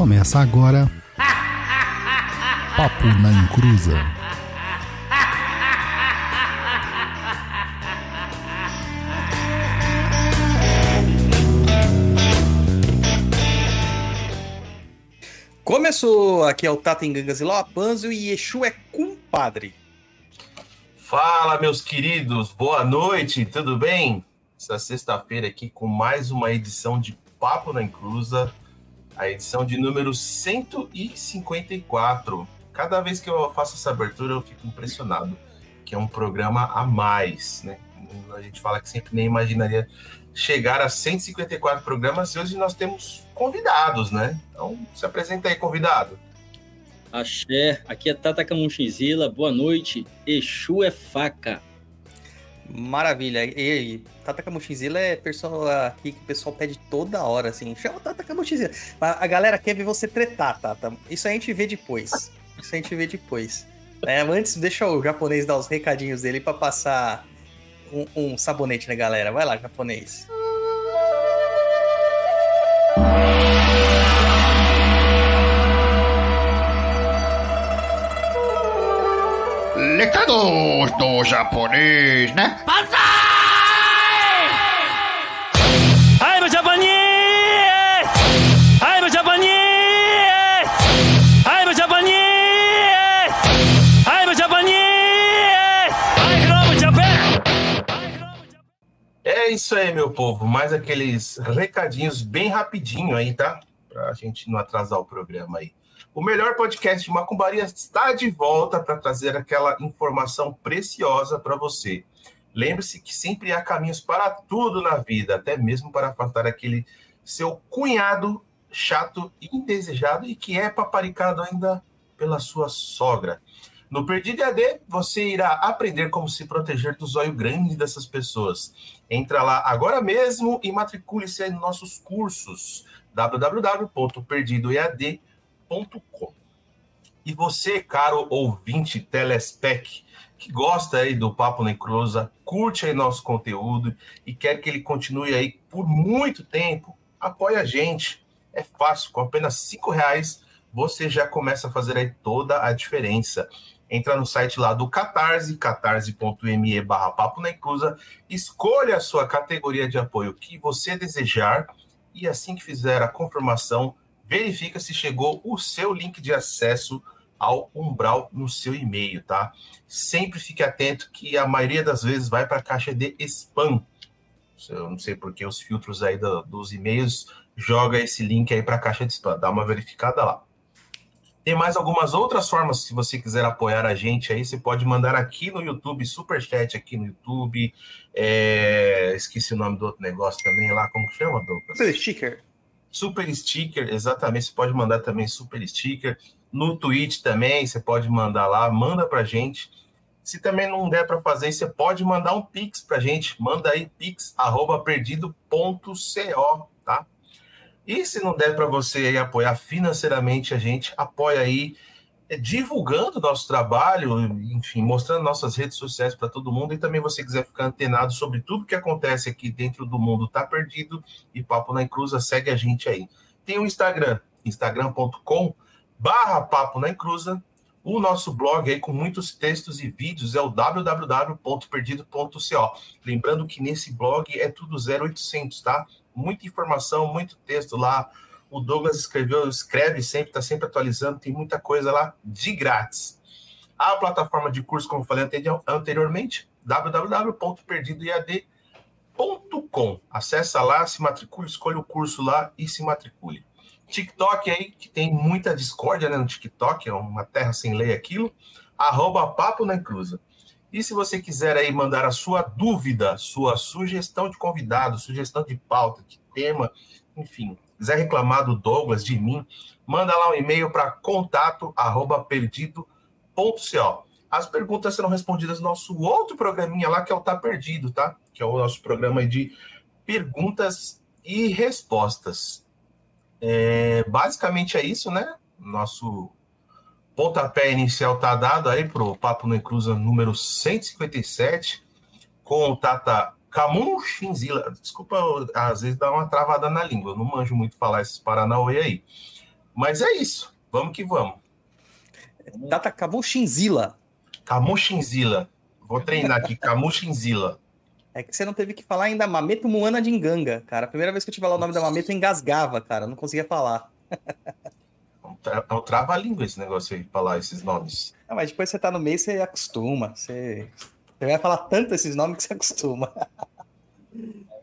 Começa agora. Papo na Encruza. Começou! Aqui é o Tata Engangas e e Exu é compadre. Fala, meus queridos, boa noite, tudo bem? Essa sexta-feira aqui com mais uma edição de Papo na Encruza, a edição de número 154. Cada vez que eu faço essa abertura eu fico impressionado, que é um programa a mais, né? A gente fala que sempre nem imaginaria chegar a 154 programas e hoje nós temos convidados, né? Então, se apresenta aí, convidado. Axé, aqui é Tata Camunchinzila, boa noite. Exu é faca. Maravilha. E Tata Camunchinzila é pessoa aqui que o pessoal pede toda hora, assim. Chama Tata Camunchinzila. A galera quer ver você tretar, Tata. Isso a gente vê depois. Isso a gente vê depois. É, antes, deixa o japonês dar os recadinhos dele para passar um, um sabonete na galera. Vai lá, japonês. Recados do japonês, né? I'm a Japanese! I'm a Japanese! I'm a Japanese! I'm a Japanese! I love Japan! É isso aí, meu povo. Mais aqueles recadinhos bem rapidinho aí, tá? Pra gente não atrasar o programa aí. O melhor podcast de Macumbaria está de volta para trazer aquela informação preciosa para você. Lembre-se que sempre há caminhos para tudo na vida, até mesmo para afastar aquele seu cunhado chato e indesejado e que é paparicado ainda pela sua sogra. No Perdido AD, você irá aprender como se proteger do zóio grande dessas pessoas. Entra lá agora mesmo e matricule-se em nossos cursos www.perdidoead.com. E você, caro ouvinte telespec, que gosta aí do Papo Necrosa, curte aí nosso conteúdo e quer que ele continue aí por muito tempo, apoie a gente. É fácil, com apenas cinco reais você já começa a fazer aí toda a diferença. Entra no site lá do Catarse, catarse.me barra Papo Inclusa, escolha a sua categoria de apoio que você desejar e assim que fizer a confirmação, verifica se chegou o seu link de acesso ao Umbral no seu e-mail, tá? Sempre fique atento que a maioria das vezes vai para a caixa de spam. Eu não sei porque os filtros aí do- dos e-mails joga esse link aí para a caixa de spam. Dá uma verificada lá. Tem mais algumas outras formas, se você quiser apoiar a gente aí, você pode mandar aqui no YouTube, Superchat aqui no YouTube. É, Esqueci o nome do outro negócio também lá, como que chama, Douglas? Super sticker. Super sticker, exatamente. Você pode mandar também super sticker. No Twitch também, você pode mandar lá, manda pra gente. Se também não der para fazer, você pode mandar um pix pra gente. Manda aí pix@perdido.co, tá? E se não der para você apoiar financeiramente a gente, apoia aí divulgando o nosso trabalho, enfim, mostrando nossas redes sociais para todo mundo e também você quiser ficar antenado sobre tudo que acontece aqui dentro do mundo tá perdido e papo na encruza, segue a gente aí. Tem o Instagram, instagram.com barra papo na encruza, o nosso blog aí com muitos textos e vídeos é o www.perdido.co. Lembrando que nesse blog é tudo 0800, tá? Muita informação, muito texto lá. O Douglas escreveu, escreve sempre, está sempre atualizando, tem muita coisa lá de grátis. A plataforma de curso, como eu falei ante- anteriormente, www.perdidoead.com. Acessa lá, se matricule, escolha o curso lá e se matricule. TikTok aí, que tem muita discórdia né, no TikTok, é uma terra sem lei aquilo, arroba papo na encruza. E se você quiser aí mandar a sua dúvida, sua sugestão de convidado, sugestão de pauta, de tema, enfim, quiser reclamar do Douglas, de mim, manda lá um e-mail para contato arroba perdido.co. As perguntas serão respondidas no nosso outro programinha lá, que é o Tá Perdido, tá? Que é o nosso programa de perguntas e respostas. É, basicamente é isso, né? Nosso pontapé inicial tá dado aí pro Papo no Cruza número 157, com o Tata Camun Shinzila. Desculpa, eu, às vezes dá uma travada na língua, eu não manjo muito falar esses Paranauê aí. Mas é isso. Vamos que vamos. Tata Camuchinzila. Camuchinzila. Vou treinar aqui, Camuchinzila. É que você não teve que falar ainda Mameto Moana de Enganga, cara. A primeira vez que eu tive lá o nome da Mameto, eu engasgava, cara. Não conseguia falar. É um é trava-língua esse negócio aí, falar esses nomes. Ah, mas depois você tá no meio, você acostuma. Você, você vai falar tanto esses nomes que você acostuma.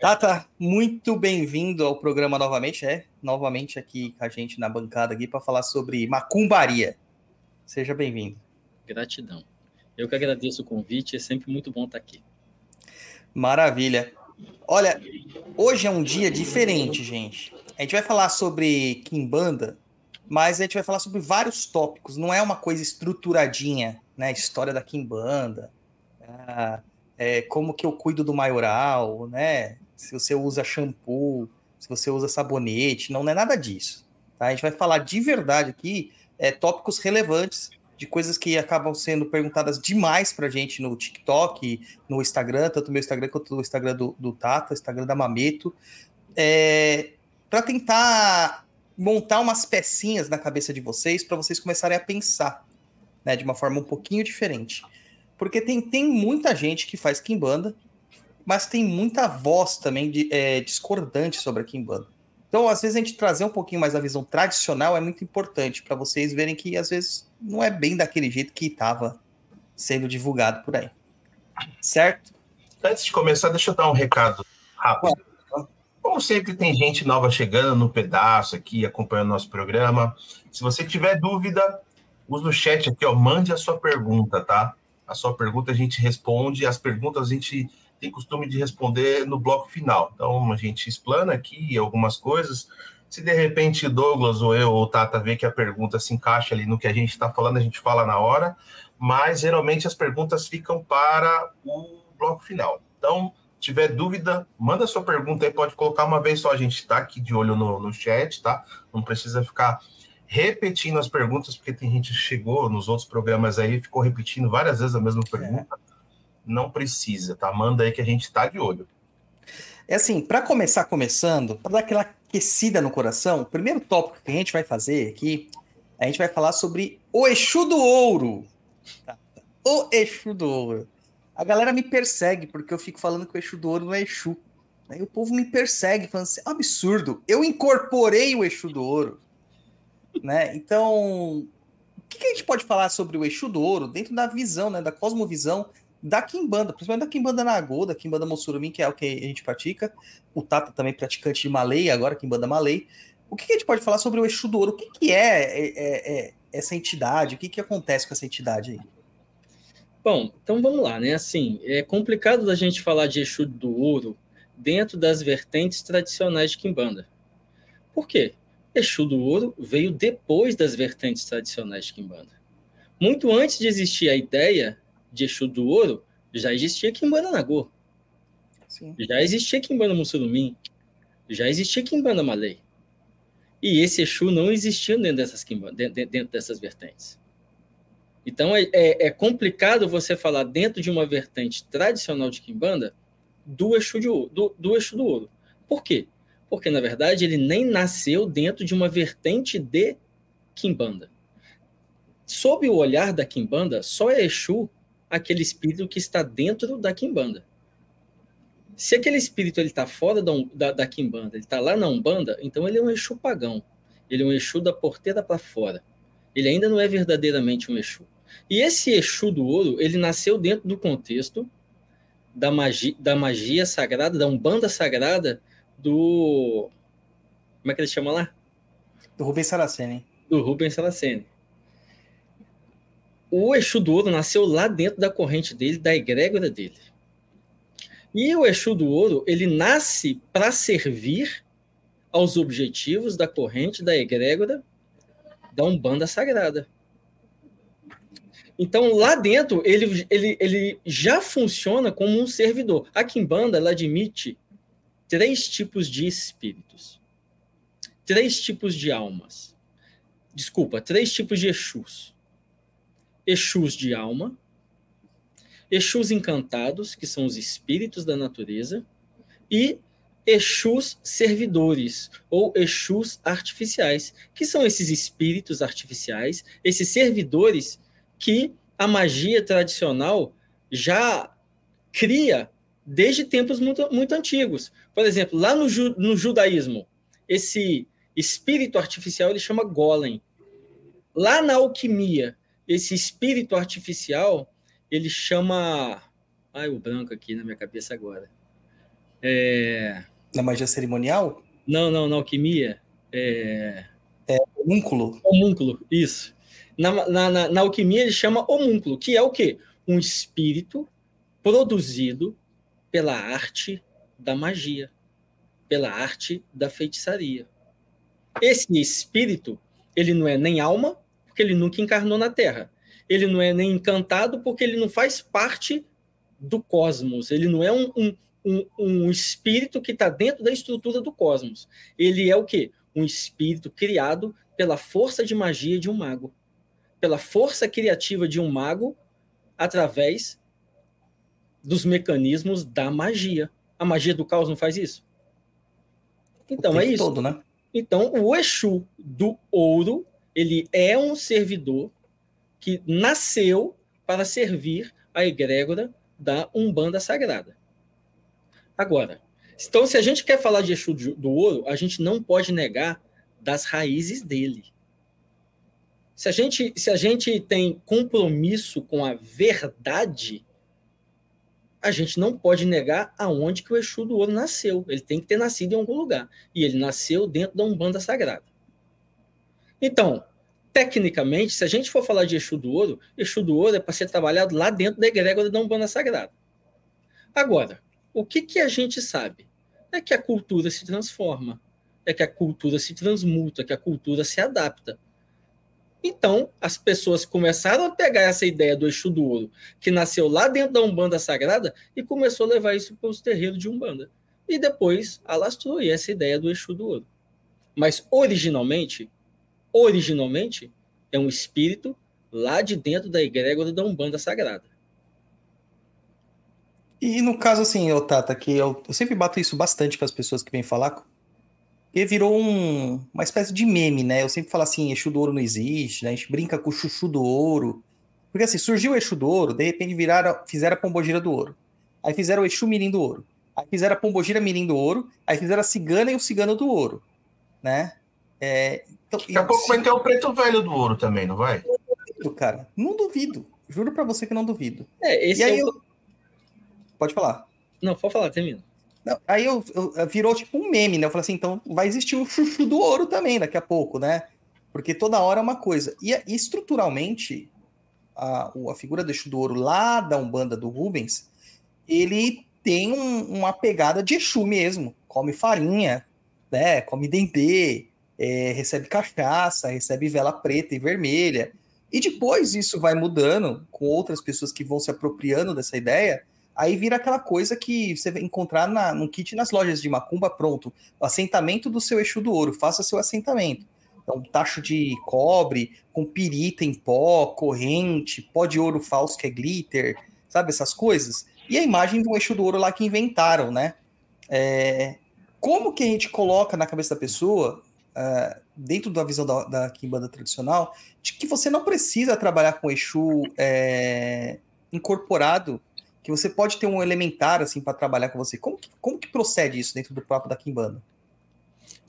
Tata, muito bem-vindo ao programa novamente, é? Novamente aqui com a gente na bancada aqui para falar sobre macumbaria. Seja bem-vindo. Gratidão. Eu que agradeço o convite, é sempre muito bom estar aqui. Maravilha. Olha, hoje é um dia diferente, gente. A gente vai falar sobre Kimbanda, mas a gente vai falar sobre vários tópicos. Não é uma coisa estruturadinha, né? História da Kimbanda, ah, é, como que eu cuido do maioral, né? Se você usa shampoo, se você usa sabonete, não é nada disso. tá? A gente vai falar de verdade aqui é, tópicos relevantes de coisas que acabam sendo perguntadas demais pra gente no TikTok, no Instagram, tanto meu Instagram quanto no Instagram do, do Tata, Instagram da Mameto, é, para tentar montar umas pecinhas na cabeça de vocês para vocês começarem a pensar né, de uma forma um pouquinho diferente. Porque tem, tem muita gente que faz Kimbanda, mas tem muita voz também de, é, discordante sobre a Kimbanda. Então, às vezes, a gente trazer um pouquinho mais da visão tradicional é muito importante para vocês verem que, às vezes, não é bem daquele jeito que estava sendo divulgado por aí. Certo? Antes de começar, deixa eu dar um recado rápido. Como sempre, tem gente nova chegando no pedaço aqui, acompanhando nosso programa. Se você tiver dúvida, usa o chat aqui, ó, mande a sua pergunta, tá? A sua pergunta a gente responde, as perguntas a gente tem costume de responder no bloco final. Então, a gente explana aqui algumas coisas. Se de repente Douglas ou eu ou Tata vê que a pergunta se encaixa ali no que a gente está falando, a gente fala na hora, mas geralmente as perguntas ficam para o bloco final. Então, tiver dúvida, manda sua pergunta aí, pode colocar uma vez só, a gente está aqui de olho no, no chat, tá? Não precisa ficar repetindo as perguntas, porque tem gente que chegou nos outros programas aí, ficou repetindo várias vezes a mesma pergunta. É. Não precisa, tá? Manda aí que a gente está de olho. É assim, para começar começando, para dar aquela aquecida no coração, o primeiro tópico que a gente vai fazer aqui, a gente vai falar sobre o Exu do Ouro. O Exu do Ouro. A galera me persegue porque eu fico falando que o Exu do Ouro não é Exu. Aí o povo me persegue, falando assim, absurdo, eu incorporei o Exu do Ouro. Né? Então, o que, a gente pode falar sobre o Exu do Ouro dentro da visão, né, da cosmovisão da Kimbanda, principalmente da Kimbanda Nagô, da Kimbanda Mossurumim, que é o que a gente pratica. O Tata também praticante de Malay, agora Kimbanda Malay. O que, a gente pode falar sobre o Exu do Ouro? O que, que é, é, é, essa entidade? O que, que acontece com essa entidade aí? Bom, então vamos lá, né? Assim, é complicado da gente falar de Exu do Ouro dentro das vertentes tradicionais de Kimbanda. Por quê? Exu do Ouro veio depois das vertentes tradicionais de Kimbanda. Muito antes de existir a ideia de Exu do Ouro, já existia Kimbanda Nagô. Sim. Já existia Kimbanda Mussurumim. Já existia Kimbanda Malay. E esse Exu não existia dentro dessas, dentro dessas vertentes. Então é, é, é, complicado você falar dentro de uma vertente tradicional de Kimbanda do Exu, de, do, do Exu do Ouro. Por quê? Porque, na verdade, ele nem nasceu dentro de uma vertente de Kimbanda. Sob o olhar da Kimbanda, só é Exu aquele espírito que está dentro da Kimbanda. Se aquele espírito ele está fora da, da, da Kimbanda, ele está lá na Umbanda, então ele é um Exu pagão. Ele é um Exu da porteira para fora. Ele ainda não é verdadeiramente um Exu. E esse Exu do ouro, ele nasceu dentro do contexto da da magia sagrada, da Umbanda sagrada do. Como é que ele chama lá? Do Rubens Saraceni. Do Rubens Saraceni. O Exu do Ouro nasceu lá dentro da corrente dele, da egrégora dele. E o Exu do Ouro, ele nasce para servir aos objetivos da corrente da egrégora da Umbanda Sagrada. Então, lá dentro, ele, ele, ele já funciona como um servidor. A Kimbanda, ela admite três tipos de espíritos. Três tipos de almas. Desculpa, três tipos de Exus. Exus de alma, Exus encantados, que são os espíritos da natureza, e Exus servidores ou Exus artificiais, que são esses espíritos artificiais, esses servidores que a magia tradicional já cria desde tempos muito, muito antigos. Por exemplo, lá no, ju, no judaísmo, esse espírito artificial ele chama golem. Lá na alquimia, esse espírito artificial ele chama. Ai, o branco aqui na minha cabeça agora. É... Na magia cerimonial? Não, não, na alquimia. É... é homúnculo. Homúnculo, isso. Na, na, na, na alquimia ele chama homúnculo, que é o quê? Um espírito produzido pela arte da magia, pela arte da feitiçaria. Esse espírito, ele não é nem alma, porque ele nunca encarnou na Terra. Ele não é nem encantado, porque ele não faz parte do cosmos. Ele não é um, um, um, espírito que está dentro da estrutura do cosmos. Ele é o quê? Um espírito criado pela força de magia de um mago. Pela força criativa de um mago através dos mecanismos da magia. A magia do caos não faz isso? Então é isso. Todo, né? Então o Exu do ouro, ele é um servidor que nasceu para servir a egrégora da Umbanda Sagrada. Agora, então se a gente quer falar de Exu do ouro, a gente não pode negar das raízes dele. Se a gente, se a gente tem compromisso com a verdade, a gente não pode negar aonde que o Exu do Ouro nasceu. Ele tem que ter nascido em algum lugar. E ele nasceu dentro da Umbanda Sagrada. Então, tecnicamente, se a gente for falar de Exu do Ouro, Exu do Ouro é para ser trabalhado lá dentro da egrégora da Umbanda Sagrada. Agora, o que, que a gente sabe? É que a cultura se transforma, é que a cultura se transmuta, que a cultura se adapta. Então, as pessoas começaram a pegar essa ideia do Exu do Ouro, que nasceu lá dentro da Umbanda Sagrada, e começou a levar isso para os terreiros de Umbanda. E depois alastrou essa ideia do Exu do Ouro. Mas originalmente, originalmente, é um espírito lá de dentro da egrégora da Umbanda Sagrada. E no caso, assim, Tata, que eu, eu sempre bato isso bastante com as pessoas que vêm falar porque virou um, uma espécie de meme, né? Eu sempre falo assim, Exu do Ouro não existe, né? A gente brinca com o Chuchu do Ouro. Porque assim, surgiu o Exu do Ouro, de repente viraram, fizeram a Pombogira do Ouro. Aí fizeram o Exu Mirim do Ouro. Aí fizeram a Pombogira Mirim do Ouro. Aí fizeram a Cigana e o Cigano do Ouro, né? É, então, Daqui a pouco vai ter o Preto Velho do Ouro também, não vai? Não duvido, cara. Não duvido. Juro pra você que não duvido. É, esse e aí é o... eu... Pode falar. Não, pode falar, termina. Não, aí eu, eu, virou tipo um meme, né? Eu falei assim, então vai existir o chuchu do ouro também daqui a pouco, né? Porque toda hora é uma coisa. E, e estruturalmente, a, a figura do Exu do Ouro lá da Umbanda do Rubens, ele tem um, uma pegada de Exu mesmo. Come farinha, né? Come dendê, é, recebe cachaça, recebe vela preta e vermelha. E depois isso vai mudando com outras pessoas que vão se apropriando dessa ideia Aí vira aquela coisa que você vai encontrar na, no kit nas lojas de macumba pronto. Assentamento do seu Exu do Ouro, faça seu assentamento. Então, tacho de cobre, com pirita em pó, corrente, pó de ouro falso que é glitter, sabe? Essas coisas. E a imagem do Exu do Ouro lá que inventaram, né? É... Como que a gente coloca na cabeça da pessoa, uh, dentro da visão da, da Kimbanda tradicional, de que você não precisa trabalhar com Exu é, incorporado que você pode ter um elementar assim para trabalhar com você. Como que, como que procede isso dentro do próprio da Kimbanda?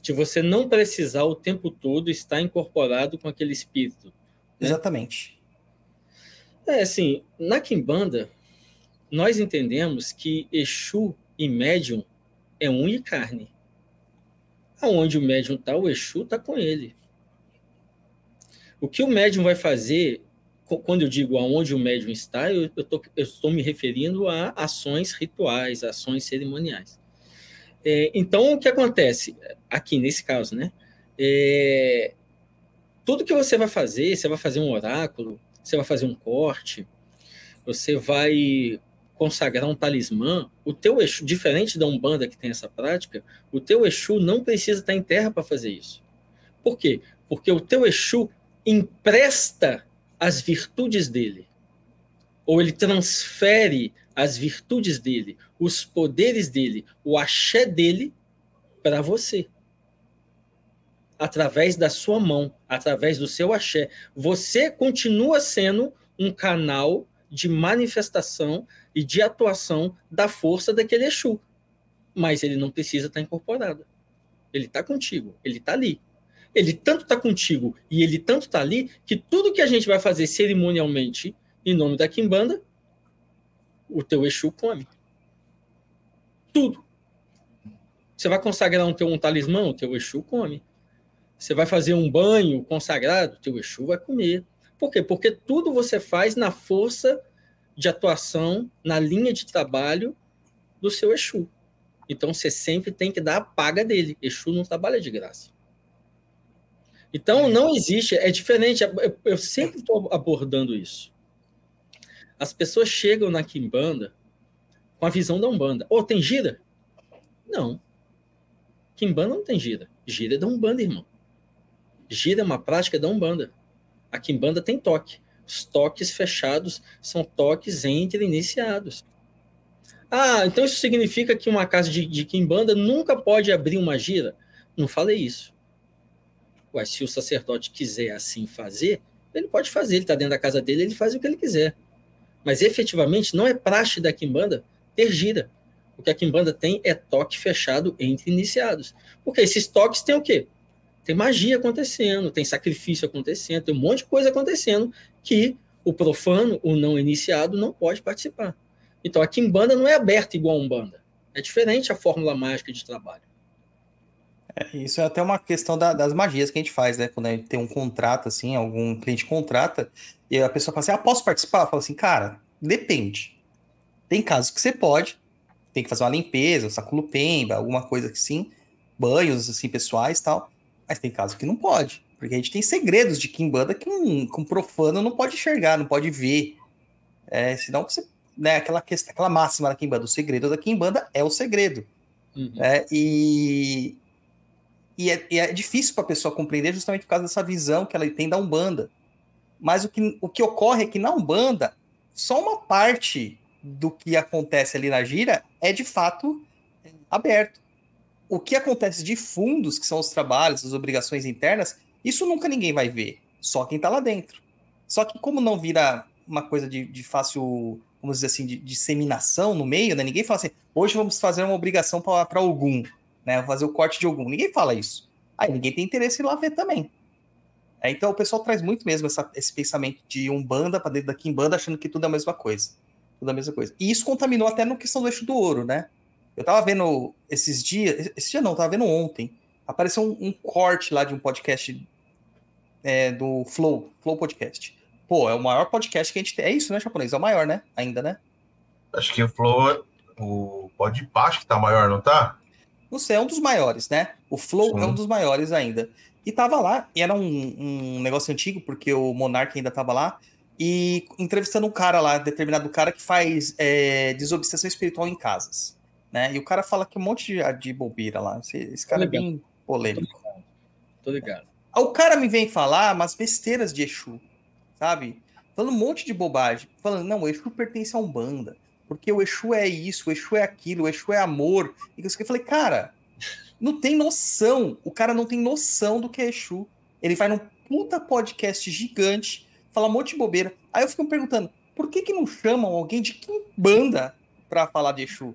De você não precisar o tempo todo estar incorporado com aquele espírito. Né? Exatamente. É assim, na Kimbanda, nós entendemos que Exu e médium é um e carne. Aonde o médium está, o Exu está com ele. O que o médium vai fazer quando eu digo aonde o médium está, eu, eu, tô, eu estou me referindo a ações rituais, ações cerimoniais. É, então, o que acontece aqui nesse caso, né? É, tudo que você vai fazer, você vai fazer um oráculo, você vai fazer um corte, você vai consagrar um talismã, o teu Exu, diferente da Umbanda que tem essa prática, o teu Exu não precisa estar em terra para fazer isso. Por quê? Porque o teu Exu empresta as virtudes dele, ou ele transfere as virtudes dele, os poderes dele, o axé dele para você. Através da sua mão, através do seu axé. Você continua sendo um canal de manifestação e de atuação da força daquele Exu. Mas ele não precisa estar incorporado. Ele está contigo, ele está ali. Ele tanto está contigo e ele tanto está ali que tudo que a gente vai fazer cerimonialmente em nome da Kimbanda, o teu Exu come. Tudo. Você vai consagrar um teu um talismã, o teu Exu come. Você vai fazer um banho consagrado, o teu Exu vai comer. Por quê? Porque tudo você faz na força de atuação, na linha de trabalho do seu Exu. Então você sempre tem que dar a paga dele. Exu não trabalha de graça. Então não existe, é diferente. Eu sempre estou abordando isso. As pessoas chegam na Kimbanda com a visão da Umbanda. Ou oh, tem gira? Não. Kimbanda não tem gira. Gira é da Umbanda, irmão. Gira é uma prática da Umbanda. A Kimbanda tem toque. Os toques fechados são toques entre iniciados. Ah, então isso significa que uma casa de, de Kimbanda nunca pode abrir uma gira? Não falei isso. Ué, se o sacerdote quiser assim fazer, ele pode fazer, ele está dentro da casa dele, ele faz o que ele quiser. Mas efetivamente não é praxe da Kimbanda ter gira. O que a Kimbanda tem é toque fechado entre iniciados. Porque esses toques têm o quê? Tem magia acontecendo, tem sacrifício acontecendo, tem um monte de coisa acontecendo que o profano, o não iniciado, não pode participar. Então a Kimbanda não é aberta igual a Umbanda. É diferente a fórmula mágica de trabalho. É, isso é até uma questão da, das magias que a gente faz, né? Quando a gente tem um contrato, assim, algum cliente contrata, e a pessoa fala assim: ah, posso participar? Fala assim, cara, depende. Tem casos que você pode, tem que fazer uma limpeza, saculo pemba, alguma coisa assim, banhos assim pessoais tal. Mas tem casos que não pode, porque a gente tem segredos de Kimbanda que um, um profano não pode enxergar, não pode ver. É, senão você, né, aquela questão, aquela máxima da Kimbanda, o segredo da Kimbanda é o segredo. Uhum. É, e, e é, e é difícil para a pessoa compreender justamente por causa dessa visão que ela tem da Umbanda. Mas o que, o que ocorre é que na Umbanda, só uma parte do que acontece ali na gira é de fato aberto. O que acontece de fundos, que são os trabalhos, as obrigações internas, isso nunca ninguém vai ver, só quem está lá dentro. Só que como não vira uma coisa de, de fácil, vamos dizer assim, de disseminação no meio, né? Ninguém fala assim, hoje vamos fazer uma obrigação para algum, né? Fazer o corte de algum. Ninguém fala isso. Aí ninguém tem interesse em lá ver também. É, então o pessoal traz muito mesmo essa, esse pensamento de Umbanda para dentro da Kimbanda, achando que tudo é a mesma coisa. Tudo é a mesma coisa. E isso contaminou até no questão do eixo do ouro, né? Eu tava vendo esses dias, esse dia não, tava vendo ontem, apareceu um, um corte lá de um podcast é, do Flow, Flow Podcast. Pô, é o maior podcast que a gente tem. É isso, né, japonês? É o maior, né? Ainda, né? Acho que o Flow, o Podpah que tá maior, não tá? Não sei, é um dos maiores, né? O Flow Sim. é um dos maiores ainda. E tava lá, e era um, um negócio antigo, porque o Monark ainda tava lá, e entrevistando um cara lá, determinado cara que faz é, desobsessão espiritual em casas. Né? E o cara fala que um monte de, de bobeira lá. Esse, esse cara é bem polêmico. Tô ligado. O cara me vem falar umas besteiras de Exu, sabe? Falando um monte de bobagem. Falando, não, Exu pertence a Umbanda. Porque o Exu é isso, o Exu é aquilo, o Exu é amor. E eu falei, cara, não tem noção. O cara não tem noção do que é Exu. Ele vai num puta podcast gigante, fala um monte de bobeira. Aí eu fico me perguntando, por que que não chamam alguém de Kimbanda pra falar de Exu?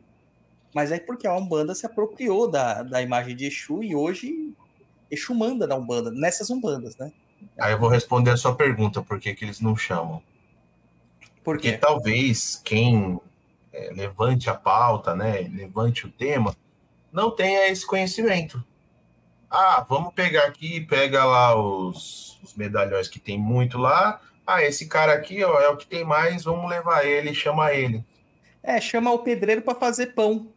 Mas é porque a Umbanda se apropriou da, da imagem de Exu e hoje Exu manda da Umbanda, nessas Umbandas, né? Aí eu vou responder a sua pergunta, por que, que eles não chamam? Por Porque talvez quem é, levante a pauta, né, levante o tema, não tenha esse conhecimento. Ah, vamos pegar aqui, pega lá os, os medalhões que tem muito lá. Ah, esse cara aqui ó, é o que tem mais, vamos levar ele, chama ele. É, chama o pedreiro para fazer pão.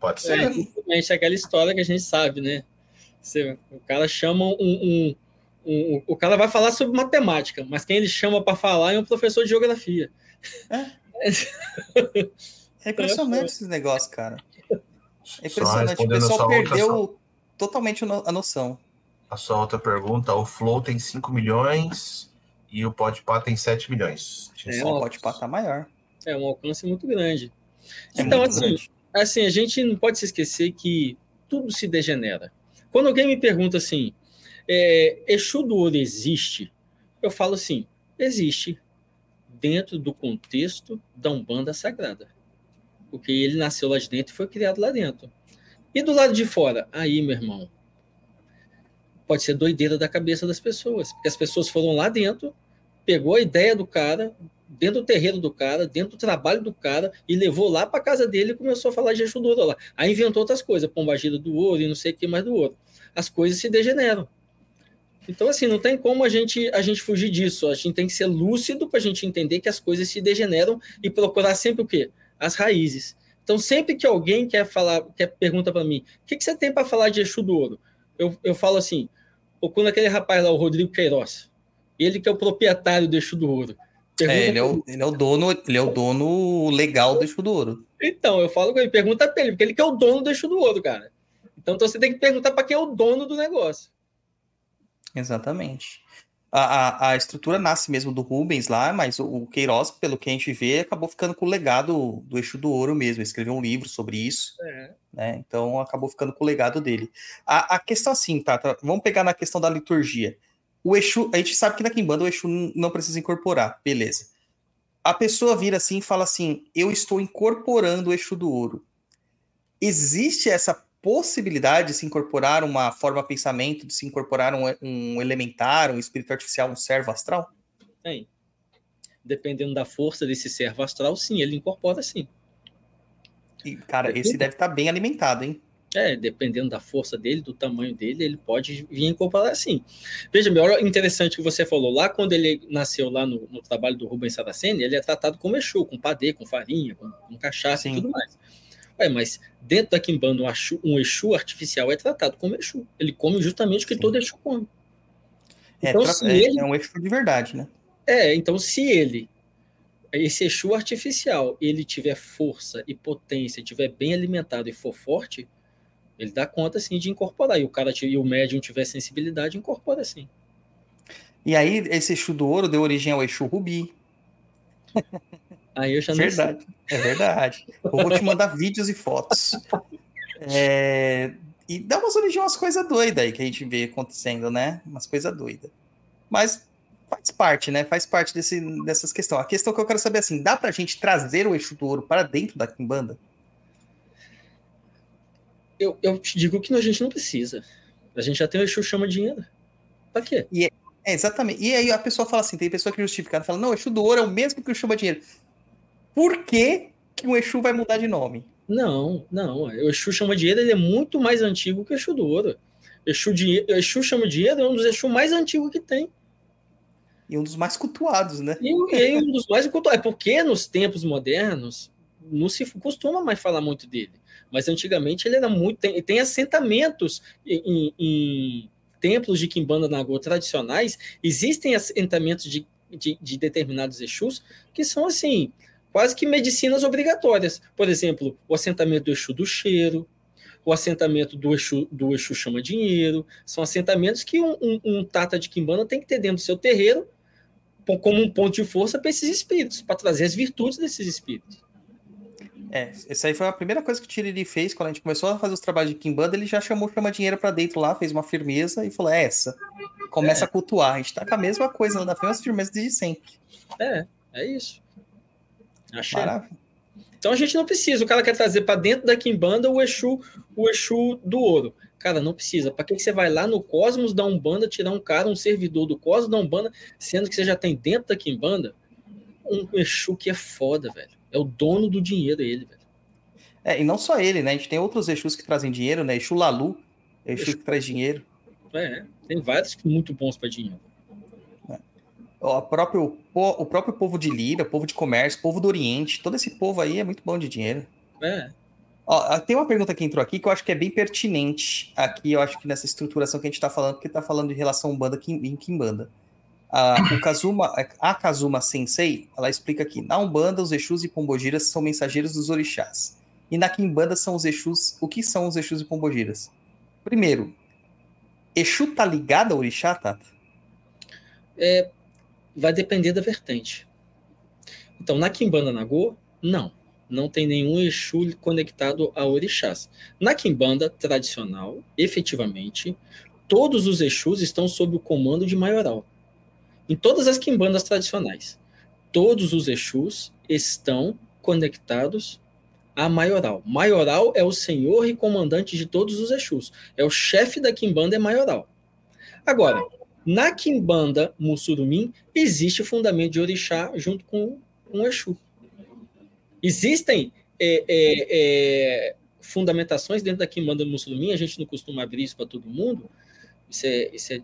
Pode ser. É, exatamente aquela história que a gente sabe, né? Você, o cara chama um, um, um, O cara vai falar sobre matemática, mas quem ele chama para falar é um professor de geografia. É, é impressionante esses negócios, cara. É impressionante. O pessoal perdeu outra... totalmente a noção. A sua outra pergunta: o Flow tem 5 milhões e o Podpah tem 7 milhões. É, o Podpah tá maior. É um alcance muito grande. É então, muito assim, grande. assim, a gente não pode se esquecer que tudo se degenera. Quando alguém me pergunta assim, é, Exu do Ouro existe? Eu falo assim, existe dentro do contexto da Umbanda Sagrada. Porque ele nasceu lá de dentro e foi criado lá dentro. E do lado de fora? Aí, meu irmão, pode ser doideira da cabeça das pessoas. Porque as pessoas foram lá dentro, pegou a ideia do cara, dentro do terreiro do cara, dentro do trabalho do cara, e levou lá para casa dele e começou a falar de Ouro lá. Aí inventou outras coisas, pombagira do ouro e não sei o que mais do ouro. As coisas se degeneram. Então, assim, não tem como a gente, a gente fugir disso. A gente tem que ser lúcido para a gente entender que as coisas se degeneram e procurar sempre o quê? As raízes. Então, sempre que alguém quer falar, quer pergunta para mim, o que, que você tem para falar de Exu do Ouro? Eu, eu falo assim, ou quando aquele rapaz lá, o Rodrigo Queiroz, ele que é o proprietário do Exu do Ouro. É, ele, é o, ele é o dono, ele é o dono legal do Exu do Ouro. Então, eu falo com ele, pergunta para ele, porque ele que é o dono do Exu do Ouro, cara. Então, então você tem que perguntar para quem é o dono do negócio. Exatamente. A, a, a, estrutura nasce mesmo do Rubens lá, mas o, o, Queiroz, pelo que a gente vê, acabou ficando com o legado do Eixo do Ouro mesmo. Ele escreveu um livro sobre isso, é. né? Então acabou ficando com o legado dele. A, a questão assim, tá, tá, Vamos pegar na questão da liturgia. O Exu, a gente sabe que na Kimbanda o Exu não precisa incorporar, beleza. A pessoa vira assim e fala assim: Eu estou incorporando o Exu do Ouro. Existe essa possibilidade de se incorporar uma forma de pensamento, de se incorporar um, um elementar, um espírito artificial, um servo astral? Tem. Dependendo da força desse servo astral, sim, ele incorpora sim. E, cara, esse deve estar tá bem alimentado, hein? É, dependendo da força dele, do tamanho dele, ele pode vir incorporar sim. Veja, melhor interessante que você falou, lá quando ele nasceu lá no, no trabalho do Rubens Saraceni, ele é tratado como Exu, com padê, com farinha, com, com cachaça sim. e tudo mais. Ué, mas dentro da Kimbanda, um, Exu, um Exu artificial é tratado como Exu. Ele come justamente o que Sim. todo Exu come. É, então, se é, ele... é um Exu de verdade, né? É, então se ele, esse Exu artificial, ele tiver força e potência, tiver bem alimentado e for forte, ele dá conta, sim, de incorporar. E o cara e o médium tiver sensibilidade, incorpora, sim. E aí, esse Exu do ouro deu origem ao Exu Rubi. Aí eu já não Verdade, sei. é verdade. Eu vou te mandar vídeos e fotos. É... E dá umas origens umas coisas doidas aí que a gente vê acontecendo, né? Umas coisas doidas. Mas faz parte, né? Faz parte desse, dessas questões. A questão que eu quero saber é assim, dá pra gente trazer o eixo do ouro para dentro da Kimbanda? Eu, eu te digo que a gente não precisa. A gente já tem o eixo chama dinheiro. Pra quê? E é, é, exatamente. E aí a pessoa fala assim, tem pessoa que justifica, fala, não, o eixo do ouro é o mesmo que o chama dinheiro por que, que o Exu vai mudar de nome? Não, não. O Exu chama dinheiro ele é muito mais antigo que o Exu do Ouro. Exu, de, Exu chama dinheiro é um dos Exu mais antigos que tem. E um dos mais cultuados, né? E, e um dos mais cultuados. É porque nos tempos modernos não se costuma mais falar muito dele. Mas antigamente ele era muito. Tem, tem assentamentos em, em templos de Kimbanda Nagô tradicionais. Existem assentamentos de, de, de determinados Exus que são assim quase que medicinas obrigatórias. Por exemplo, o assentamento do Exu do cheiro, o assentamento do Exu, do Exu chama dinheiro, são assentamentos que um, um, um tata de quimbanda tem que ter dentro do seu terreiro como um ponto de força para esses espíritos, para trazer as virtudes desses espíritos. É, essa aí foi a primeira coisa que o Tiriri fez quando a gente começou a fazer os trabalhos de Kimbanda, ele já chamou chama dinheiro para dentro lá, fez uma firmeza e falou: é essa. Começa é. a cultuar. A gente tá com a mesma coisa, lá da mesma firmeza desde sempre. É, é isso. Achei. Maravilha. Então a gente não precisa. O cara quer trazer para dentro da Kimbanda o Exu, o Exu do ouro. Cara, não precisa. Para que você vai lá no Cosmos da Umbanda tirar um cara, um servidor do Cosmos da Umbanda, sendo que você já tem dentro da Kimbanda um Exu que é foda, velho. É o dono do dinheiro ele, velho. É, e não só ele, né? A gente tem outros Exus que trazem dinheiro, né? Exu Lalu, Exu, Exu... que traz dinheiro. É, tem vários muito bons para dinheiro o próprio, o próprio povo de Lira, povo de comércio, povo do Oriente, todo esse povo aí é muito bom de dinheiro. É. Ó, tem uma pergunta que entrou aqui que eu acho que é bem pertinente aqui, eu acho que nessa estruturação que a gente está falando, porque está falando de relação banda em Kimbanda. Ah, o Kazuma, a Kazuma Sensei, ela explica aqui: na Umbanda, os Exus e Pombogiras são mensageiros dos orixás. E na Kimbanda são os Exus. O que são os Exus e Pombogiras? Primeiro, Exu tá ligado ao orixá, Tata? É, vai depender da vertente. Então, na Kimbanda Nagô, não. não tem nenhum Exu conectado a orixás. Na Kimbanda tradicional, efetivamente, todos os Exus estão sob o comando de maioral. Em todas as Kimbandas tradicionais, todos os Exus estão conectados a maioral. Maioral é o senhor e comandante de todos os Exus. É o chefe da Kimbanda, é maioral. Agora, na Kimbanda Mussurumim, existe o fundamento de orixá junto com, com o Exu. Existem é, é, é, fundamentações dentro da Kimbanda Mussurumim, a gente não costuma abrir isso para todo mundo, isso é, isso é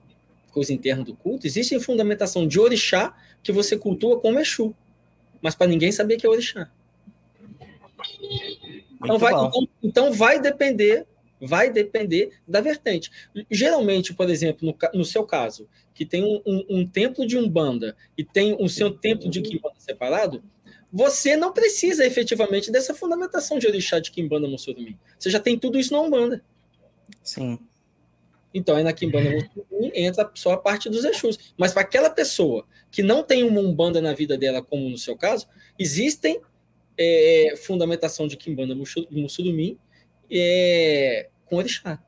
coisa interna do culto. Existe fundamentação de orixá que você cultua como Exu, mas para ninguém saber que é orixá. Então vai, então, então vai depender vai depender da vertente. Geralmente, por exemplo, no, no seu caso, que tem um, um, um, templo de Umbanda e tem o seu templo de Kimbanda separado, você não precisa efetivamente dessa fundamentação de orixá de Kimbanda Mussurumi. Você já tem tudo isso na Umbanda. Sim. Então, aí na Kimbanda Mussurumi entra só a parte dos Exus. Mas para aquela pessoa que não tem uma Umbanda na vida dela, como no seu caso, existem é, fundamentação de Kimbanda Mussurumi é, com orixá.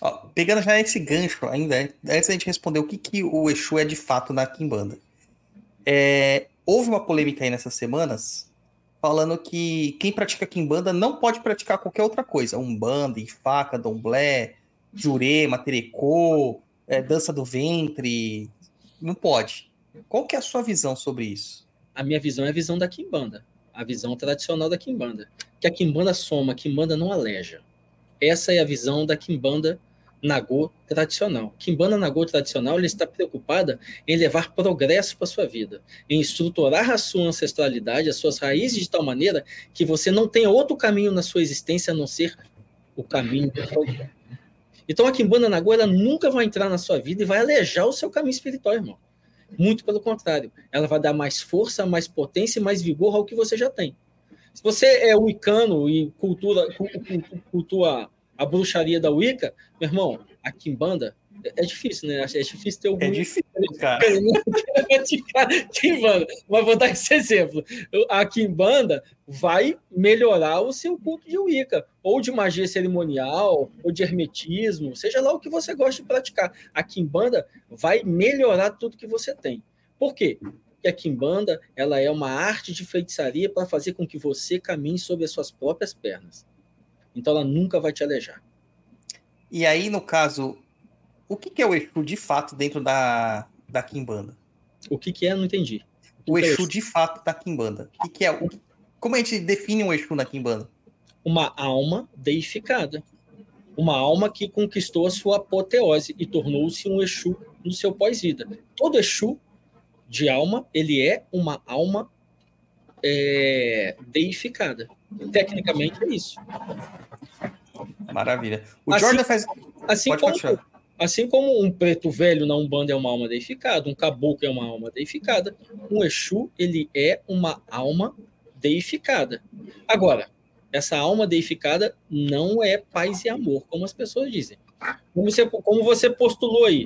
Ó, pegando já esse gancho ainda, antes da gente responder o que, que o Exu é de fato na Kimbanda. É, houve uma polêmica aí nessas semanas falando que quem pratica Kimbanda não pode praticar qualquer outra coisa. Umbanda, faca, domblé, jurema, terecô, é, dança do ventre. Não pode. Qual que é a sua visão sobre isso? A minha visão é a visão da Kimbanda a visão tradicional da Kimbanda, que a Kimbanda soma, a Kimbanda não aleja. Essa é a visão da Kimbanda Nagô tradicional. Kimbanda Nagô tradicional ele está preocupada em levar progresso para sua vida, em estruturar a sua ancestralidade, as suas raízes de tal maneira que você não tenha outro caminho na sua existência a não ser o caminho do progresso. Então a Kimbanda Nagô ela nunca vai entrar na sua vida e vai alejar o seu caminho espiritual, irmão. Muito pelo contrário, ela vai dar mais força, mais potência e mais vigor ao que você já tem. Se você é wicano e cultura, cultua a bruxaria da Wicca, meu irmão, a Kimbanda é difícil, né? É difícil ter algum. É difícil, cara. Kimbanda. Mas vou dar esse exemplo. A Kimbanda vai melhorar o seu culto de Wicca, ou de magia cerimonial, ou de hermetismo, seja lá o que você gosta de praticar. A Kimbanda vai melhorar tudo que você tem. Por quê? Porque a Kimbanda ela é uma arte de feitiçaria para fazer com que você caminhe sobre as suas próprias pernas. Então ela nunca vai te alejar. E aí, no caso, o que, que é o Exu de fato dentro da, da Kimbanda? O que, que é? Não entendi. O, o Exu é de fato da Kimbanda. O que, que é? O, como a gente define um Exu na Kimbanda? Uma alma deificada. Uma alma que conquistou a sua apoteose e tornou-se um Exu no seu pós-vida. Todo Exu de alma, ele é uma alma é, deificada. Tecnicamente é isso. Maravilha. O assim, Jordan faz. Assim Pode como, Assim como um preto velho na Umbanda é uma alma deificada, um caboclo é uma alma deificada, um Exu, ele é uma alma deificada. Agora, essa alma deificada não é paz e amor, como as pessoas dizem. Como você, como você postulou aí.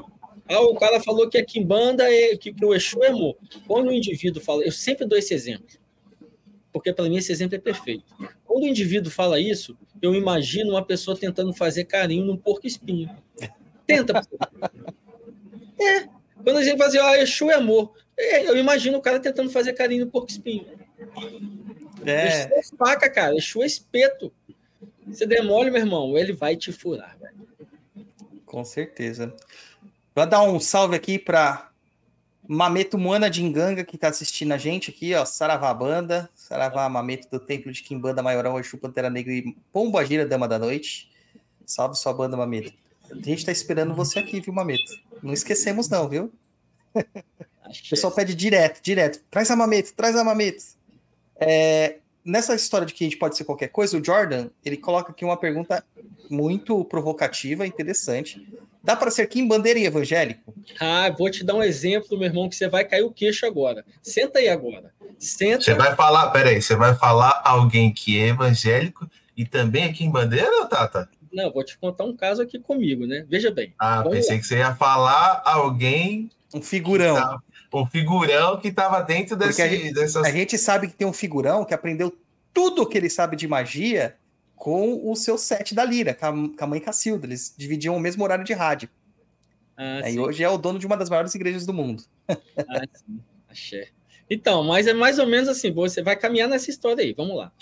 Ah, o cara falou que a Kimbanda é que, que o Exu é amor. Quando o indivíduo fala, eu sempre dou esse exemplo, porque para mim esse exemplo é perfeito. Quando o indivíduo fala isso, eu imagino uma pessoa tentando fazer carinho num porco espinho. Tenta. é. Quando a gente fala assim, ó, Exu é amor. É, eu imagino o cara tentando fazer carinho no porco espinho. É. Exu é faca, cara. Exu é espeto. Você demole, meu irmão, ele vai te furar. Com certeza. Vou dar um salve aqui para Mameto Moana de Inganga, que está assistindo a gente aqui, ó. Saravá Banda, Saravá Mameto do Templo de Quimbanda Maioral, Exu Pantera Negra e Pomba Gira, Dama da Noite. Salve sua banda, Mameto. A gente tá esperando você aqui, viu, Mameto? Não esquecemos, não, viu? O pessoal pede direto, direto. Traz a Mameto, traz a Mameto. É, nessa história de que a gente pode ser qualquer coisa, o Jordan, ele coloca aqui uma pergunta muito provocativa, interessante. Dá para ser Kim Bandeira e evangélico? Ah, vou te dar um exemplo, meu irmão, que você vai cair o queixo agora. Senta aí agora. Senta. Você vai falar, peraí, você vai falar alguém que é evangélico e também é Kim Bandeira, Tata? Não, vou te contar um caso aqui comigo, né? Veja bem. Ah, pensei lá. que você ia falar alguém. Um figurão. Um figurão que estava dentro desse, a gente, dessas. A gente sabe que tem um figurão que aprendeu tudo que ele sabe de magia com o seu set da Lira, com a, com a mãe Cacilda. Eles dividiam o mesmo horário de rádio. Ah, sim. hoje é o dono de uma das maiores igrejas do mundo. Ah, sim. Axé. Então, mas é mais ou menos assim, você vai caminhar nessa história aí, vamos lá.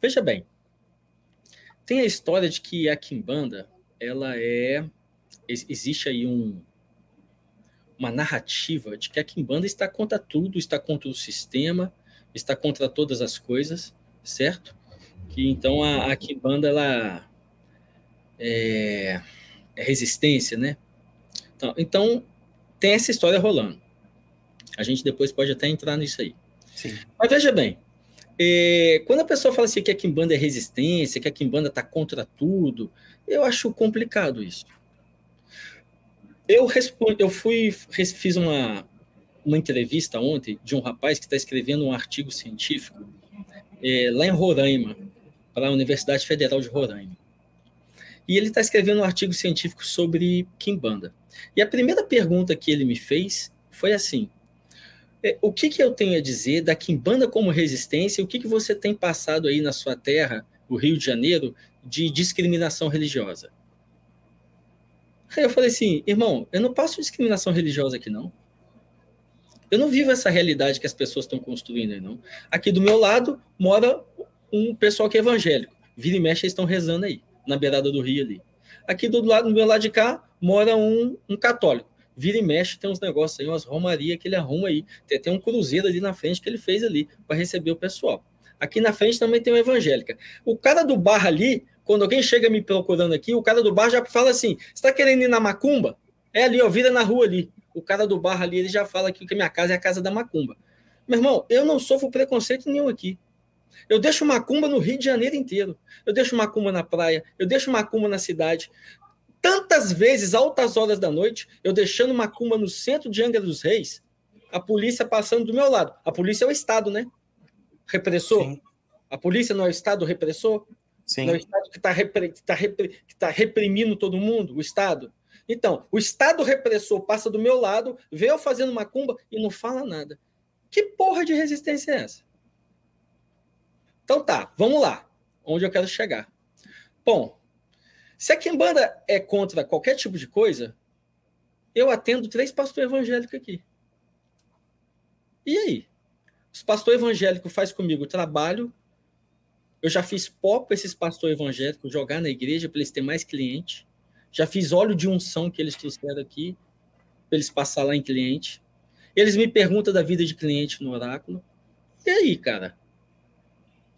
Veja bem, tem a história de que a Kimbanda, ela é... ex- Existe aí um, uma narrativa de que a Kimbanda está contra tudo, está contra o sistema, está contra todas as coisas, certo? Que então a, a Kimbanda, ela é, é resistência, né? Então, então, tem essa história rolando. A gente depois pode até entrar nisso aí. Sim. Mas veja bem, é, quando a pessoa fala assim que a Kimbanda é resistência, que a Kimbanda está contra tudo, eu acho complicado isso. Eu, respondo, eu fui, fiz uma, uma entrevista ontem de um rapaz que está escrevendo um artigo científico é, lá em Roraima, para a Universidade Federal de Roraima. E ele está escrevendo um artigo científico sobre Kimbanda. E a primeira pergunta que ele me fez foi assim: é, o que, que eu tenho a dizer da Kimbanda como resistência? O que, que você tem passado aí na sua terra, o Rio de Janeiro, de discriminação religiosa? Aí eu falei assim, irmão, eu não passo discriminação religiosa aqui, não. Eu não vivo essa realidade que as pessoas estão construindo aí, não. Aqui do meu lado mora um pessoal que é evangélico. Vira e mexe, eles estão rezando aí, na beirada do rio ali. Aqui do, lado, do meu lado de cá mora um, um católico. Vira e mexe, tem uns negócios aí, umas romarias que ele arruma aí. Tem um cruzeiro ali na frente que ele fez ali para receber o pessoal. Aqui na frente também tem uma evangélica. O cara do bar ali, quando alguém chega me procurando aqui, o cara do bar já fala assim: você está querendo ir na macumba? É ali, ó, vira na rua ali. O cara do bar ali, ele já fala que a minha casa é a casa da macumba. Meu irmão, eu não sofro preconceito nenhum aqui. Eu deixo macumba no Rio de Janeiro inteiro. Eu deixo macumba na praia, eu deixo macumba na cidade. Tantas vezes, altas horas da noite, eu deixando macumba no centro de Angra dos Reis, a polícia passando do meu lado. A polícia é o Estado, né? Repressor. Sim. A polícia não é o Estado repressor? Sim. Não é o Estado que está repre, tá repre, que tá reprimindo todo mundo? O Estado? Então, o Estado repressor passa do meu lado, vê eu fazendo macumba e não fala nada. Que porra de resistência é essa? Então tá, vamos lá. Onde eu quero chegar. Bom, se a Kimbanda é contra qualquer tipo de coisa, eu atendo três pastores evangélicos aqui. E aí? Os pastores evangélicos fazem comigo trabalho. Eu já fiz pó para esses pastores evangélicos jogar na igreja para eles terem mais cliente. Já fiz óleo de unção que eles trouxeram aqui para eles passar lá em cliente. Eles me perguntam da vida de cliente no oráculo. E aí, cara?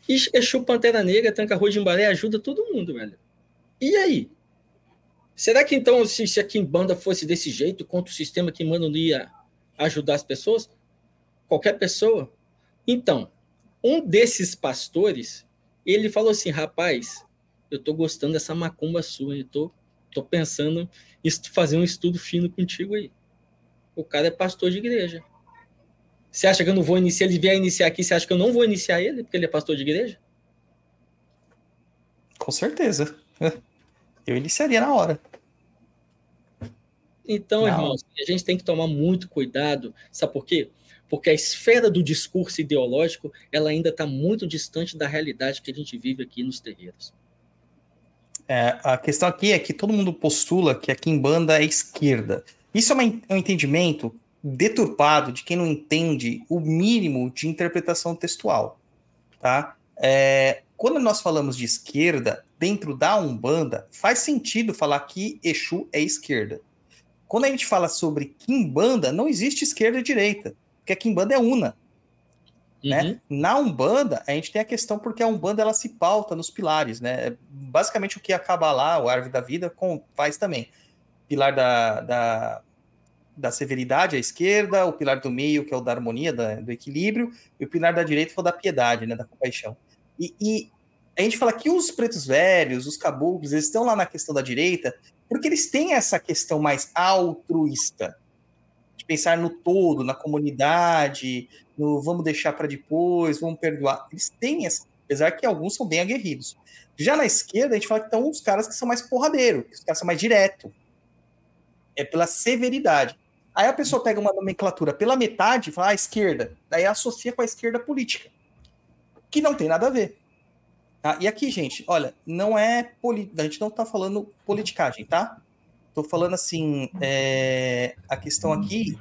Exu Pantera Negra, Tranca Rua de Embaré ajuda todo mundo, velho. E aí? Será que então, se, se a Kimbanda fosse desse jeito, contra o sistema que manda não ia ajudar as pessoas? Qualquer pessoa? Então, um desses pastores, ele falou assim, rapaz, eu tô gostando dessa macumba sua, eu tô, tô pensando em fazer um estudo fino contigo aí. O cara é pastor de igreja. Você acha que eu não vou iniciar? Ele vier iniciar aqui, você acha que eu não vou iniciar ele, porque ele é pastor de igreja? Com certeza. Eu iniciaria na hora. Então, Não. irmãos, a gente tem que tomar muito cuidado. Sabe por quê? Porque a esfera do discurso ideológico ela ainda está muito distante da realidade que a gente vive aqui nos terreiros. É, a questão aqui é que todo mundo postula que a Kimbanda é esquerda. Isso é uma- é um entendimento deturpado de quem não entende o mínimo de interpretação textual. Tá? É, quando nós falamos de esquerda, dentro da Umbanda, faz sentido falar que Exu é esquerda. Quando a gente fala sobre Kimbanda, não existe esquerda e direita, porque a Kimbanda é una. né? Uhum. Na Umbanda, a gente tem a questão porque a Umbanda ela se pauta nos pilares, né? É Basicamente o que a Kabbalah, o Árvore da Vida, com- faz também. Pilar da, da, da severidade à esquerda, o pilar do meio, que é o da harmonia, da- do equilíbrio, e o pilar da direita, que é o da piedade, né? Da compaixão. E, e a gente fala que os pretos velhos, os caboclos, eles estão lá na questão da direita, porque eles têm essa questão mais altruísta, pensar no todo, na comunidade, no vamos deixar para depois, vamos perdoar. Eles têm essa, apesar que alguns são bem aguerridos. Já na esquerda, a gente fala que estão os caras que são mais porradeiros, que os caras são mais direto. É pela severidade. Aí a pessoa pega uma nomenclatura pela metade e fala, ah, esquerda. Daí associa com a esquerda política. que não tem nada a ver. Tá? E aqui, gente, olha, não é. Poli... A gente não tá falando politicagem, tá? Tô falando assim. é, A questão aqui,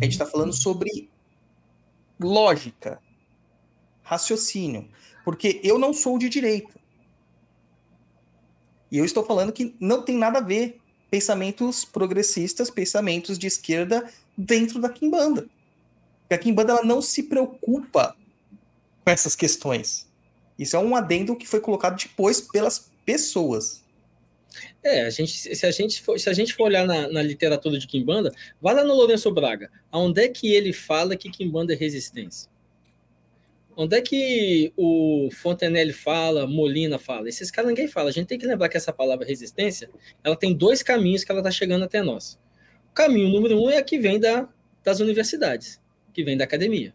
a gente tá falando sobre lógica, raciocínio. Porque eu não sou de direita. E eu estou falando que não tem nada a ver pensamentos progressistas, pensamentos de esquerda dentro da Kimbanda. Porque a Kimbanda ela não se preocupa com essas questões. Isso é um adendo que foi colocado depois pelas pessoas. É, a gente, se, a gente for, se a gente for olhar na, na literatura de Kimbanda, vai lá no Lourenço Braga. Onde é que ele fala que Kimbanda é resistência? Onde é que o Fontenelle fala, Molina fala? Esses caras ninguém fala. A gente tem que lembrar que essa palavra resistência, ela tem dois caminhos que ela está chegando até nós. O caminho número um é a que vem da, das universidades, que vem da academia,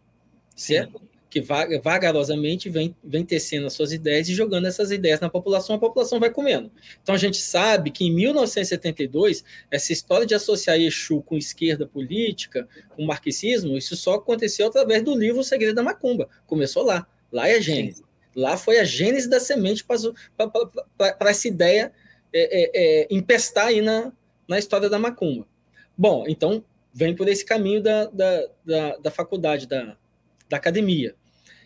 certo? Que vaga- vagarosamente vem, vem tecendo as suas ideias e jogando essas ideias na população, a população vai comendo. Então a gente sabe que em 1972, essa história de associar Exu com esquerda política, com marxismo, isso só aconteceu através do livro O Segredo da Macumba. Começou lá. Lá é a gênese. Lá foi a gênese da semente para essa ideia é, é, é, empestar aí na, na história da Macumba. Bom, então vem por esse caminho da, da, da, da faculdade, da, da academia.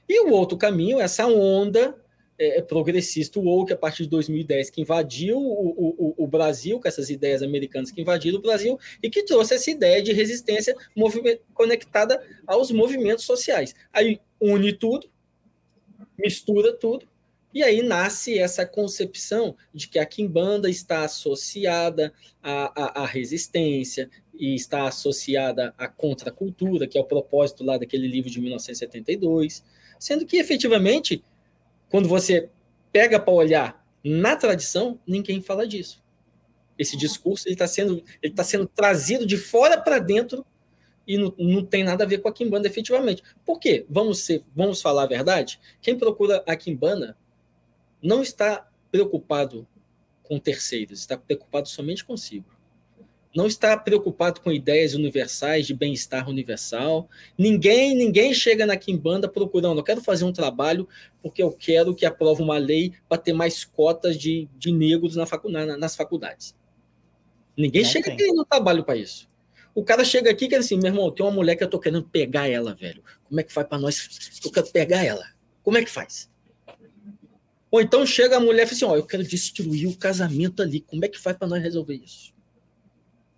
E o outro caminho, essa onda é, progressista woke a partir de 2010, que invadiu o, o, o Brasil, com essas ideias americanas que invadiram o Brasil, e que trouxe essa ideia de resistência conectada aos movimentos sociais. Aí une tudo, mistura tudo, e aí nasce essa concepção de que a Kimbanda está associada à, à, à resistência e está associada à contracultura, que é o propósito lá daquele livro de 1972, sendo que efetivamente, quando você pega para olhar na tradição, ninguém fala disso. Esse discurso está sendo, ele tá sendo trazido de fora para dentro e não, não tem nada a ver com a Kimbanda efetivamente. Por quê? Vamos, ser, vamos falar a verdade? Quem procura a Kimbanda não está preocupado com terceiros, está preocupado somente consigo. Não está preocupado com ideias universais de bem-estar universal. Ninguém, ninguém chega na Kimbanda procurando, eu quero fazer um trabalho porque eu quero que aprove uma lei para ter mais cotas de, de negros na facu, na, nas faculdades. Ninguém Não chega tem. querendo trabalho para isso. O cara chega aqui e diz assim, meu irmão, tem uma mulher que eu tô querendo pegar ela, velho. Como é que faz para nós? Eu quero pegar ela. Como é que faz? Ou então chega a mulher e fala assim: Ó, eu quero destruir o casamento ali. Como é que faz para nós resolver isso?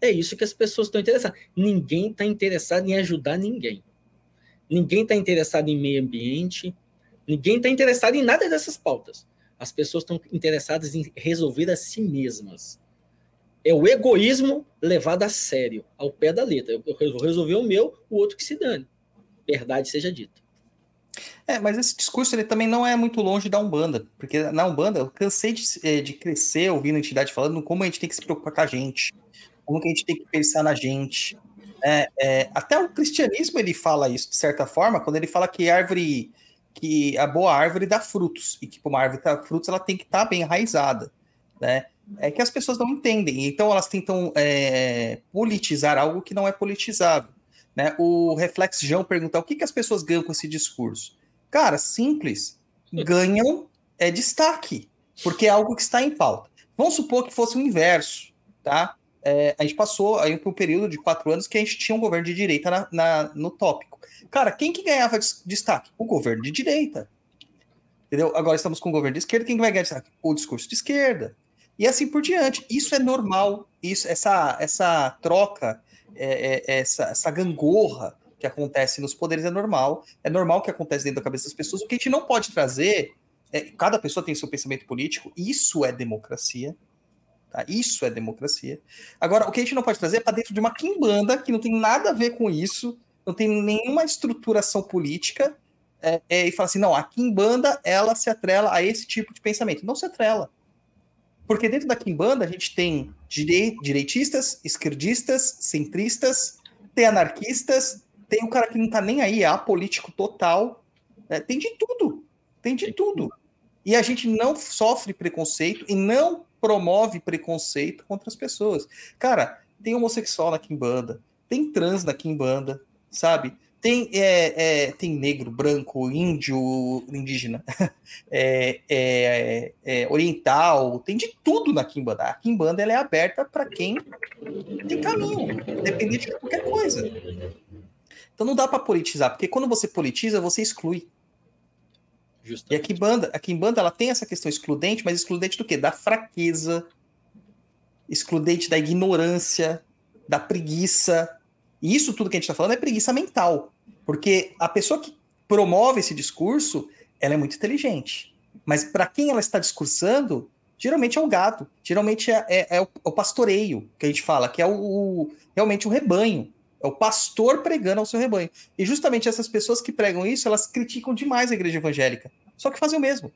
É isso que as pessoas estão interessadas. Ninguém está interessado em ajudar ninguém. Ninguém está interessado em meio ambiente. Ninguém está interessado em nada dessas pautas. As pessoas estão interessadas em resolver a si mesmas. É o egoísmo levado a sério, ao pé da letra. Eu vou resolver o meu, o outro que se dane. Verdade seja dita. É, mas esse discurso ele também não é muito longe da Umbanda, porque na Umbanda eu cansei de, eh, de crescer ouvindo a entidade falando como a gente tem que se preocupar com a gente, como que a gente tem que pensar na gente. É, é, até o cristianismo ele fala isso de certa forma, quando ele fala que árvore, que a boa árvore dá frutos, e que uma árvore dar frutos ela tem que estar bem enraizada, né? É que as pessoas não entendem, então elas tentam é, politizar algo que não é politizável. Né? O Reflex João perguntar o que, que as pessoas ganham com esse discurso. Cara, simples. Ganham é destaque, porque é algo que está em pauta. Vamos supor que fosse o inverso, tá? É, a gente passou aí por um período de quatro anos que a gente tinha um governo de direita na, na- no tópico. Cara, quem que ganhava des- destaque? O governo de direita. Entendeu? Agora estamos com o governo de esquerda, quem que vai ganhar destaque? O discurso de esquerda. E assim por diante. Isso é normal. Isso, essa, essa troca, é, é, essa, essa gangorra que acontece nos poderes é normal. É normal que acontece dentro da cabeça das pessoas. O que a gente não pode trazer, é, cada pessoa tem seu pensamento político. Isso é democracia. Tá? Isso é democracia. Agora, o que a gente não pode trazer é para dentro de uma quimbanda que não tem nada a ver com isso, não tem nenhuma estruturação política, é, é, e falar assim: não, a quimbanda ela se atrela a esse tipo de pensamento. Não se atrela. Porque dentro da quimbanda a gente tem direi- direitistas, esquerdistas, centristas, tem anarquistas, tem o cara que não tá nem aí, é apolítico total, né? tem de tudo, tem de tudo. E a gente não sofre preconceito e não promove preconceito contra as pessoas. Cara, tem homossexual na Kimbanda, tem trans na Kimbanda, sabe? Tem, é, é, tem negro, branco, índio, indígena, é, é, é, oriental, tem de tudo na Kimbanda. A Kimbanda ela é aberta para quem tem caminho, independente de qualquer coisa. Então não dá para politizar, porque quando você politiza, você exclui. E a Justamente. Kimbanda, a Kimbanda ela tem essa questão excludente, mas excludente do quê? Da fraqueza, excludente da ignorância, da preguiça. E isso tudo que a gente está falando é preguiça mental. Porque a pessoa que promove esse discurso, ela é muito inteligente. Mas para quem ela está discursando, geralmente é o gado. Geralmente é, é- é o, é o pastoreio, que a gente fala, que é o, o- realmente o rebanho. É o pastor pregando ao seu rebanho. E justamente essas pessoas que pregam isso, elas criticam demais a igreja evangélica. Só que fazem o mesmo.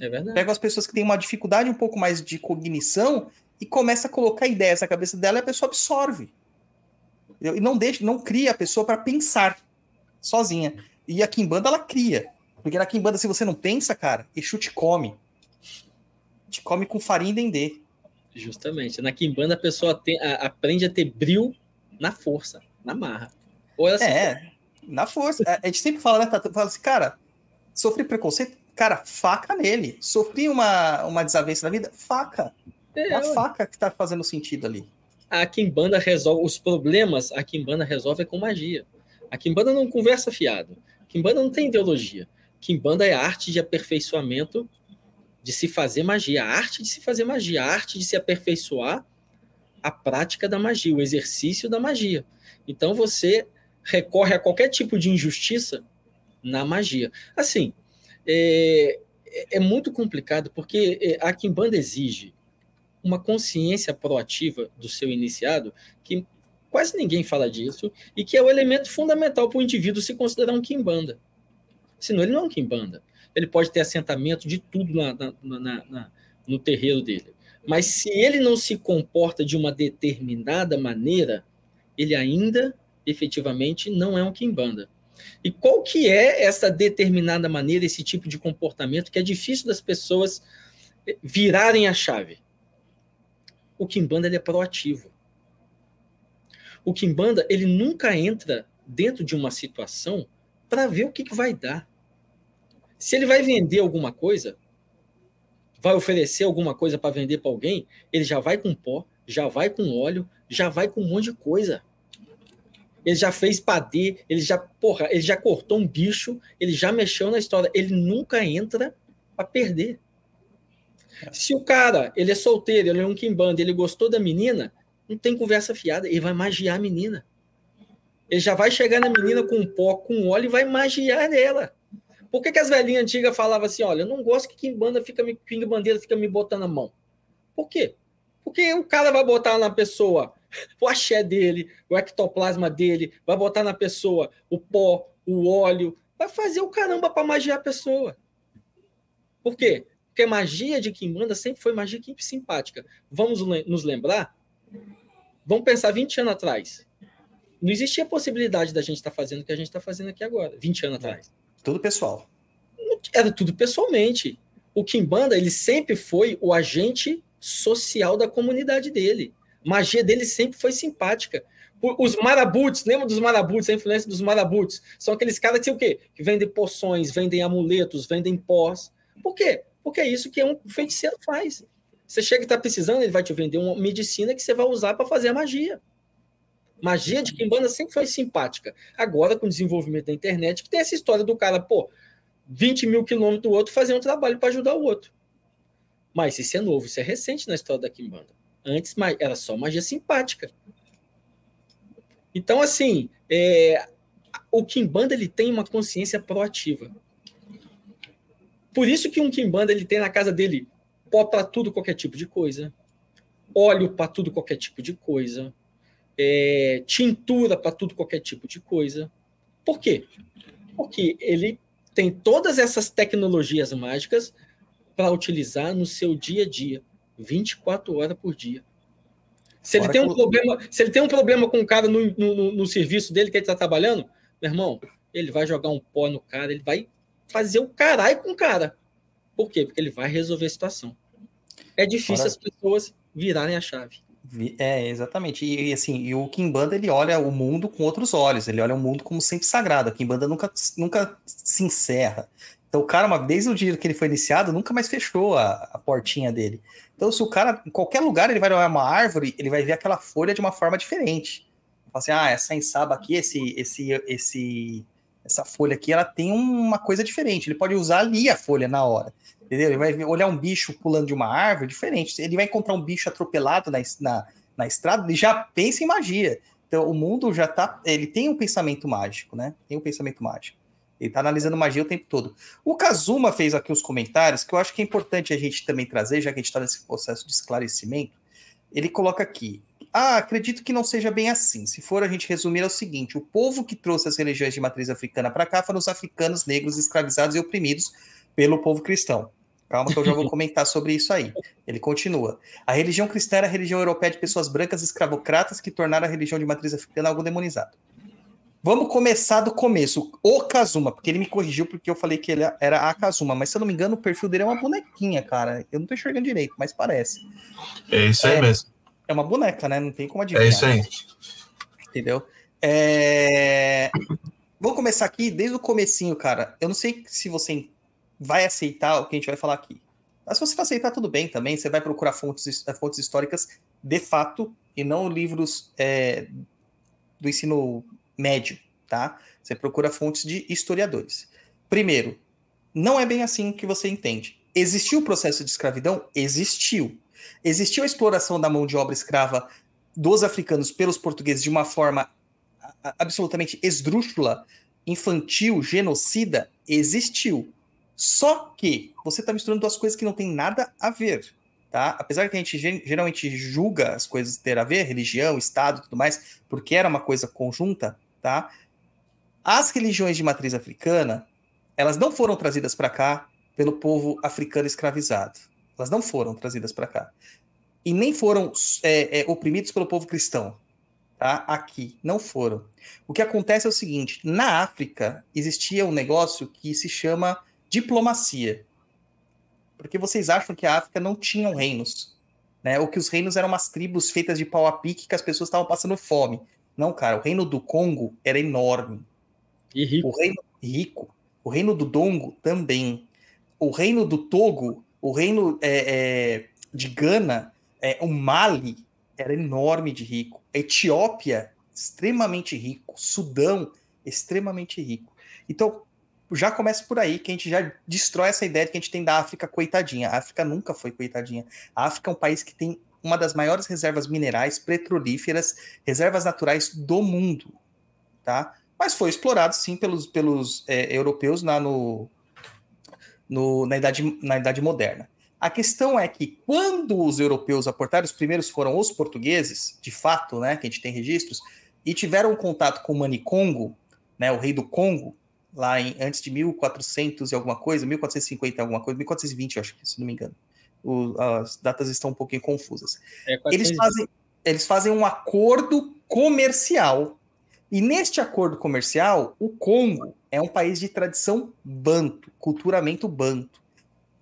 É verdade. Pegam as pessoas que têm uma dificuldade um pouco mais de cognição e começa a colocar ideias na cabeça dela e a pessoa absorve. E não deixa, não cria a pessoa para pensar sozinha. E a Kimbanda ela cria. Porque na Kimbanda, se você não pensa, cara, Exu te come. Te come com farinha e dendê. Justamente. Na Kimbanda a pessoa tem- a- aprende a ter bril na força, na marra. Ou ela É, na força. A- A gente sempre fala, né, Tata? Fala assim, cara, sofri preconceito, cara, faca nele. Sofri uma, uma desavença na vida, faca. É a faca que tá fazendo sentido ali. a Kimbanda resolve os problemas, a Kimbanda resolve com magia. A Kimbanda não conversa fiado. A Kimbanda não tem ideologia. Kimbanda é a arte de aperfeiçoamento de se fazer magia, a arte de se fazer magia, a arte de se aperfeiçoar a prática da magia, o exercício da magia. Então você recorre a qualquer tipo de injustiça na magia. Assim, é, é muito complicado porque é, a Kimbanda exige uma consciência proativa do seu iniciado, que quase ninguém fala disso, e que é o elemento fundamental para o indivíduo se considerar um quimbanda. Senão ele não é um quimbanda. Ele pode ter assentamento de tudo na, na- na- no terreiro dele. Mas se ele não se comporta de uma determinada maneira, ele ainda efetivamente não é um quimbanda. E qual que é essa determinada maneira, esse tipo de comportamento que é difícil das pessoas eh, virarem a chave? o Kimbanda ele é proativo. O Kimbanda ele nunca entra dentro de uma situação para ver o que, que vai dar. Se ele vai vender alguma coisa, vai oferecer alguma coisa para vender para alguém, ele já vai com pó, já vai com óleo, já vai com um monte de coisa. Ele já fez padê, ele já, porra, ele já cortou um bicho, ele já mexeu na história. Ele nunca entra para perder. Se o cara, ele é solteiro, ele é um quimbanda, ele gostou da menina, não tem conversa fiada, ele vai magiar a menina. Ele já vai chegar na menina com pó, com óleo e vai magiar nela. Por que, que as velhinhas antigas falavam assim, olha, eu não gosto que quimbanda fica me, bandeira fica me botando a mão. Por quê? Porque o cara vai botar na pessoa o axé dele, o ectoplasma dele, vai botar na pessoa o pó, o óleo, vai fazer o caramba para magiar a pessoa. Por quê? Porque magia de Kimbanda sempre foi magia simpática. Vamos nos lembrar? Vamos pensar 20 anos atrás. Não existia possibilidade da gente estar tá fazendo o que a gente está fazendo aqui agora, 20 anos atrás. Tudo pessoal. Era tudo pessoalmente. O Kimbanda, ele sempre foi o agente social da comunidade dele. Magia dele sempre foi simpática. Os marabutes, lembra dos marabutes, a influência dos marabutes? São aqueles caras que, o quê? que vendem poções, vendem amuletos, vendem pós. Por quê? Porque é isso que um feiticeiro faz. Você chega e está precisando, ele vai te vender uma medicina que você vai usar para fazer a magia. Magia de Kimbanda sempre foi simpática. Agora, com o desenvolvimento da internet, que tem essa história do cara, pô, 20 mil quilômetros do outro, fazer um trabalho para ajudar o outro. Mas isso é novo, isso é recente na história da Kimbanda. Antes era só magia simpática. Então, assim, é, o Kimbanda ele tem uma consciência proativa. Por isso que um Kimbanda ele tem na casa dele pó para tudo qualquer tipo de coisa, óleo para tudo qualquer tipo de coisa, é, tintura para tudo qualquer tipo de coisa. Por quê? Porque ele tem todas essas tecnologias mágicas para utilizar no seu dia a dia, 24 horas por dia. Se ele, tem um problema, se ele tem um problema com o cara no, no, no serviço dele que ele está trabalhando, meu irmão, ele vai jogar um pó no cara, ele vai fazer o caralho com o cara. Por quê? Porque ele vai resolver a situação. É difícil Fora... as pessoas virarem a chave. É, exatamente. E, assim, e o Kimbanda ele olha o mundo com outros olhos, ele olha o mundo como sempre sagrado. A Kimbanda nunca, nunca se encerra. Então, o cara, uma- desde o dia que ele foi iniciado, nunca mais fechou a, a portinha dele. Então, se o cara, em qualquer lugar, ele vai olhar uma árvore, ele vai ver aquela folha de uma forma diferente. Fala assim, ah, essa enxaba aqui, esse, esse, esse, essa folha aqui, ela tem uma coisa diferente. Ele pode usar ali a folha na hora. Entendeu? Ele vai olhar um bicho pulando de uma árvore diferente. Ele vai encontrar um bicho atropelado na, na, na estrada, ele já pensa em magia. Então, o mundo já tá. Ele tem um pensamento mágico, né? Tem um pensamento mágico. Ele tá analisando magia o tempo todo. O Kazuma fez aqui os comentários, que eu acho que é importante a gente também trazer, já que a gente está nesse processo de esclarecimento. Ele coloca aqui. Ah, acredito que não seja bem assim. Se for a gente resumir, é o seguinte: o povo que trouxe as religiões de matriz africana para cá foram os africanos negros escravizados e oprimidos pelo povo cristão. Calma, que eu já vou comentar sobre isso aí. Ele continua. A religião cristã era a religião europeia de pessoas brancas escravocratas que tornaram a religião de matriz africana algo demonizado. Vamos começar do começo. O Kazuma, porque ele me corrigiu porque eu falei que ele era a Kazuma, mas se eu não me engano, o perfil dele é uma bonequinha, cara. Eu não tô enxergando direito, mas parece. É isso aí É. mesmo. É uma boneca, né? Não tem como adivinhar. É isso aí. Entendeu? É... Vamos começar aqui desde o comecinho, cara. Eu não sei se você vai aceitar o que a gente vai falar aqui. Mas se você não aceitar, tudo bem também. Você vai procurar fontes, eh, fontes históricas de fato e não livros é, do ensino médio, tá? Você procura fontes de historiadores. Primeiro, não é bem assim que você entende. Existiu o processo de escravidão? Existiu. Existiu a exploração da mão de obra escrava dos africanos pelos portugueses de uma forma absolutamente esdrúxula, infantil, genocida? Existiu. Só que você está misturando duas coisas que não tem nada a ver, tá? Apesar que a gente gen- geralmente julga as coisas ter a ver, religião, Estado e tudo mais, porque era uma coisa conjunta, tá? As religiões de matriz africana, elas não foram trazidas para cá pelo povo africano escravizado. Elas não foram trazidas para cá. E nem foram é, é, oprimidos pelo povo cristão, tá? Aqui, não foram. O que acontece é o seguinte: na África existia um negócio que se chama diplomacia. Porque vocês acham que a África não tinham reinos, né? Ou que os reinos eram umas tribos feitas de pau a pique que as pessoas estavam passando fome. Não, cara, o reino do Congo era enorme. E rico. O reino rico. O reino do Dongo também. O reino do Togo, o reino é, é, de Gana, é, o Mali era enorme de rico. A Etiópia, extremamente rico. Sudão, extremamente rico. Então, já começa por aí que a gente já destrói essa ideia que a gente tem da África coitadinha. A África nunca foi coitadinha. A África é um país que tem uma das maiores reservas minerais, petrolíferas, reservas naturais do mundo, tá? Mas foi explorado sim pelos, pelos é, europeus na, no, no- na, idade, na Idade Moderna. A questão é que quando os europeus aportaram, os primeiros foram os portugueses, de fato, né, que a gente tem registros, e tiveram contato com o Manicongo, né, o rei do Congo, lá em, antes de 1400 e alguma coisa, 1450 e alguma coisa, 1420, eu acho que, se não me engano. O- as datas estão um pouquinho confusas. É Eles 420. fazem, eles fazem um acordo comercial. E neste acordo comercial, o Congo é um país de tradição banto, culturamento banto.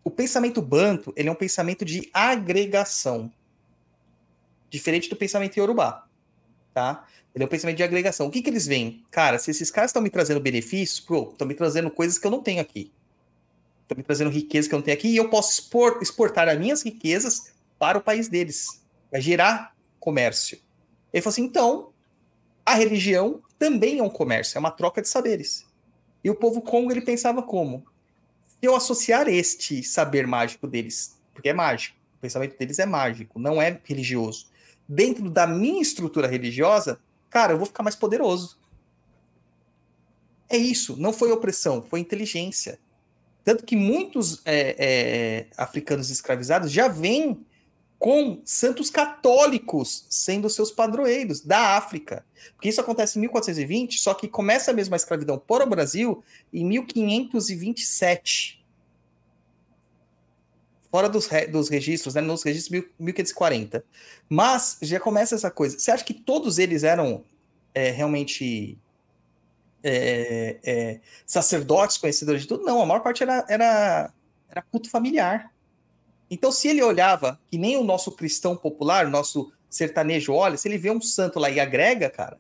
O pensamento banto, ele é um pensamento de agregação. Diferente do pensamento iorubá, tá? Ele é um pensamento de agregação. O que que eles veem? Cara, se esses caras estão me trazendo benefícios, pô, estão me trazendo coisas que eu não tenho aqui. Estão me trazendo riqueza que eu não tenho aqui e eu posso expor- exportar as minhas riquezas para o país deles. Vai gerar comércio. Ele falou assim: então, a religião também é um comércio, é uma troca de saberes. E o povo Congo ele pensava como? Se eu associar este saber mágico deles, porque é mágico, o pensamento deles é mágico, não é religioso, dentro da minha estrutura religiosa, cara, eu vou ficar mais poderoso. É isso, não foi opressão, foi inteligência. Tanto que muitos é, é, africanos escravizados já vêm com santos católicos sendo seus padroeiros da África. Porque isso acontece em 1420, só que começa mesmo a escravidão para o Brasil em 1527. Fora dos, re- dos registros, né, nos registros mil- 1540. Mas já começa essa coisa. Você acha que todos eles eram é, realmente é, é, sacerdotes, conhecedores de tudo? Não, a maior parte era, era, era culto familiar. Então, se ele olhava que nem o nosso cristão popular, nosso sertanejo olha, se ele vê um santo lá e agrega, cara,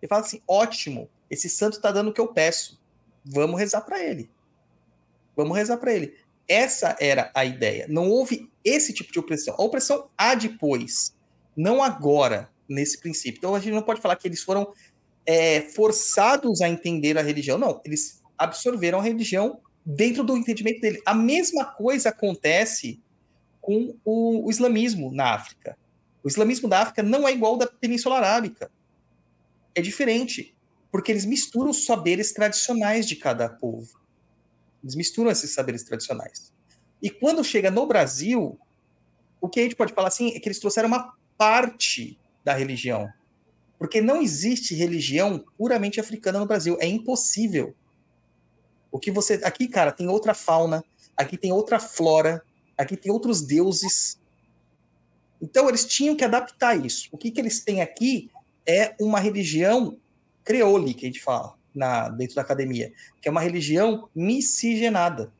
ele fala assim: ótimo, esse santo tá dando o que eu peço. Vamos rezar para ele. Vamos rezar para ele. Essa era a ideia. Não houve esse tipo de opressão. A opressão há depois, não agora, nesse princípio. Então a gente não pode falar que eles foram é, forçados a entender a religião. Não, eles absorveram a religião dentro do entendimento dele. A mesma coisa acontece com o, o islamismo na África. O islamismo da África não é igual ao da Península Arábica. É diferente, porque eles misturam os saberes tradicionais de cada povo. Eles misturam esses saberes tradicionais. E quando chega no Brasil, o que a gente pode falar assim é que eles trouxeram uma parte da religião. Porque não existe religião puramente africana no Brasil. É impossível. O que você. Aqui, cara, tem outra fauna, aqui tem outra flora, aqui tem outros deuses. Então, eles tinham que adaptar isso. O que, que eles têm aqui é uma religião creole, que a gente fala na, dentro da academia, que é uma religião miscigenada,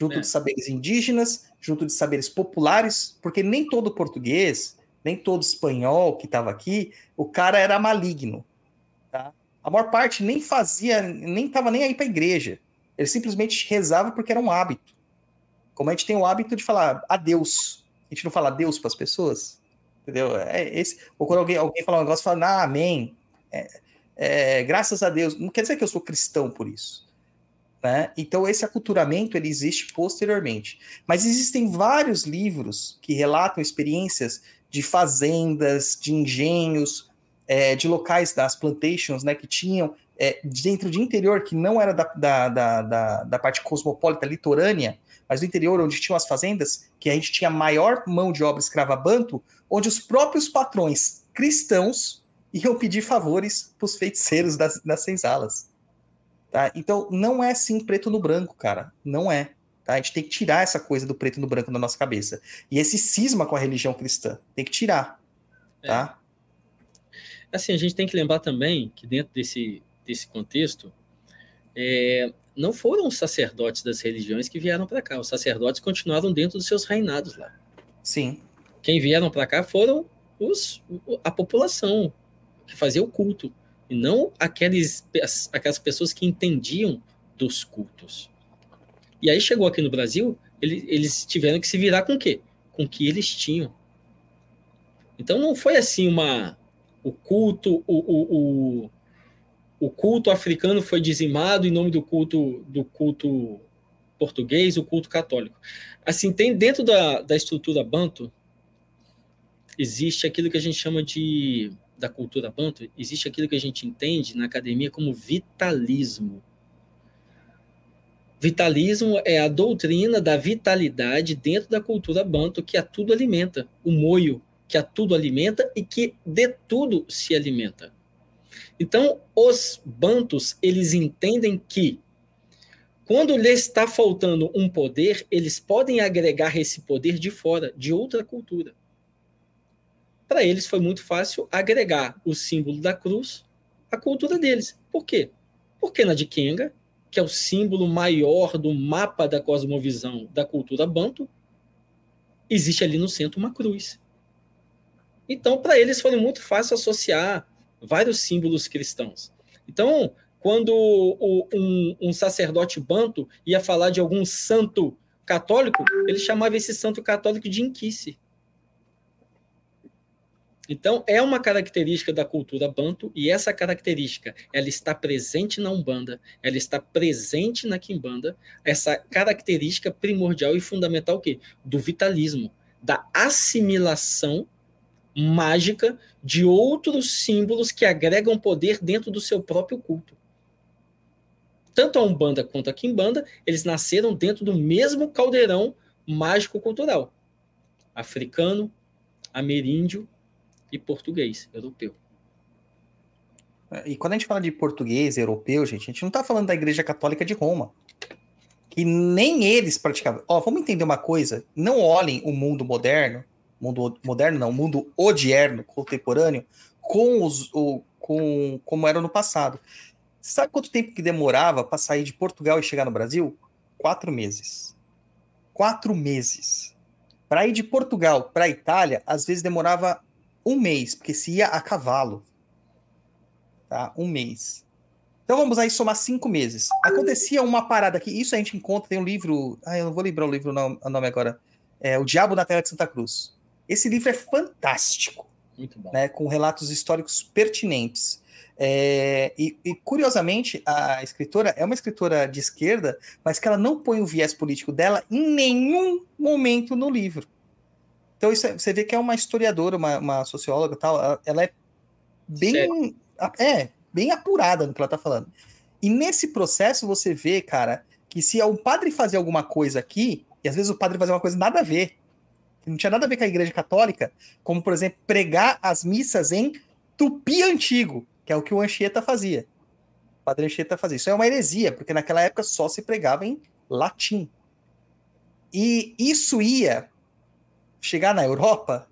junto é. de saberes indígenas, junto de saberes populares, porque nem todo português, nem todo espanhol que estava aqui, o cara era maligno. Tá? A maior parte nem fazia, nem estava nem aí para a igreja. Ele simplesmente rezava porque era um hábito. Como a gente tem o hábito de falar adeus. A gente não fala adeus para as pessoas. Entendeu? É esse, ou quando alguém, alguém fala um negócio, fala, ah, amém. É, é, graças a Deus. Não quer dizer que eu sou cristão por isso. Né? Então, esse aculturamento ele existe posteriormente. Mas existem vários livros que relatam experiências de fazendas, de engenhos, é, de locais das plantations, né, que tinham é, dentro de interior, que não era da, da, da, da, da parte cosmopolita litorânea, mas do interior, onde tinham as fazendas, que a gente tinha maior mão de obra escrava banto, onde os próprios patrões cristãos iam pedir favores para os feiticeiros das, das senzalas. Tá? Então, não é assim preto no branco, cara. Não é. Tá? A gente tem que tirar essa coisa do preto no branco da nossa cabeça. E esse cisma com a religião cristã. Tem que tirar. Tá? É. Assim, a gente tem que lembrar também que dentro desse, desse contexto, é, não foram os sacerdotes das religiões que vieram para cá. Os sacerdotes continuaram dentro dos seus reinados lá. Sim. Quem vieram para cá foram os, a população que fazia o culto, e não aqueles, aquelas pessoas que entendiam dos cultos. E aí chegou aqui no Brasil, ele, eles tiveram que se virar com o quê? Com o que eles tinham. Então não foi assim uma o culto, o, o, o, o culto africano foi dizimado em nome do culto do culto português, o culto católico. Assim, tem dentro da, da estrutura banto existe aquilo que a gente chama de da cultura banto, existe aquilo que a gente entende na academia como vitalismo. Vitalismo é a doutrina da vitalidade dentro da cultura banto que a tudo alimenta, o moio que a tudo alimenta e que de tudo se alimenta. Então, os bantos, eles entendem que quando lhes está faltando um poder, eles podem agregar esse poder de fora, de outra cultura. Para eles foi muito fácil agregar o símbolo da cruz à cultura deles. Por quê? Porque na de Kenga, que é o símbolo maior do mapa da cosmovisão da cultura banto, existe ali no centro uma cruz. Então, para eles foi muito fácil associar vários símbolos cristãos. Então, quando um, um, sacerdote banto ia falar de algum santo católico, ele chamava esse santo católico de Inquice. Então, é uma característica da cultura banto, e essa característica, ela está presente na Umbanda, ela está presente na Quimbanda, essa característica primordial e fundamental o quê? Do vitalismo, da assimilação mágica de outros símbolos que agregam poder dentro do seu próprio culto. Tanto a Umbanda quanto a Kimbanda, eles nasceram dentro do mesmo caldeirão mágico-cultural. Africano, ameríndio e português, europeu. E quando a gente fala de português, europeu, gente, a gente não está falando da Igreja Católica de Roma. Que nem eles praticavam. Ó, vamos entender uma coisa. Não olhem o mundo moderno mundo moderno não, mundo odierno, contemporâneo, com os o, com como era no passado. Sabe quanto tempo que demorava para sair de Portugal e chegar no Brasil? Quatro meses. Quatro meses. Para ir de Portugal para a Itália, às vezes demorava um mês, porque se ia a cavalo. Tá? Um mês. Então vamos aí somar cinco meses. Acontecia uma parada aqui, isso a gente encontra, tem um livro. Ah, eu não vou lembrar o livro, não, o nome agora. É O Diabo na Terra de Santa Cruz. Esse livro é fantástico, Muito bom. né? Com relatos históricos pertinentes. É, e, e, curiosamente, a escritora é uma escritora de esquerda, mas que ela não põe o viés político dela em nenhum momento no livro. Então isso é- você vê que é uma historiadora, uma, uma socióloga e tal, ela, é bem é bem apurada no que ela tá falando. E nesse processo você vê, cara, que se o padre fazer alguma coisa aqui, e às vezes o padre fazer uma coisa nada a ver, que não tinha nada a ver com a igreja católica, como por exemplo, pregar as missas em tupi antigo, que é o que o Anchieta fazia. O padre Anchieta fazia. Isso é uma heresia, porque naquela época só se pregava em latim. E isso ia chegar na Europa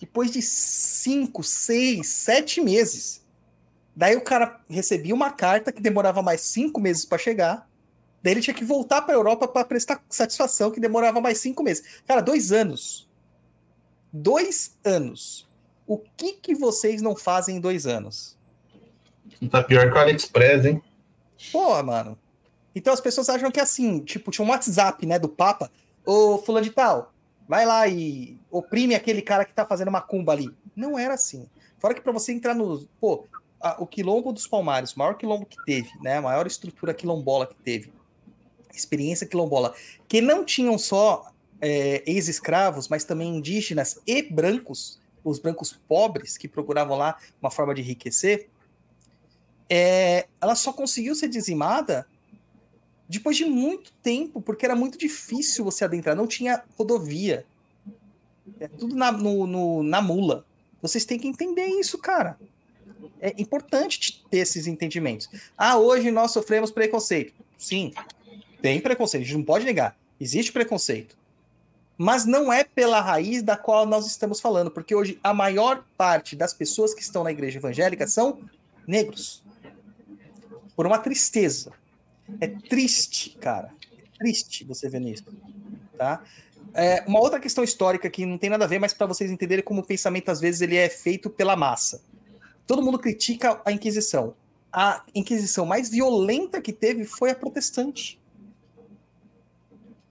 depois de cinco, seis, sete meses. Daí o cara recebia uma carta que demorava mais cinco meses para chegar. Daí ele tinha que voltar para a Europa para prestar satisfação, que demorava mais cinco meses. Cara, dois anos. Dois anos. O que, que vocês não fazem em dois anos? Tá pior que o AliExpress, hein? Porra, mano. Então as pessoas acham que é assim, tipo, tinha um WhatsApp, né, do Papa. Ô, fulano de tal, vai lá e oprime aquele cara que tá fazendo macumba ali. Não era assim. Fora que para você entrar no. Pô, a- o quilombo dos Palmares, o maior quilombo que teve, né? A maior estrutura quilombola que teve. Experiência quilombola. Que não tinham só é, ex-escravos, mas também indígenas e brancos, os brancos pobres que procuravam lá uma forma de enriquecer. É, ela só conseguiu ser dizimada depois de muito tempo, porque era muito difícil você adentrar, não tinha rodovia. É tudo na, no- no- na mula. Vocês têm que entender isso, cara. É importante ter esses entendimentos. Ah, hoje nós sofremos preconceito. Sim, tem preconceito, a gente não pode negar. Existe preconceito. Mas não é pela raiz da qual nós estamos falando, porque hoje a maior parte das pessoas que estão na igreja evangélica são negros. Por uma tristeza. É triste, cara. É triste você ver nisso. Tá? É, uma outra questão histórica que não tem nada a ver, mas para vocês entenderem como o pensamento às vezes ele é feito pela massa. Todo mundo critica a Inquisição. A Inquisição mais violenta que teve foi a protestante.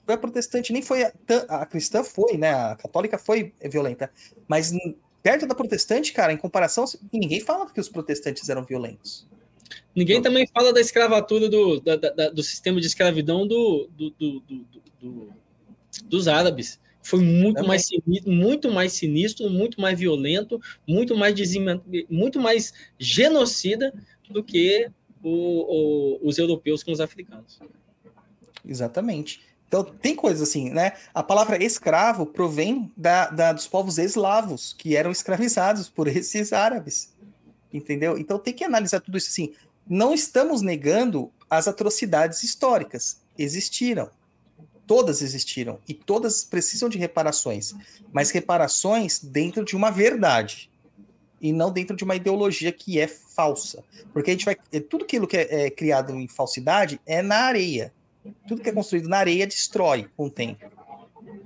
Foi a protestante, nem foi a, a cristã foi, né? A católica foi violenta, mas perto da protestante, cara, em comparação, ninguém fala que os protestantes eram violentos. Ninguém também fala da escravatura do, da- da- do sistema de escravidão do, do- do- do- do- do- dos árabes. Foi muito mais, sinistro, muito mais sinistro, muito mais violento, muito mais, dizima- muito mais genocida do que o- o- os europeus com os africanos. Exatamente. Então, tem coisas assim, né? A palavra escravo provém da, da- dos povos eslavos, que eram escravizados por esses árabes. Entendeu? Então, tem que analisar tudo isso assim. Não estamos negando as atrocidades históricas. Existiram. Todas existiram. E todas precisam de reparações. Mas reparações dentro de uma verdade. E não dentro de uma ideologia que é falsa. Porque a gente vai. é, Tudo aquilo que é, é criado em falsidade é na areia tudo que é construído na areia destrói com o tempo.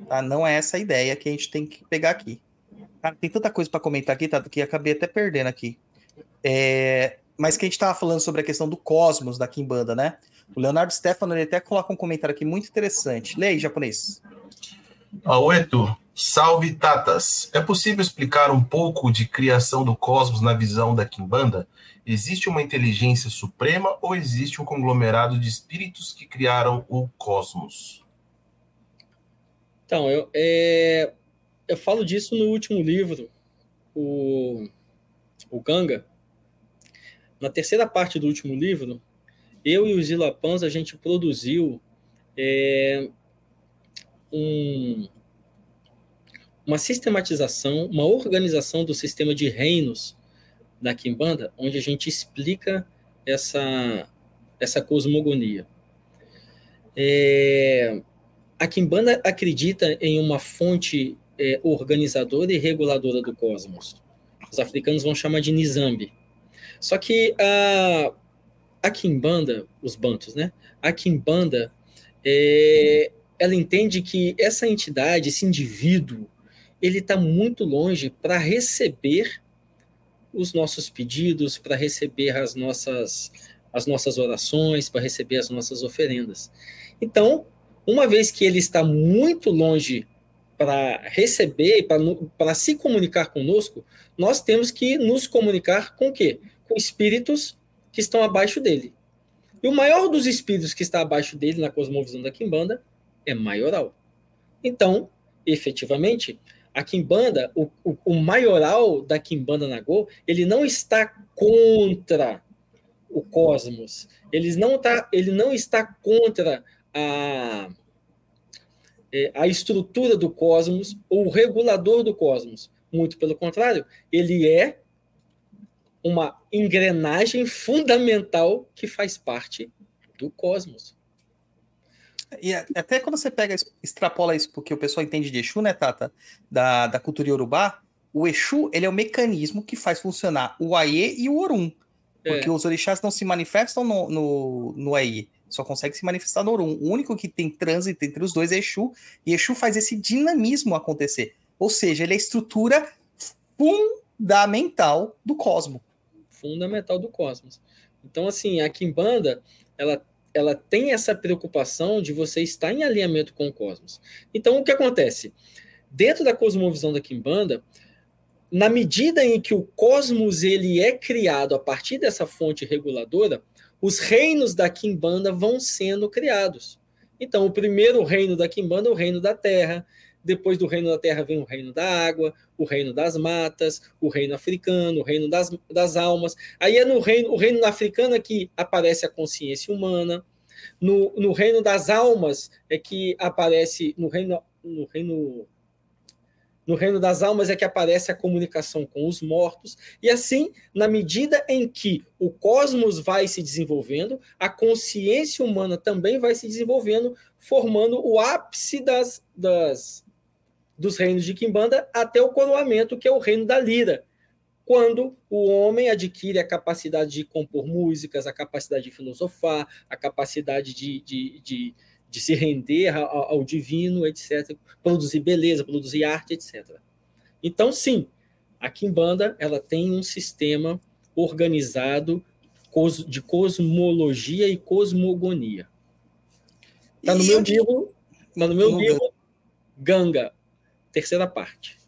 Tá? Não é essa a ideia que a gente tem que pegar aqui. Cara, tem tanta coisa para comentar aqui, tá? Que acabei até perdendo aqui. É, Mas que a gente tava falando sobre a questão do cosmos da Kimbanda, né? O Leonardo Stefano ele até coloca um comentário aqui muito interessante. Leia, japonês. Aoeto, salve Tatas. É possível explicar um pouco de criação do cosmos na visão da Kimbanda? Existe uma inteligência suprema ou existe um conglomerado de espíritos que criaram o cosmos? Então, eu, é, eu falo disso no último livro, o, o Ganga. Na terceira parte do último livro, eu e os Ilapans, a gente produziu é, um, uma sistematização, uma organização do sistema de reinos da Kimbanda, onde a gente explica essa, essa cosmogonia. É, a Kimbanda acredita em uma fonte é, organizadora e reguladora do cosmos. Os africanos vão chamar de Nizambi. Só que a, a Kimbanda, os bantos, né? A Kimbanda, é, ela entende que essa entidade, esse indivíduo, ele está muito longe para receber os nossos pedidos, para receber as nossas, as nossas orações, para receber as nossas oferendas. Então, uma vez que ele está muito longe para receber, para se comunicar conosco, nós temos que nos comunicar com o quê? Com espíritos que estão abaixo dele. E o maior dos espíritos que está abaixo dele na cosmovisão da Kimbanda é maioral. Então, efetivamente, a Kimbanda, o, o, o maioral da Kimbanda Nagô, ele não está contra o cosmos. Ele não, tá, ele não está contra a, é, a estrutura do cosmos ou o regulador do cosmos. Muito pelo contrário, ele é uma engrenagem fundamental que faz parte do cosmos. E até quando você pega, extrapola isso porque o pessoal entende de Exu, né, Tata? Da, da cultura Yorubá, o Exu ele é o mecanismo que faz funcionar o Aie e o Orum. Porque é. os orixás não se manifestam no, no, no Aie, só consegue se manifestar no Orum. O único que tem trânsito entre os dois é Exu, e Exu faz esse dinamismo acontecer. Ou seja, ele é a estrutura fundamental do cosmos. Fundamental do cosmos. Então, assim, a Kimbanda, ela ela tem essa preocupação de você estar em alinhamento com o cosmos. Então, o que acontece? Dentro da cosmovisão da Kimbanda, na medida em que o cosmos ele é criado a partir dessa fonte reguladora, os reinos da Kimbanda vão sendo criados. Então, o primeiro reino da Kimbanda é o reino da Terra, depois do reino da terra vem o reino da água, o reino das matas, o reino africano, o reino das, das almas. Aí é no reino, o reino africano é que aparece a consciência humana. No, no reino das almas é que aparece no reino no reino no reino das almas é que aparece a comunicação com os mortos, e assim, na medida em que o cosmos vai se desenvolvendo, a consciência humana também vai se desenvolvendo, formando o ápice das, das, dos reinos de Kimbanda até o coroamento, que é o reino da lira, quando o homem adquire a capacidade de compor músicas, a capacidade de filosofar, a capacidade de, de, de, de se render ao, ao, divino, etc., produzir beleza, produzir arte, etc. Então, sim, a Kimbanda ela tem um sistema organizado de cosmologia e cosmogonia. Está no meu livro, tá no meu livro Ganga, terceira parte.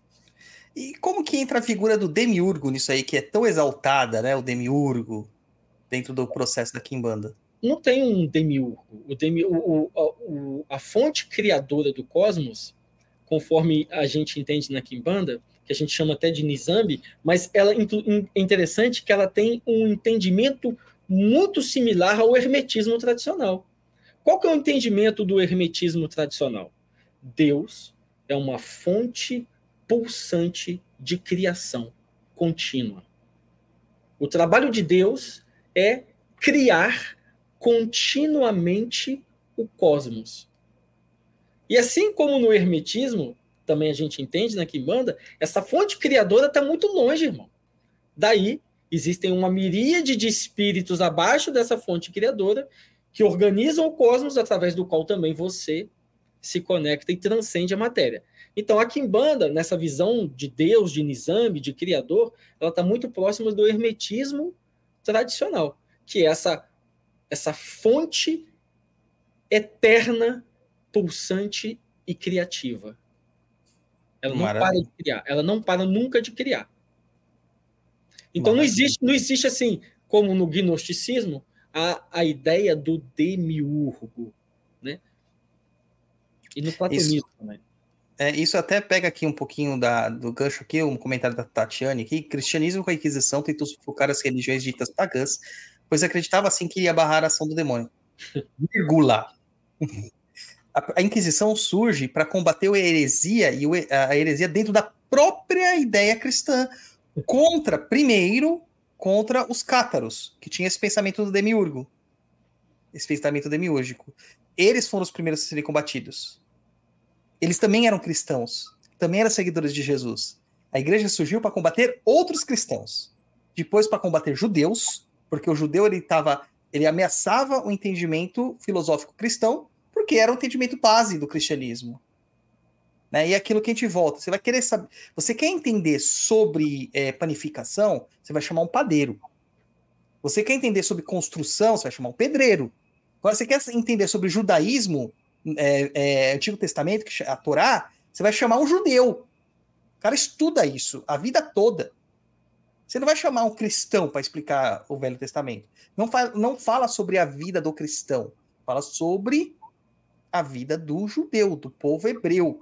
E como que entra a figura do demiurgo nisso aí, que é tão exaltada, né? O demiurgo, dentro do processo da Kimbanda? Não tem um demiurgo. O o, o, a fonte criadora do cosmos, conforme a gente entende na Kimbanda, que a gente chama até de Nizambi, mas ela é interessante que ela tem um entendimento muito similar ao hermetismo tradicional. Qual que é o entendimento do hermetismo tradicional? Deus é uma fonte pulsante de criação contínua. O trabalho de Deus é criar continuamente o cosmos. E assim como no hermetismo, também a gente entende na né, Kimbanda, essa fonte criadora está muito longe, irmão. Daí existem uma miríade de espíritos abaixo dessa fonte criadora que organizam o cosmos através do qual também você se conecta e transcende a matéria. Então, a Kimbanda, nessa visão de Deus, de Nizambi, de Criador, ela está muito próxima do hermetismo tradicional, que é essa, essa fonte eterna, pulsante e criativa. Ela não Maravilha. para de criar, ela não para nunca de criar. Então não existe, não existe assim, como no gnosticismo, a, a ideia do demiurgo, e no platonismo isso, também. É, isso até pega aqui um pouquinho da, do gancho aqui, um comentário da Tatiane aqui. Cristianismo com a Inquisição tentou sufocar as religiões ditas pagãs, pois acreditava assim que ia barrar a ação do demônio. Vírgula. A, Inquisição surge para combater a heresia e a heresia dentro da própria ideia cristã, contra, primeiro, contra os cátaros, que tinha esse pensamento do demiurgo, esse pensamento demiúrgico. Eles foram os primeiros a serem combatidos eles também eram cristãos, também eram seguidores de Jesus. A igreja surgiu para combater outros cristãos, depois para combater judeus, porque o judeu ele tava, ele ameaçava o entendimento filosófico cristão, porque era o entendimento base do cristianismo. Né? E é aquilo que a gente volta. Você vai querer saber. Você quer entender sobre é, panificação, você vai chamar um padeiro. Você quer entender sobre construção, você vai chamar um pedreiro. Agora, você quer entender sobre judaísmo, é, é, Antigo Testamento, a Torá, você vai chamar um judeu. O cara estuda isso a vida toda. Você não vai chamar um cristão para explicar o Velho Testamento. Não, fa não fala sobre a vida do cristão. Fala sobre a vida do judeu, do povo hebreu.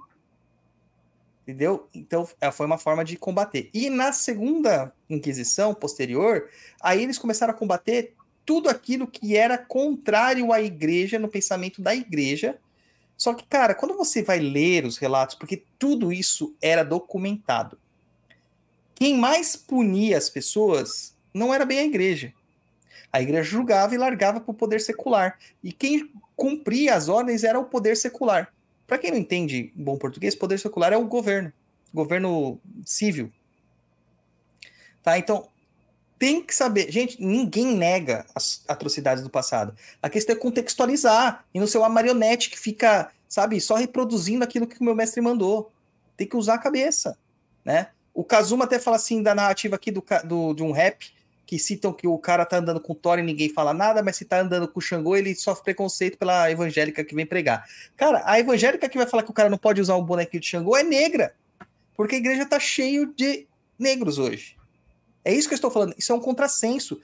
Entendeu? Então, é, foi uma forma de combater. E na segunda Inquisição, posterior, aí eles começaram a combater tudo aquilo que era contrário à igreja, no pensamento da igreja. Só que, cara, quando você vai ler os relatos, porque tudo isso era documentado, quem mais punia as pessoas não era bem a igreja. A igreja julgava e largava para o poder secular. E quem cumpria as ordens era o poder secular. Para quem não entende bom português, poder secular é o governo, governo civil. Tá? Então, tem que saber. Gente, ninguém nega as atrocidades do passado. A questão é contextualizar e não ser uma marionete que fica, sabe, só reproduzindo aquilo que o meu mestre mandou. Tem que usar a cabeça, né? O Kazuma até fala assim da narrativa aqui do, do, de um rap que citam que o cara tá andando com Thor e ninguém fala nada, mas se tá andando com o Xangô, ele sofre preconceito pela evangélica que vem pregar. Cara, a evangélica que vai falar que o cara não pode usar um bonequinho de Xangô é negra. Porque a igreja tá cheio de negros hoje. É isso que eu estou falando. Isso é um contrassenso.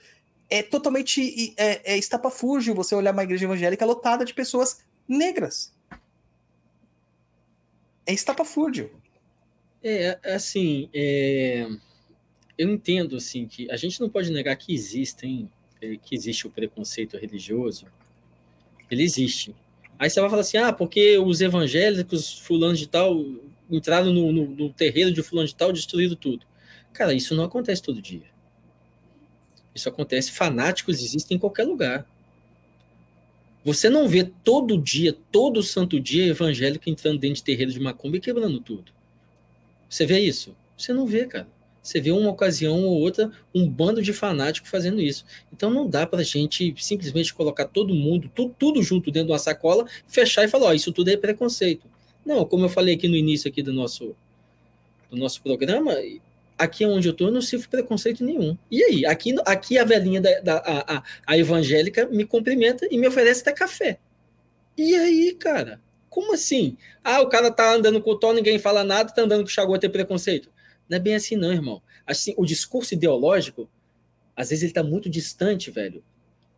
É totalmente é, é estapafúrgio você olhar uma igreja evangélica lotada de pessoas negras. É estapafúrdio. É, assim, é eu entendo assim que a gente não pode negar que existem é, que existe o preconceito religioso. Ele existe. Aí você vai falar assim, ah, porque os evangélicos, fulano de tal, entraram no, no, no terreiro de fulano de tal, destruíram tudo. Cara, isso não acontece todo dia. Isso acontece, fanáticos existem em qualquer lugar. Você não vê todo dia, todo santo dia, evangélico entrando dentro de terreiro de macumba e quebrando tudo. Você vê isso? Você não vê, cara. Você vê uma ocasião ou outra um bando de fanáticos fazendo isso. Então não dá para a gente simplesmente colocar todo mundo, tudo, tudo junto dentro de uma sacola, fechar e falar, ó, isso tudo é preconceito. Não, como eu falei aqui no início aqui do nosso, do nosso programa, aqui onde eu estou, eu não sofro preconceito nenhum. E aí? Aqui, aqui a velhinha da, da a, a, a, evangélica me cumprimenta e me oferece até café. E aí, cara? Como assim? Ah, o cara tá andando com o tom, ninguém fala nada, tá andando com o Xagô ter preconceito. Não é bem assim, não, irmão. Assim, o discurso ideológico, às vezes, ele está muito distante, velho,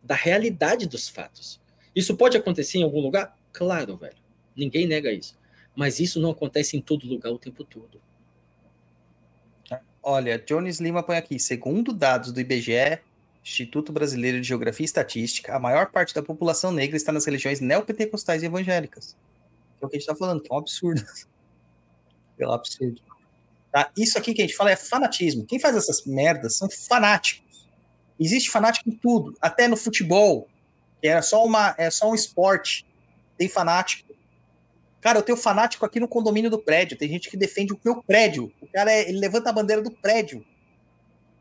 da realidade dos fatos. Isso pode acontecer em algum lugar? Claro, velho. Ninguém nega isso. Mas isso não acontece em todo lugar o tempo todo. Olha, Jones Lima põe aqui, segundo dados do IBGE, Instituto Brasileiro de Geografia e Estatística, a maior parte da população negra está nas religiões neopentecostais e evangélicas. É o que a gente está falando, que é um absurdo. É absurdo. Tá? Isso aqui que a gente fala é fanatismo. Quem faz essas merdas são fanáticos. Existe fanático em tudo, até no futebol, que era só uma, é só um esporte. Tem fanático. Cara, eu tenho fanático aqui no condomínio do prédio. Tem gente que defende o meu prédio. O cara é, ele levanta a bandeira do prédio.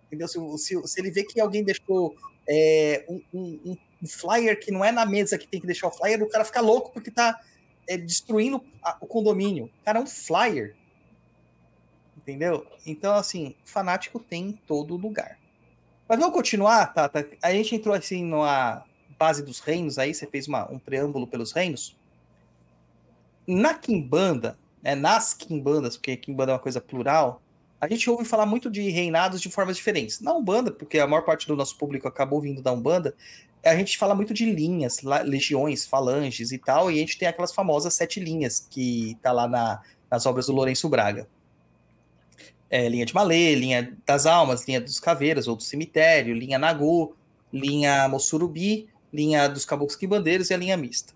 Entendeu? Se, se, se ele vê que alguém deixou é, um, um, um, flyer que não é na mesa que tem que deixar o flyer, o cara fica louco porque tá é, destruindo a, o condomínio. Cara, é um flyer. Entendeu? Então, assim, fanático tem em todo lugar. Mas vamos continuar, Tata? A gente entrou assim numa base dos reinos aí, você fez uma, um preâmbulo pelos reinos. Na Kimbanda, né, nas Kimbandas, porque Kimbanda é uma coisa plural, a gente ouve falar muito de reinados de formas diferentes. Na Umbanda, porque a maior parte do nosso público acabou vindo da Umbanda, a gente fala muito de linhas, legiões, falanges e tal, e a gente tem aquelas famosas sete linhas que tá lá na, nas obras do Lourenço Braga é, linha de Malê, linha das almas, linha dos caveiras ou do cemitério, linha Nagô, linha Mossurubi, linha dos caboclos quimbandeiros e a linha mista.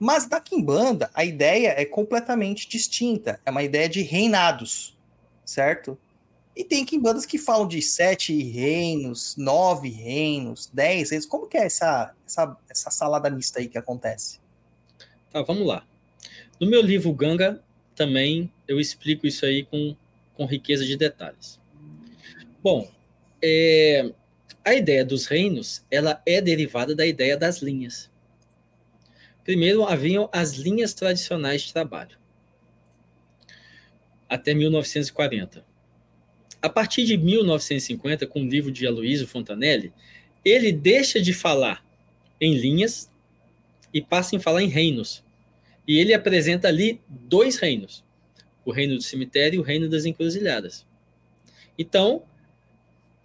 Mas da Quimbanda, a ideia é completamente distinta. É uma ideia de reinados, certo? E tem quimbandas que falam de sete reinos, nove reinos, dez reinos. Como que é essa, essa, essa salada mista aí que acontece? Tá, vamos lá. No meu livro Ganga, também eu explico isso aí com com riqueza de detalhes. Bom, é, a ideia dos reinos ela é derivada da ideia das linhas. Primeiro haviam as linhas tradicionais de trabalho. até 1940. A partir de 1950, com o livro de Aloysio Fontanelli, ele deixa de falar em linhas e passa a falar em reinos. E ele apresenta ali dois reinos: o reino do cemitério e o reino das encruzilhadas. Então,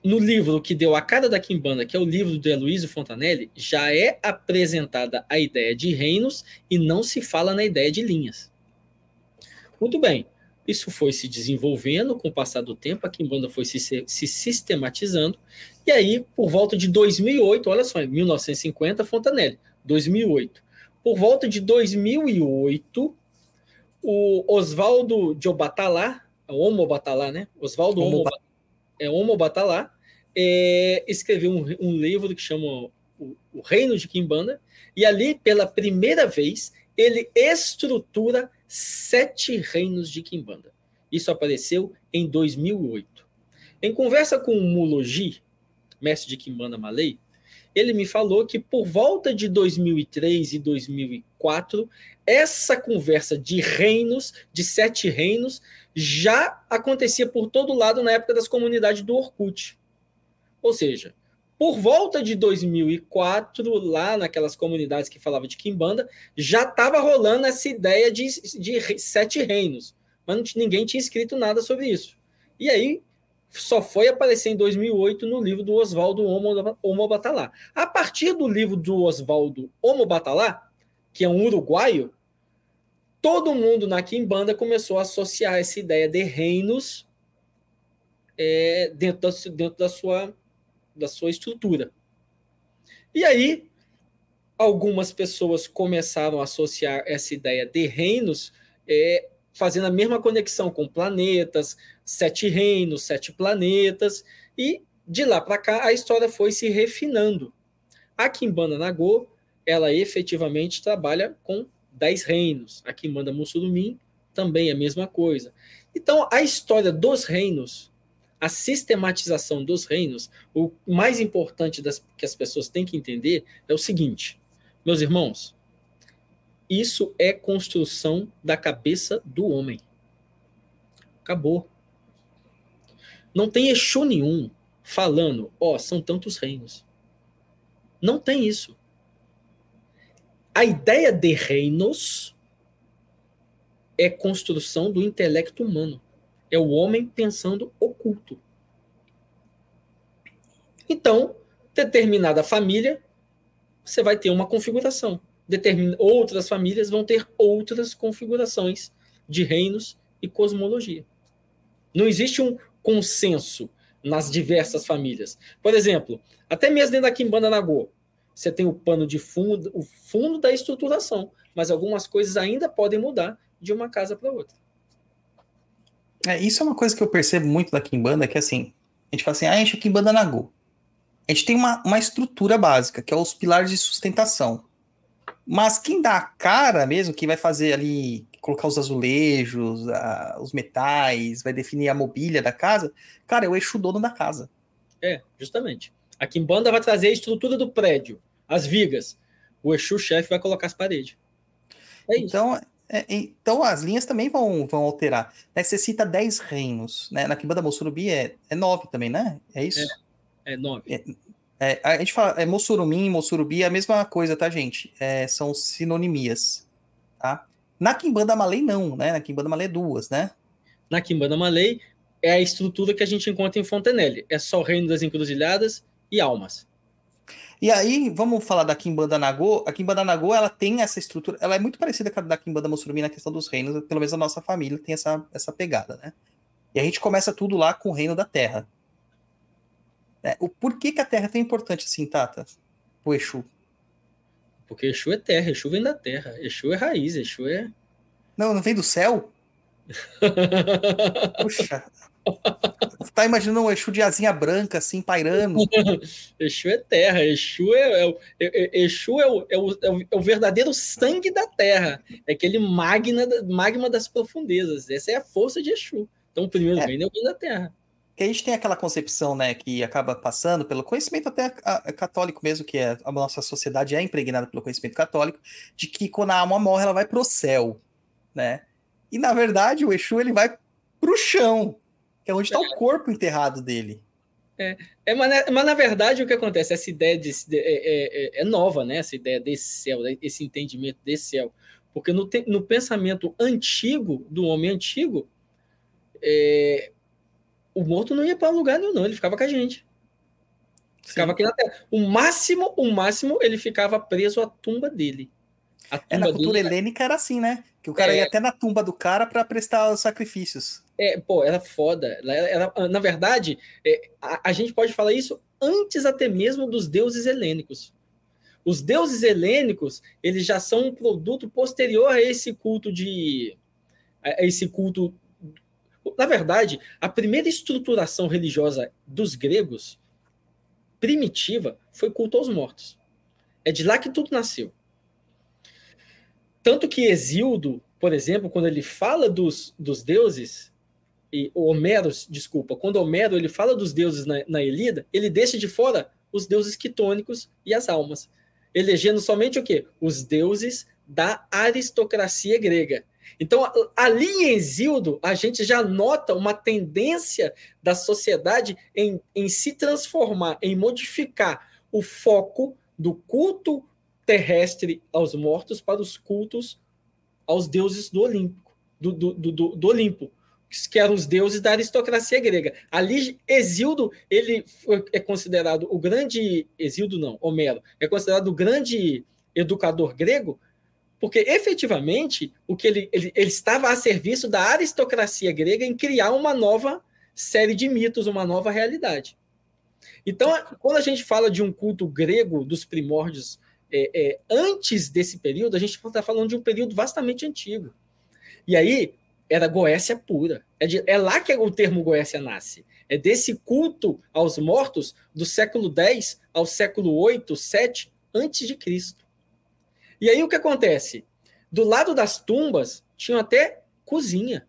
no livro que deu a cara da Quimbanda, que é o livro de Aloysio Fontanelli, já é apresentada a ideia de reinos e não se fala na ideia de linhas. Muito bem, isso foi se desenvolvendo com o passar do tempo, a Quimbanda foi se, se sistematizando, e aí, por volta de 2008, olha só, 1950, Fontanelli, 2008. Por volta de 2008, o Oswaldo de Obatalá, Homo Batalá, né? Oswaldo Homo, Homo é, Homo Batalá, é, escreveu um, um, livro que chama o, o Reino de Kimbanda, e ali, pela primeira vez, ele estrutura sete reinos de Kimbanda. Isso apareceu em 2008. Em conversa com o Mulogi, mestre de Kimbanda Malay, ele me falou que por volta de 2003 e 2004, essa conversa de reinos, de sete reinos, já acontecia por todo lado na época das comunidades do Orkut. Ou seja, por volta de 2004, lá naquelas comunidades que falavam de Kimbanda, já estava rolando essa ideia de, de sete reinos, mas ninguém tinha escrito nada sobre isso. E aí só foi aparecer em 2008 no livro do Oswaldo Homo Batalá. A partir do livro do Oswaldo Homo Batalá, que é um uruguaio, todo mundo na Kimbanda começou a associar essa ideia de reinos é, dentro, da, dentro da, sua, da sua estrutura. E aí, algumas pessoas começaram a associar essa ideia de reinos, é, fazendo a mesma conexão com planetas, sete reinos, sete planetas, e de lá para cá a história foi se refinando. A Kimbanda Nagô, ela efetivamente trabalha com dez reinos. A Kimbanda Mussurumim também é a mesma coisa. Então, a história dos reinos, a sistematização dos reinos, o mais importante das, que as pessoas têm que entender é o seguinte, meus irmãos, isso é construção da cabeça do homem. Acabou. Não tem Exu nenhum falando, ó, oh, são tantos reinos. Não tem isso. A ideia de reinos é construção do intelecto humano. É o homem pensando oculto. Então, determinada família, você vai ter uma configuração. Determina, outras famílias vão ter outras configurações de reinos e cosmologia. Não existe um consenso nas diversas famílias. Por exemplo, até mesmo dentro da Kimbanda Nagô, você tem o pano de fundo, o fundo da estruturação, mas algumas coisas ainda podem mudar de uma casa para outra. É, isso é uma coisa que eu percebo muito da Kimbanda, que assim, a gente fala assim, ah, a gente é Kimbanda Nagô. A gente tem uma, uma estrutura básica, que é os pilares de sustentação. Mas quem dá a cara mesmo, quem vai fazer ali, colocar os azulejos, a, os metais, vai definir a mobília da casa, cara, é o eixo dono da casa. É, justamente. A Kimbanda vai trazer a estrutura do prédio as vigas. O Exu chefe vai colocar as paredes. É isso. Então, é, então as linhas também vão, vão alterar. Né, você cita 10 reinos, né? Na Kimbanda Mossurubi é, é 9 também, né? É isso? É, é 9. É, é, a gente fala, é Mossurumim, Mossurubi é a mesma coisa, tá, gente? É, são sinonimias, tá? Na Kimbanda Malay não, né? Na Kimbanda Malay é duas, né? Na Kimbanda Malay é a estrutura que a gente encontra em Fontenelle. É só o Reino das Encruzilhadas e Almas. E aí, vamos falar da Kimbanda Nagô. A Kimbanda Nagô, ela tem essa estrutura, ela é muito parecida com a da Kimbanda Mussurumi na questão dos reinos, pelo menos a nossa família tem essa, essa pegada, né? E a gente começa tudo lá com o reino da terra. É, o porquê que a terra é tão importante assim, Tata? O Exu. Porque Exu é terra, Exu vem da terra, Exu é raiz, Exu é. Não, não vem do céu? Puxa, tá imaginando um Exu de asinha branca, assim, pairando. Exu é terra, Exu é, é, é, Exu é o, é, o, é o verdadeiro sangue da terra. É aquele magna, magma das profundezas. Essa é a força de Exu. Então, o primeiro é. reino é o reino da terra. Que a gente tem aquela concepção, né, que acaba passando pelo conhecimento até católico mesmo, que é, a nossa sociedade é impregnada pelo conhecimento católico, de que quando a alma morre, ela vai pro céu, né? E na verdade, o Exu ele vai pro chão, que é onde está o corpo enterrado dele. É, mas, na, mas na verdade o que acontece? Essa ideia de, de- é, é- é nova, né? Essa ideia desse céu, né? esse entendimento desse céu. Porque no, te- no pensamento antigo, do homem antigo, é, o morto não ia para lugar nenhum, não. Ele ficava com a gente. Ficava Sim. aqui na terra. O máximo, o máximo, ele ficava preso à tumba dele. A É, na tumba cultura dele helênica era assim, né? Que o cara É. ia até na tumba do cara para prestar os sacrifícios. É, pô, era foda. Ela era- era- na verdade, é, a, a gente pode falar isso antes até mesmo dos deuses helênicos. Os deuses helênicos, eles já são um produto posterior a esse culto de. a esse culto. Na verdade, a primeira estruturação religiosa dos gregos, primitiva, foi culto aos mortos. É de lá que tudo nasceu. Tanto que Exildo, por exemplo, quando ele fala dos, dos deuses, e Homero, desculpa, quando Homero ele fala dos deuses na, na Elida, ele deixa de fora os deuses quitônicos e as almas, elegendo somente o quê? Os deuses da aristocracia grega. Então, ali em Exildo, a gente já nota uma tendência da sociedade em, em se transformar, em modificar o foco do culto terrestre aos mortos para os cultos aos deuses do Olimpo, do, do, do, do- Olimpo, que eram os deuses da aristocracia grega. Ali, Exildo, ele é considerado o grande. Exildo não, Homero, é considerado o grande educador grego, porque efetivamente o que ele, ele, ele estava a serviço da aristocracia grega em criar uma nova série de mitos, uma nova realidade. Então, quando a gente fala de um culto grego dos primórdios é, é, antes desse período, a gente está falando de um período vastamente antigo. E aí, era Goécia pura. É, de- é lá que o termo Goécia nasce. É desse culto aos mortos do século X ao século 8, 7 antes de Cristo. E aí o que acontece? Do lado das tumbas tinha até cozinha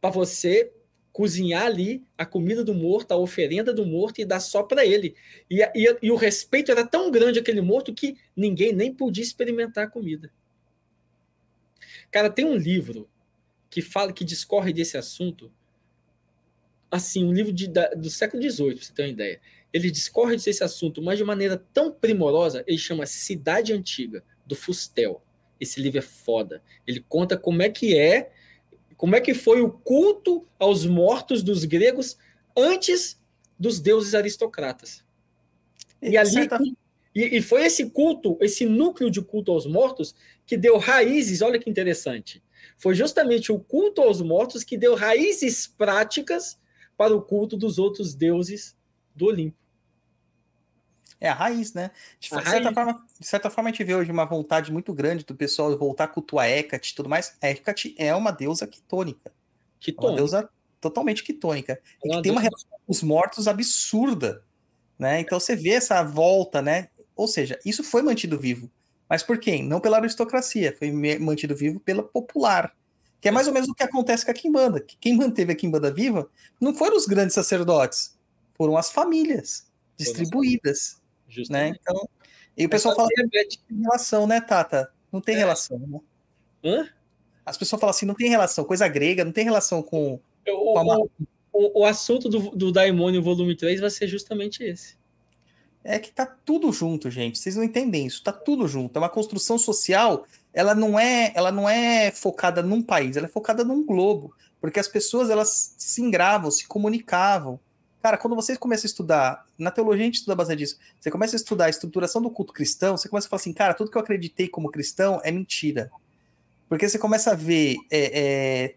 para você cozinhar ali a comida do morto, a oferenda do morto e dar só para ele. E, e- e o respeito era tão grande aquele morto que ninguém nem podia experimentar a comida. Cara, tem um livro que fala, que discorre desse assunto. Assim, um livro de- da- do século XVIII, pra você ter uma ideia. Ele discorre desse assunto, mas de maneira tão primorosa, ele chama Cidade Antiga, do Fustel. Esse livro é foda. Ele conta como é que é, como é que foi o culto aos mortos dos gregos antes dos deuses aristocratas. E ali certa- e, e foi esse culto, esse núcleo de culto aos mortos, que deu raízes. Olha que interessante. Foi justamente o culto aos mortos que deu raízes práticas para o culto dos outros deuses do Olimpo. É a raiz, né? De, certa raiz. Forma, de certa forma, a gente vê hoje uma vontade muito grande do pessoal voltar a cultuar Hecate e tudo mais. A Hecate é uma deusa quitônica. É uma tom. deusa totalmente quitônica. E Uma que tem uma relação com os mortos absurda. Né? Então você vê essa volta, né? Ou seja, isso foi mantido vivo. Mas por quem? Não pela aristocracia, foi mantido vivo pela popular. Que é mais ou menos o que acontece com a Kimbanda. Que quem manteve a Kimbanda viva não foram os grandes sacerdotes, foram as famílias distribuídas, né? Justamente. Então, e o pessoal fala que tem relação, né, Tata? Não tem É. relação, né? Hã? As pessoas falam assim, não tem relação, coisa grega, não tem relação com O, Com o, o assunto do, do Daimônio volume 3 vai ser justamente esse. É que tá tudo junto, gente. Vocês não entendem isso. Tá tudo junto. É uma construção social. Ela não é, ela não é focada num país. Ela é focada num globo, porque as pessoas elas se engravam, se comunicavam. Cara, quando vocês começam a estudar, na teologia a gente estuda bastante disso. Você começa a estudar a estruturação do culto cristão, você começa a falar assim, cara, tudo que eu acreditei como cristão é mentira. Porque você começa a ver é, é,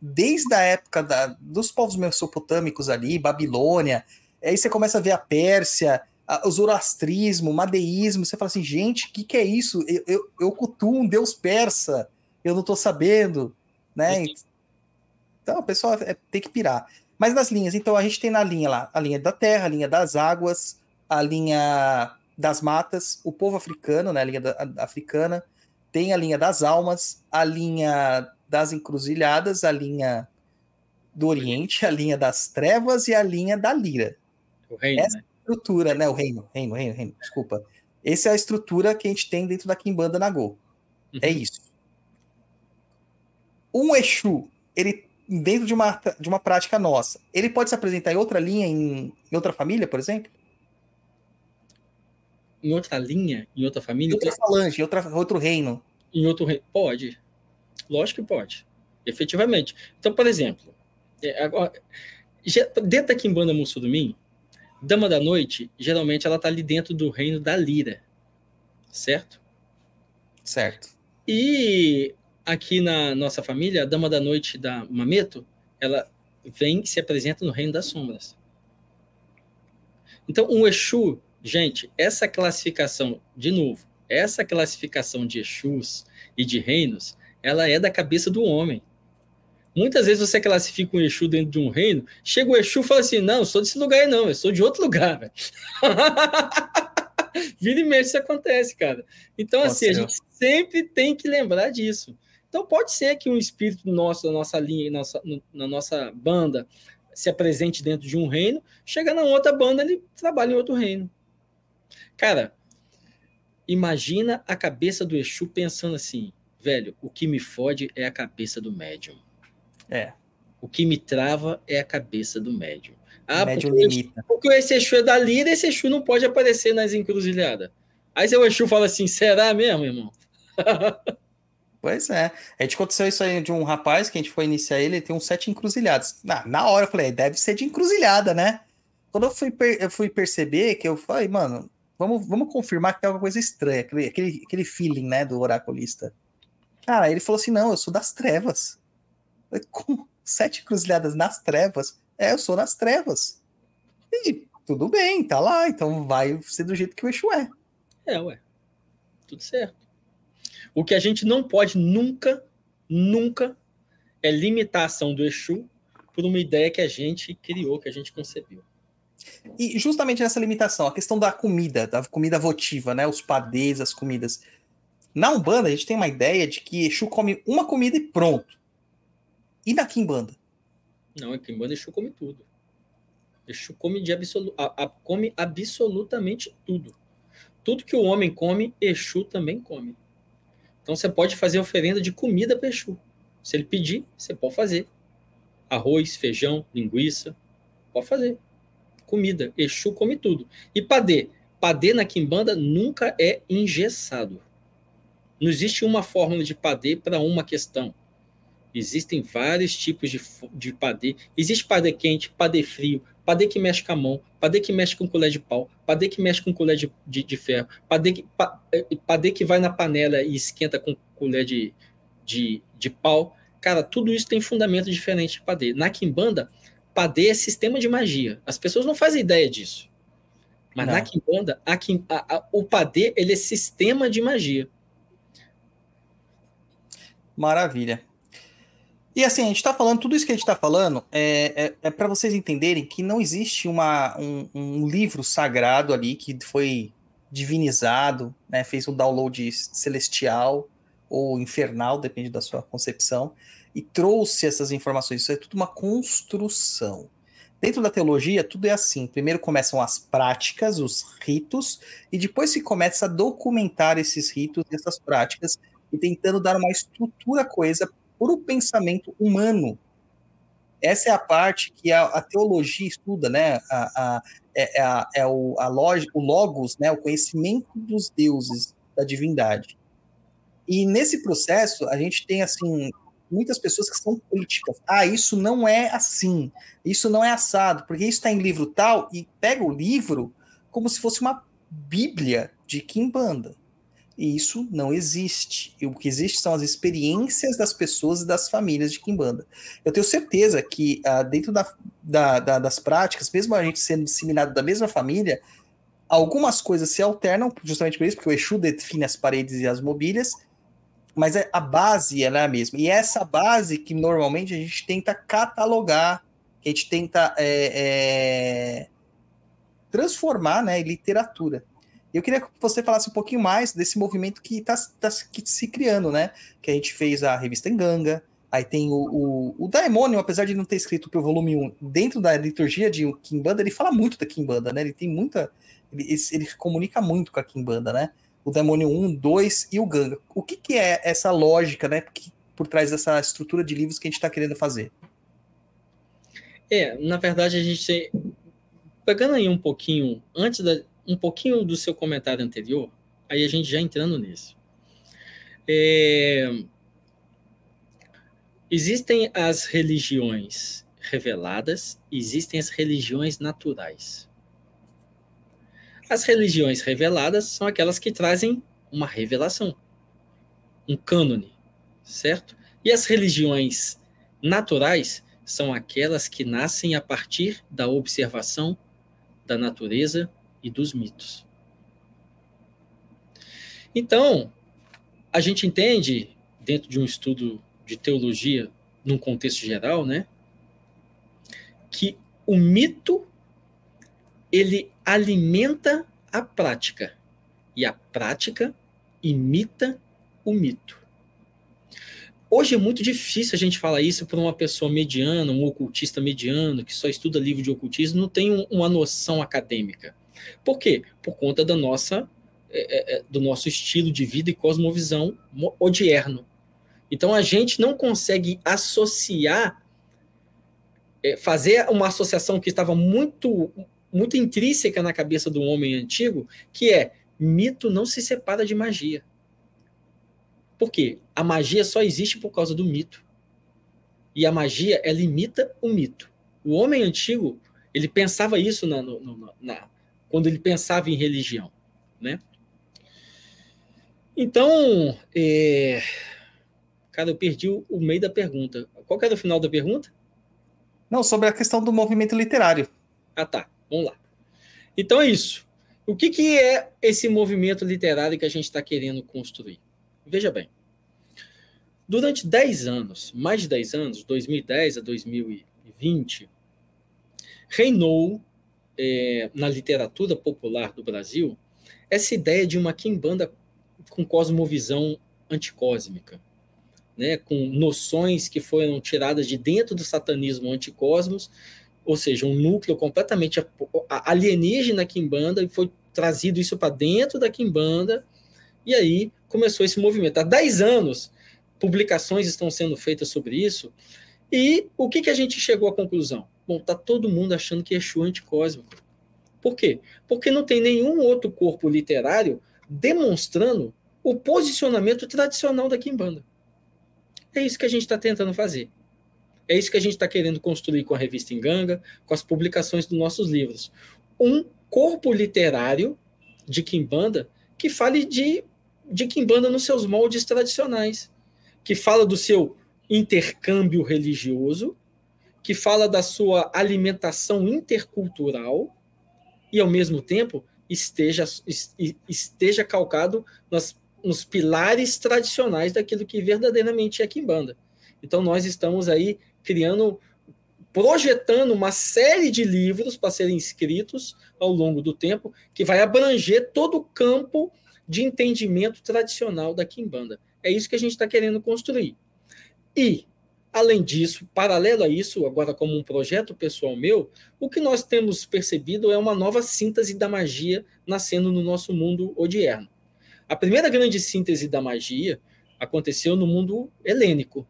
desde a época da- dos povos mesopotâmicos ali, Babilônia, aí você começa a ver a Pérsia, a- o zoroastrismo, o madeísmo, você fala assim, gente, o que, que é isso? Eu, eu, eu cultuo um deus persa, eu não tô sabendo, né? Então, o pessoal é- tem que pirar. Mas nas linhas, então a gente tem na linha lá, a linha da terra, a linha das águas, a linha das matas, o povo africano, né, a linha da- a- africana, tem a linha das almas, a linha das encruzilhadas, a linha do Oriente, a linha das trevas e a linha da lira O reino, Essa- né? estrutura, né? O reino, reino, reino, reino, desculpa. Essa é a estrutura que a gente tem dentro da Kimbanda Nagô. É Uhum. isso. Um Exu, ele dentro de uma, de uma prática nossa, ele pode se apresentar em outra linha, em, em outra família, por exemplo? Em outra linha, em outra família, Em outra falange, em outra, outro reino. em outro reino. Pode. Lógico que pode. Efetivamente. Então, por exemplo, é, agora, já- dentro da Quimbanda Mussurumim, Dama da Noite, geralmente ela está ali dentro do reino da Lira. Certo? Certo. E aqui na nossa família, a Dama da Noite da Mameto, ela vem e se apresenta no Reino das Sombras. Então, um Exu, gente, essa classificação, de novo, essa classificação de Exus e de reinos, ela é da cabeça do homem. Muitas vezes você classifica um Exu dentro de um reino, chega o Exu e fala assim: não, eu sou desse lugar aí não, eu sou de outro lugar. velho." Vira e mexe isso acontece, cara. Então, Pode assim, a gente sempre tem que lembrar disso. Então, pode ser que um espírito nosso, da nossa linha, nossa, no- na nossa banda, se apresente dentro de um reino, chega na outra banda, ele trabalha em outro reino. Cara, imagina a cabeça do Exu pensando assim, velho, o que me fode é a cabeça do médium. É. O que me trava é a cabeça do médium. Ah, médium porque, limita. porque esse Exu é da lira, esse Exu não pode aparecer nas encruzilhadas. Aí seu Exu fala assim, será mesmo, irmão? Pois é. A gente aconteceu isso aí de um rapaz que a gente foi iniciar ele, tem uns sete encruzilhadas. Na, na hora eu falei, deve ser de encruzilhada, né? Quando eu fui, per- eu fui perceber que eu falei, mano, vamos, vamos confirmar que tem alguma coisa estranha, aquele, aquele, aquele feeling, né, do oraculista. Cara, ele falou assim: não, eu sou das trevas. Falei, Com sete encruzilhadas nas trevas? É, eu sou das trevas. E tudo bem, tá lá, então vai ser do jeito que o Exu é. É, ué. Tudo certo. O que a gente não pode nunca, nunca é limitar a ação do Exu por uma ideia que a gente criou, que a gente concebeu. E justamente nessa limitação, a questão da comida, da comida votiva, né? Os padês, as comidas. Na Umbanda, a gente tem uma ideia de que Exu come uma comida e pronto. E na Kimbanda? Não, é Kimbanda Exu come tudo. Exu come, de absolu a- a- come absolutamente tudo. Tudo que o homem come, Exu também come. Então você pode fazer oferenda de comida para Exu. Se ele pedir, você pode fazer. Arroz, feijão, linguiça, pode fazer. Comida, Exu come tudo. E padê? Padê na Kimbanda nunca é engessado. Não existe uma fórmula de padê para uma questão. Existem vários tipos de, de padê. Existe padê quente, padê frio, padê que mexe com a mão, padê que mexe com colher de pau, padê que mexe com colher de, de, de ferro, padê que, pa, eh, padê que vai na panela e esquenta com colher de, de, de pau. Cara, tudo isso tem fundamento diferente de padê. Na Kimbanda, padê é sistema de magia. As pessoas não fazem ideia disso. Mas Não. na Kimbanda, a, a- a- o padê ele é sistema de magia. Maravilha. E assim, a gente tá falando, tudo isso que a gente tá falando é, é, é para vocês entenderem que não existe uma, um, um livro sagrado ali que foi divinizado, né, fez um download celestial ou infernal, depende da sua concepção, e trouxe essas informações. Isso é tudo uma construção. Dentro da teologia, tudo é assim. Primeiro começam as práticas, os ritos, e depois se começa a documentar esses ritos e essas práticas e tentando dar uma estrutura à coisa por o pensamento humano. Essa é a parte que a, a teologia estuda, né? A, a, é, é a, é o, a lógica, o logos, né? O conhecimento dos deuses, da divindade. E nesse processo, a gente tem, assim, muitas pessoas que são críticas. Ah, isso não é assim. Isso não é assado, porque isso está em livro tal, e pega o livro como se fosse uma bíblia de Kimbanda. E isso não existe. E o que existe são as experiências das pessoas e das famílias de Kimbanda. Eu tenho certeza que ah, dentro da, da- da- das práticas, mesmo a gente sendo disseminado da mesma família, algumas coisas se alternam, justamente por isso, porque o Exu define as paredes e as mobílias, mas é- a base ela é a mesma. E é essa base que normalmente a gente tenta catalogar, que a gente tenta é, é, transformar né, em literatura. Eu queria que você falasse um pouquinho mais desse movimento que está que se criando, né? Que a gente fez a revista Enganga, aí tem o, o, o Daemonium, apesar de não ter escrito para o volume 1, dentro da liturgia de Kimbanda, ele fala muito da Kimbanda, né? Ele tem muita. Ele, ele, comunica muito com a Kimbanda, né? O Daemonium 1, 2 e o Ganga. O que, que é essa lógica, né? Que, por trás dessa estrutura de livros que a gente está querendo fazer? É, na verdade, a gente. Pegando aí um pouquinho, antes da. Um pouquinho do seu comentário anterior, aí a gente já entrando nisso. É, existem as religiões reveladas, existem as religiões naturais. As religiões reveladas são aquelas que trazem uma revelação, um cânone, certo? E as religiões naturais são aquelas que nascem a partir da observação da natureza e dos mitos. Então, a gente entende, dentro de um estudo de teologia, num contexto geral, né, que o mito ele alimenta a prática e a prática imita o mito. Hoje é muito difícil a gente falar isso para uma pessoa mediana, um ocultista mediano, que só estuda livro de ocultismo, não tem um, uma noção acadêmica. Por quê? Por conta da nossa, é, é, é do nosso estilo de vida e cosmovisão odierno. Então a gente não consegue associar, fazer uma associação que estava muito, muito intrínseca na cabeça do homem antigo, que é mito não se separa de magia. Por quê? A magia só existe por causa do mito. E a magia, ela imita o mito. O homem antigo, ele pensava isso na, no, na, quando ele pensava em religião, né? Então, é... cara, eu perdi o, o meio da pergunta. Qual era o final da pergunta? Não, sobre a questão do movimento literário. Ah, tá. Vamos lá. Então é isso. O que, que é esse movimento literário que a gente está querendo construir? Veja bem, durante 10 anos, mais de 10 anos, 2010 a 2020, reinou é, na literatura popular do Brasil essa ideia de uma quimbanda com cosmovisão anticósmica, né, com noções que foram tiradas de dentro do satanismo anticosmos, ou seja, um núcleo completamente alienígena quimbanda e foi trazido isso para dentro da quimbanda e aí começou esse movimento. Há 10 anos, publicações estão sendo feitas sobre isso. E o que, que a gente chegou à conclusão? Bom, tá todo mundo achando que Exu é anticósmico. Por quê? Porque não tem nenhum outro corpo literário demonstrando o posicionamento tradicional da Kimbanda. É isso que a gente está tentando fazer. É isso que a gente está querendo construir com a revista Enganga, com as publicações dos nossos livros. Um corpo literário de Kimbanda que fale de, de Kimbanda nos seus moldes tradicionais, que fala do seu intercâmbio religioso, que fala da sua alimentação intercultural e, ao mesmo tempo, esteja, esteja calcado nas, nos pilares tradicionais daquilo que verdadeiramente é Kimbanda. Então, nós estamos aí criando, projetando uma série de livros para serem escritos ao longo do tempo, que vai abranger todo o campo de entendimento tradicional da Kimbanda. É isso que a gente está querendo construir. E, além disso, paralelo a isso, agora como um projeto pessoal meu, o que nós temos percebido é uma nova síntese da magia nascendo no nosso mundo odierno. A primeira grande síntese da magia aconteceu no mundo helênico.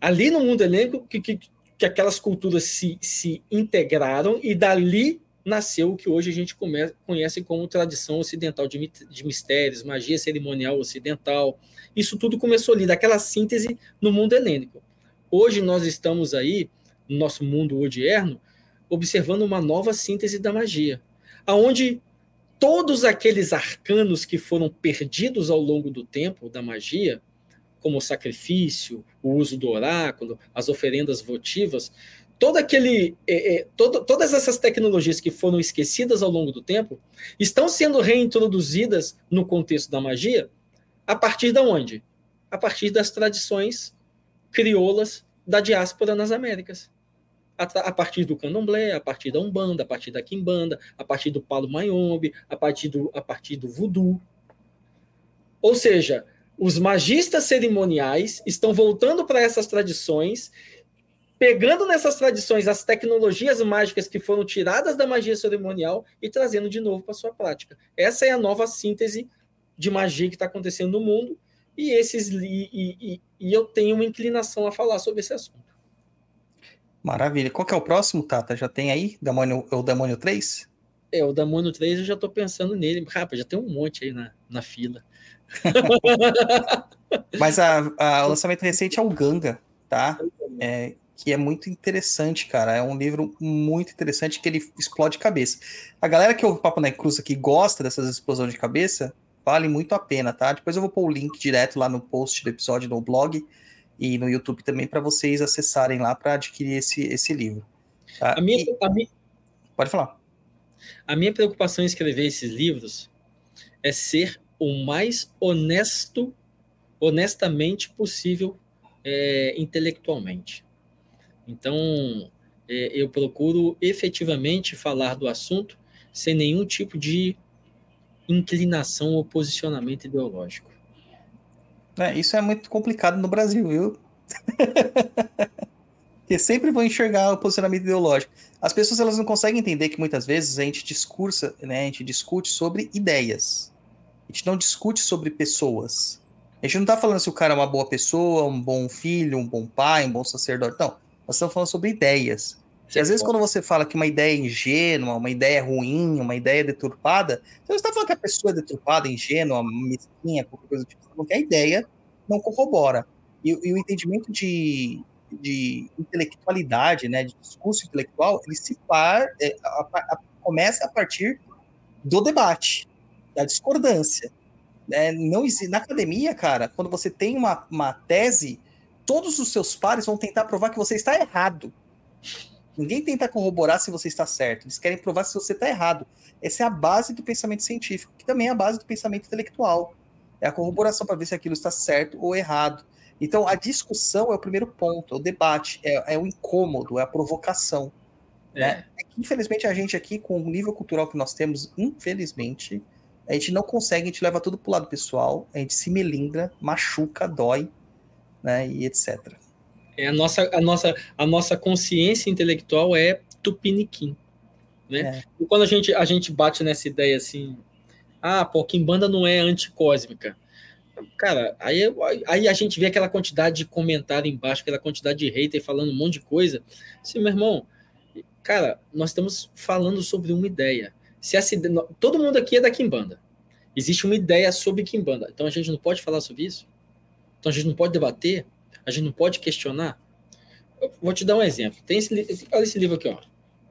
Ali no mundo helênico, que, que, que aquelas culturas se, se integraram e dali nasceu o que hoje a gente conhece como tradição ocidental de, mistérios, magia cerimonial ocidental. Isso tudo começou ali, daquela síntese no mundo helênico. Hoje nós estamos aí, no nosso mundo odierno, observando uma nova síntese da magia, aonde todos aqueles arcanos que foram perdidos ao longo do tempo da magia, como o sacrifício, o uso do oráculo, as oferendas votivas, todo aquele, é, é, todo, todas essas tecnologias que foram esquecidas ao longo do tempo estão sendo reintroduzidas no contexto da magia a partir de onde? A partir das tradições crioulas da diáspora nas Américas. A, a, partir do candomblé, a partir da umbanda, a partir da quimbanda, a partir do palo mayombe, a partir do, a partir do voodoo. Ou seja, os magistas cerimoniais estão voltando para essas tradições pegando nessas tradições as tecnologias mágicas que foram tiradas da magia cerimonial e trazendo de novo para sua prática. Essa é a nova síntese de magia que está acontecendo no mundo e esses e, e, e, eu tenho uma inclinação a falar sobre esse assunto. Maravilha. Qual que é o próximo, Tata? Já tem aí? Demônio, o Demônio 3? É, o Demônio 3 eu já tô pensando nele. Rapaz, já tem um monte aí na, na fila. Mas o lançamento recente é o Ganga, tá? É, que é muito interessante, cara. É um livro muito interessante que ele explode cabeça. A galera que ouve o Papo na Cruz aqui gosta dessas explosões de cabeça, vale muito a pena, tá? Depois eu vou pôr o link direto lá no post do episódio no blog e no YouTube também para vocês acessarem lá para adquirir esse, esse livro. tá? A minha, E- a, minha, pode falar. a minha preocupação em escrever esses livros é ser o mais honesto, honestamente possível é, intelectualmente. Então, é, eu procuro efetivamente falar do assunto sem nenhum tipo de inclinação ou posicionamento ideológico. É, isso é muito complicado no Brasil, viu? Porque sempre vão enxergar o posicionamento ideológico. As pessoas elas não conseguem entender que muitas vezes a gente discursa, né, a gente discute sobre ideias. A gente não discute sobre pessoas. A gente não tá falando se o cara é uma boa pessoa, um bom filho, um bom pai, um bom sacerdote. Não. Nós estamos falando sobre ideias. E às vezes, quando você fala que uma ideia é ingênua, uma ideia ruim, uma ideia deturpada, você não está falando que a pessoa é deturpada, ingênua, mesquinha, qualquer coisa do tipo. Você tá a ideia não corrobora. E, e o entendimento de, de intelectualidade, né, de discurso intelectual, ele se par, é, a- a- começa a partir do debate, da discordância. né? não exi- na academia, cara, quando você tem uma, uma tese, todos os seus pares vão tentar provar que você está errado. Ninguém tenta corroborar se você está certo. Eles querem provar se você está errado. Essa é a base do pensamento científico, que também é a base do pensamento intelectual. É a corroboração para ver se aquilo está certo ou errado. Então, a discussão é o primeiro ponto, é o debate, é, é o incômodo, é a provocação. Né? É que, infelizmente, a gente aqui, com o nível cultural que nós temos, infelizmente, a gente não consegue, a gente leva tudo pro lado pessoal, a gente se melindra, machuca, dói, né, e etc. É a nossa, a nossa, a nossa consciência intelectual é tupiniquim, né? E quando a gente, a gente bate nessa ideia assim, ah, pô, Kimbanda não é anticósmica. Cara, aí, aí a gente vê aquela quantidade de comentário embaixo, aquela quantidade de hater falando um monte de coisa. Assim, meu irmão, cara, nós estamos falando sobre uma ideia. Se essa ideia, todo mundo aqui é da Kimbanda. Existe uma ideia sobre Kimbanda. Então a gente não pode falar sobre isso? Então a gente não pode debater? A gente não pode questionar? Eu vou te dar um exemplo. Tem esse, olha esse livro aqui, ó.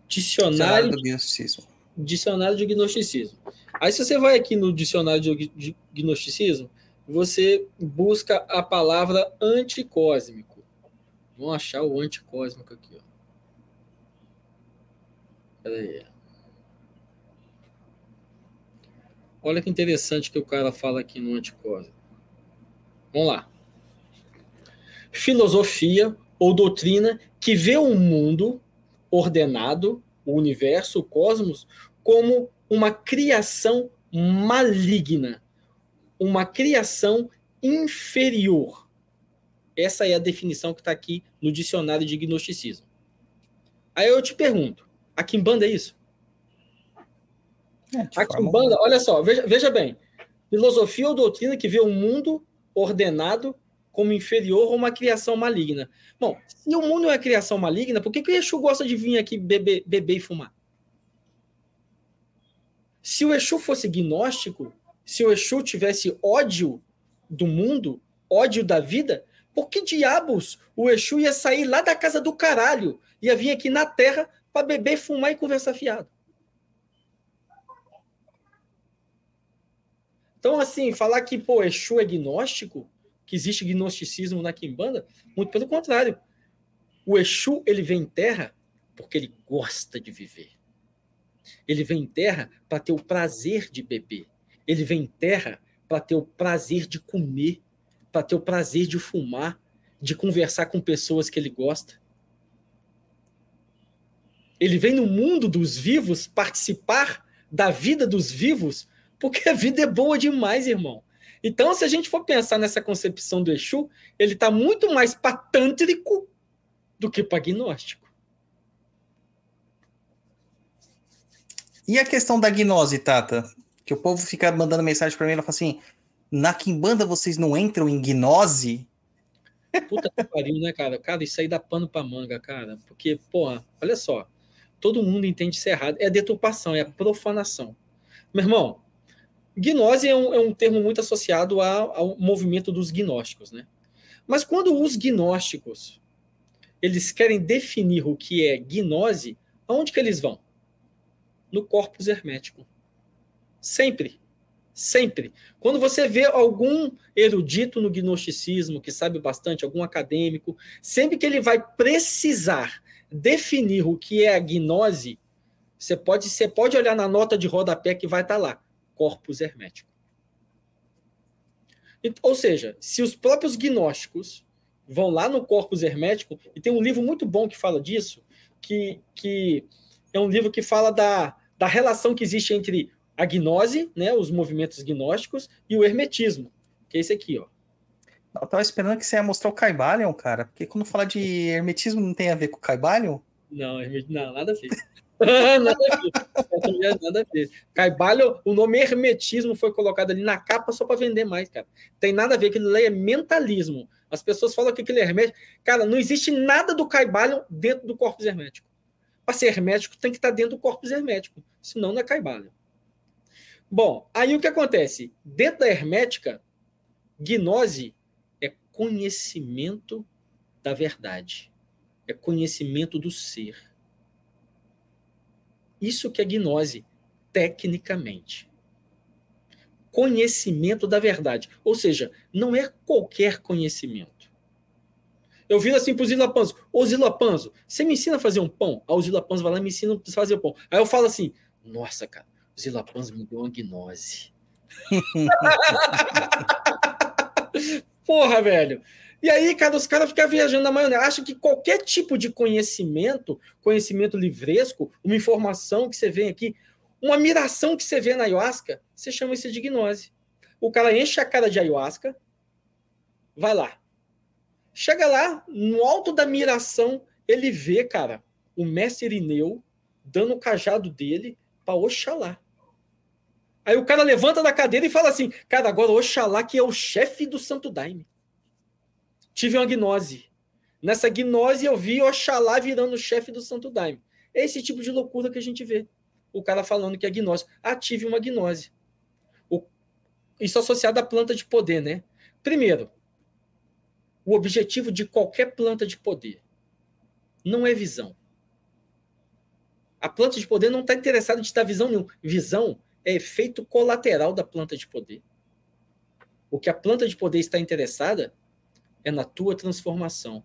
Dicionário, do gnosticismo. dicionário de gnosticismo. Aí se você vai aqui no dicionário de, de gnosticismo, você busca a palavra anticósmico. Vamos achar o anticósmico aqui, ó. Peraí. Olha que interessante que o cara fala aqui no anticósmico. Vamos lá. Filosofia ou doutrina que vê o mundo ordenado, o universo, o cosmos, como uma criação maligna, uma criação inferior. Essa é a definição que está aqui no dicionário de gnosticismo. Aí eu te pergunto, a Kimbanda é isso? É, A Kimbanda, olha só, veja, veja bem. Filosofia ou doutrina que vê o mundo ordenado como inferior ou uma criação maligna. Bom, se o mundo é uma criação maligna, por que, que o Exu gosta de vir aqui beber, beber e fumar? Se o Exu fosse gnóstico, se o Exu tivesse ódio do mundo, ódio da vida, por que diabos o Exu ia sair lá da casa do caralho, ia vir aqui na terra para beber, fumar e conversar fiado? Então, assim, falar que, pô, Exu é gnóstico, que existe gnosticismo na Quimbanda, muito pelo contrário. O Exu, ele vem em terra porque ele gosta de viver. Ele vem em terra para ter o prazer de beber. Ele vem em terra para ter o prazer de comer, para ter o prazer de fumar, de conversar com pessoas que ele gosta. Ele vem no mundo dos vivos participar da vida dos vivos, porque a vida é boa demais, irmão. Então, se a gente for pensar nessa concepção do Exu, ele está muito mais patântrico do que pagnóstico. E a questão da gnose, Tata? Que o povo fica mandando mensagem para mim, ela fala assim: na Kimbanda vocês não entram em gnose? Puta que pariu, né, cara? Cara, isso aí dá pano pra manga, cara. Porque, porra, olha só. Todo mundo entende isso errado. É deturpação, é profanação. Meu irmão, gnose é um, é um termo muito associado a- ao movimento dos gnósticos, né? Mas quando os gnósticos eles querem definir o que é gnose, aonde que eles vão? No corpus hermético. Sempre. Sempre. Quando você vê algum erudito no gnosticismo, que sabe bastante, algum acadêmico, sempre que ele vai precisar definir o que é a gnose, você pode, você pode olhar na nota de rodapé que vai estar lá, corpus hermético. Ou seja, se os próprios gnósticos vão lá no corpus hermético, e tem um livro muito bom que fala disso, que, que é um livro que fala da, da relação que existe entre a gnose, né, os movimentos gnósticos, e o hermetismo, que é esse aqui, ó. Eu tava esperando que você ia mostrar o Caibalion, cara, porque quando fala de hermetismo não tem a ver com o Caibalion? Não, não, nada a ver. nada a ver. Nada a ver. O nome hermetismo foi colocado ali na capa só para vender mais, cara. Tem nada a ver, aquilo lá é mentalismo. As pessoas falam que aquilo é hermético. Cara, não existe nada do Caibalho dentro do corpus hermético. Para ser hermético, tem que estar dentro do corpus hermético. Senão não é Caibalho. Bom, aí o que acontece? Dentro da hermética, gnose é conhecimento da verdade. É conhecimento do ser. Isso que é gnose, tecnicamente. Conhecimento da verdade. Ou seja, não é qualquer conhecimento. Eu viro assim pro Zila Panzo, ô Zila Panzo, você me ensina a fazer um pão? Aí o Zila Panzo vai lá e me ensina a fazer o pão. Aí eu falo assim, nossa, cara, o Zila Panzo me deu uma gnose. Porra, velho. E aí, cara, os caras ficam viajando na maionese. Acham que qualquer tipo de conhecimento, conhecimento livresco, uma informação que você vê aqui, uma miração que você vê na ayahuasca, você chama isso de gnose. O cara enche a cara de ayahuasca, vai lá. Chega lá, no alto da miração, ele vê, cara, o mestre Irineu dando o cajado dele para Oxalá. Aí o cara levanta da cadeira e fala assim: Cara, agora Oxalá que é o chefe do Santo Daime. Tive uma gnose. Nessa gnose eu vi Oxalá virando o chefe do Santo Daime. É esse tipo de loucura que a gente vê. O cara falando que é gnose. Ah, tive uma gnose. O... Isso associado à planta de poder, né? Primeiro, o objetivo de qualquer planta de poder não é visão. A planta de poder não está interessada em te dar visão nenhuma. Visão é efeito colateral da planta de poder. O que a planta de poder está interessada é na tua transformação,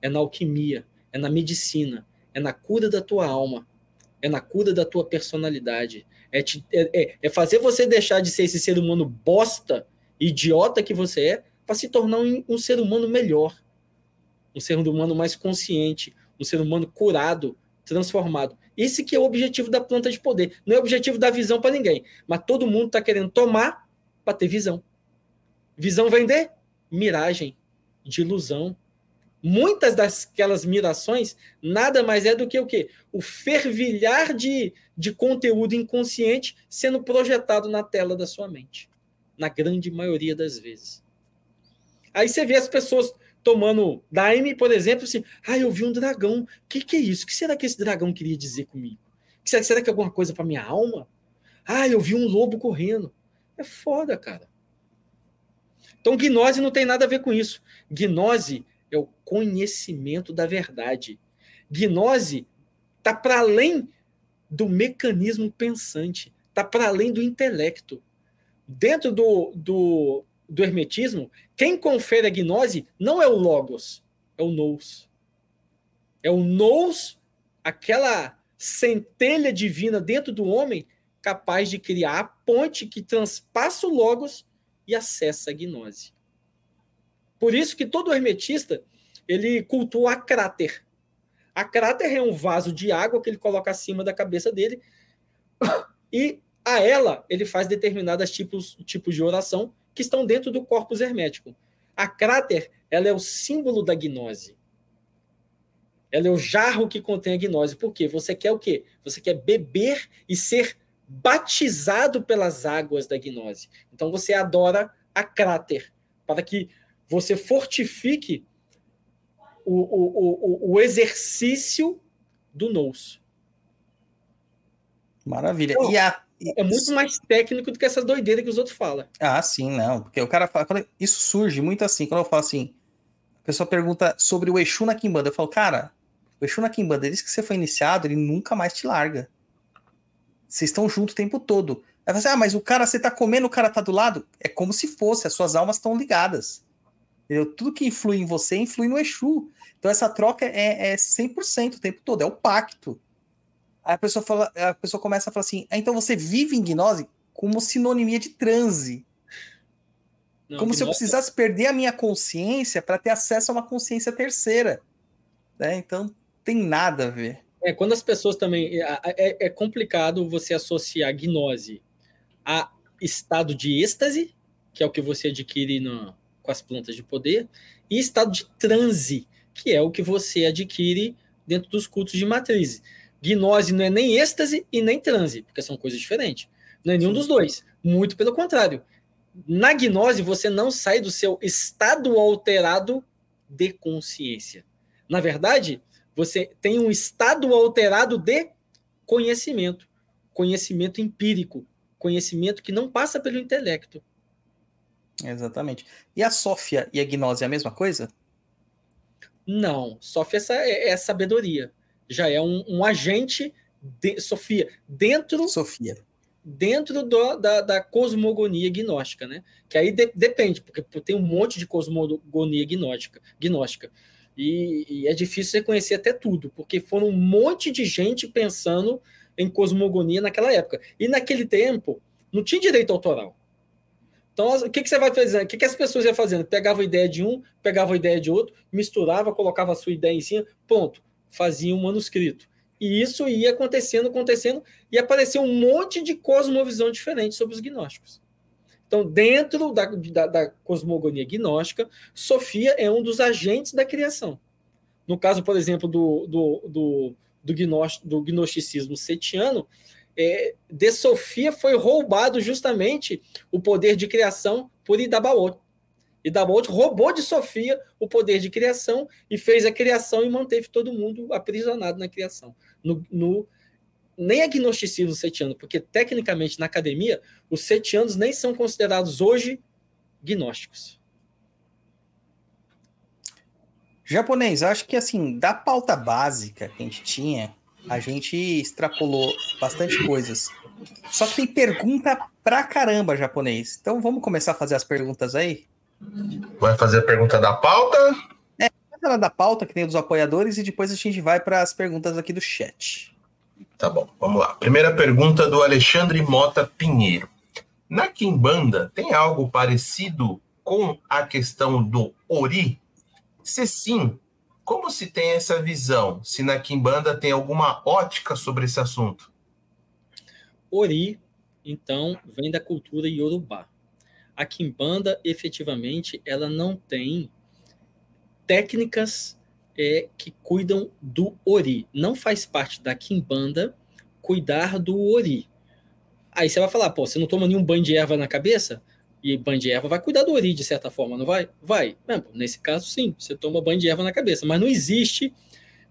é na alquimia, é na medicina, é na cura da tua alma, é na cura da tua personalidade, é, te, é, é fazer você deixar de ser esse ser humano bosta, idiota que você é, para se tornar um, um ser humano melhor, um ser humano mais consciente, um ser humano curado, transformado. Esse que é o objetivo da planta de poder. Não é o objetivo da visão para ninguém, mas todo mundo está querendo tomar para ter visão. Visão vem de miragem, de ilusão. Muitas daquelas mirações nada mais é do que o quê? O fervilhar de, de conteúdo inconsciente sendo projetado na tela da sua mente. Na grande maioria das vezes. Aí você vê as pessoas tomando Daime, por exemplo, assim, ah, eu vi um dragão. O que, que é isso? O que será que esse dragão queria dizer comigo? Será, será que é alguma coisa para minha alma? Ah, eu vi um lobo correndo. É foda, cara. Então, gnose não tem nada a ver com isso. Gnose é o conhecimento da verdade. Gnose está para além do mecanismo pensante, está para além do intelecto. Dentro do, do, do hermetismo, quem confere a gnose não é o logos, é o nous. É o nous, aquela centelha divina dentro do homem, capaz de criar a ponte que transpassa o logos acessa a gnose. Por isso que todo hermetista ele cultua a cráter. A cráter é um vaso de água que ele coloca acima da cabeça dele e a ela ele faz determinados tipos, tipos de oração que estão dentro do corpus hermético. A cráter, ela é o símbolo da gnose. Ela é o jarro que contém a gnose. Por quê? Você quer o quê? Você quer beber e ser batizado pelas águas da gnose. Então você adora a cráter para que você fortifique o, o, o, o exercício do nous. Maravilha. Não, e a, É muito mais técnico do que essa doideira que os outros falam. Ah, sim, não. Porque o cara fala. Isso surge muito assim, quando eu falo assim. A pessoa pergunta sobre o Exu na Kimbanda. Eu falo, cara, o Exu na Kimbanda, desde que você foi iniciado, ele nunca mais te larga. Vocês estão juntos o tempo todo. Aí você, ah, mas o cara, você tá comendo, o cara tá do lado? É como se fosse, as suas almas estão ligadas. Entendeu? Tudo que influi em você influi no Exu. Então essa troca é, é 100% o tempo todo, é o pacto. Aí a pessoa, fala, a pessoa começa a falar assim: ah, então você vive em gnose como sinonimia de transe. Não, como se eu nós- precisasse perder a minha consciência para ter acesso a uma consciência terceira. Né? Então tem nada a ver. É, quando as pessoas também. É, é- é complicado você associar gnose a estado de êxtase, que é o que você adquire no- com as plantas de poder, e estado de transe, que é o que você adquire dentro dos cultos de matriz. Gnose não é nem êxtase e nem transe, porque são coisas diferentes. Não é nenhum dos dois. Muito pelo contrário. Na gnose, você não sai do seu estado alterado de consciência. Na verdade, você tem um estado alterado de conhecimento, conhecimento empírico, conhecimento que não passa pelo intelecto. Exatamente. E a Sófia e a gnose é a mesma coisa? Não, Sofia essa é, é sabedoria. Já é um, um agente de Sofia dentro Sofia. dentro do- da, da cosmogonia gnóstica, né? Que aí de- depende, porque tem um monte de cosmogonia gnóstica, gnóstica. E, e é difícil reconhecer até tudo, porque foram um monte de gente pensando em cosmogonia naquela época. E naquele tempo, não tinha direito autoral. Então, o que, que você vai fazer? O que, que as pessoas iam fazendo? Pegava a ideia de um, pegava a ideia de outro, misturava, colocava a sua ideia em cima, pronto, fazia um manuscrito. E isso ia acontecendo, acontecendo, e apareceu um monte de cosmovisão diferente sobre os gnósticos. Então, dentro da, da, da cosmogonia gnóstica, Sofia é um dos agentes da criação. No caso, por exemplo, do, do, do, do, do gnosticismo setiano, é, de Sofia foi roubado justamente o poder de criação por Idabaoth. Idabaoth roubou de Sofia o poder de criação e fez a criação e manteve todo mundo aprisionado na criação. No, no- nem é gnosticismo setiano, porque tecnicamente na academia os setianos nem são considerados hoje gnósticos. Japonês, acho que assim, da pauta básica que a gente tinha, a gente extrapolou bastante coisas. Só que tem pergunta pra caramba, japonês. Então vamos começar a fazer as perguntas aí? Vai fazer a pergunta da pauta? Vamos falar da pauta que tem dos apoiadores e depois a gente vai para as perguntas aqui do chat. Tá bom, vamos lá. Primeira pergunta do Alexandre Mota Pinheiro. Na Kimbanda, tem algo parecido com a questão do Ori? Se sim, como se tem essa visão? Se na Kimbanda tem alguma ótica sobre esse assunto? Ori, então, vem da cultura iorubá. A Kimbanda, efetivamente, ela não tem técnicas é, que cuidam do Ori. Não faz parte da Kimbanda cuidar do Ori. Aí você vai falar, pô, você não toma nenhum banho de erva na cabeça? E banho de erva vai cuidar do Ori, de certa forma, não vai? Vai. É, nesse caso, sim, você toma banho de erva na cabeça. Mas não existe,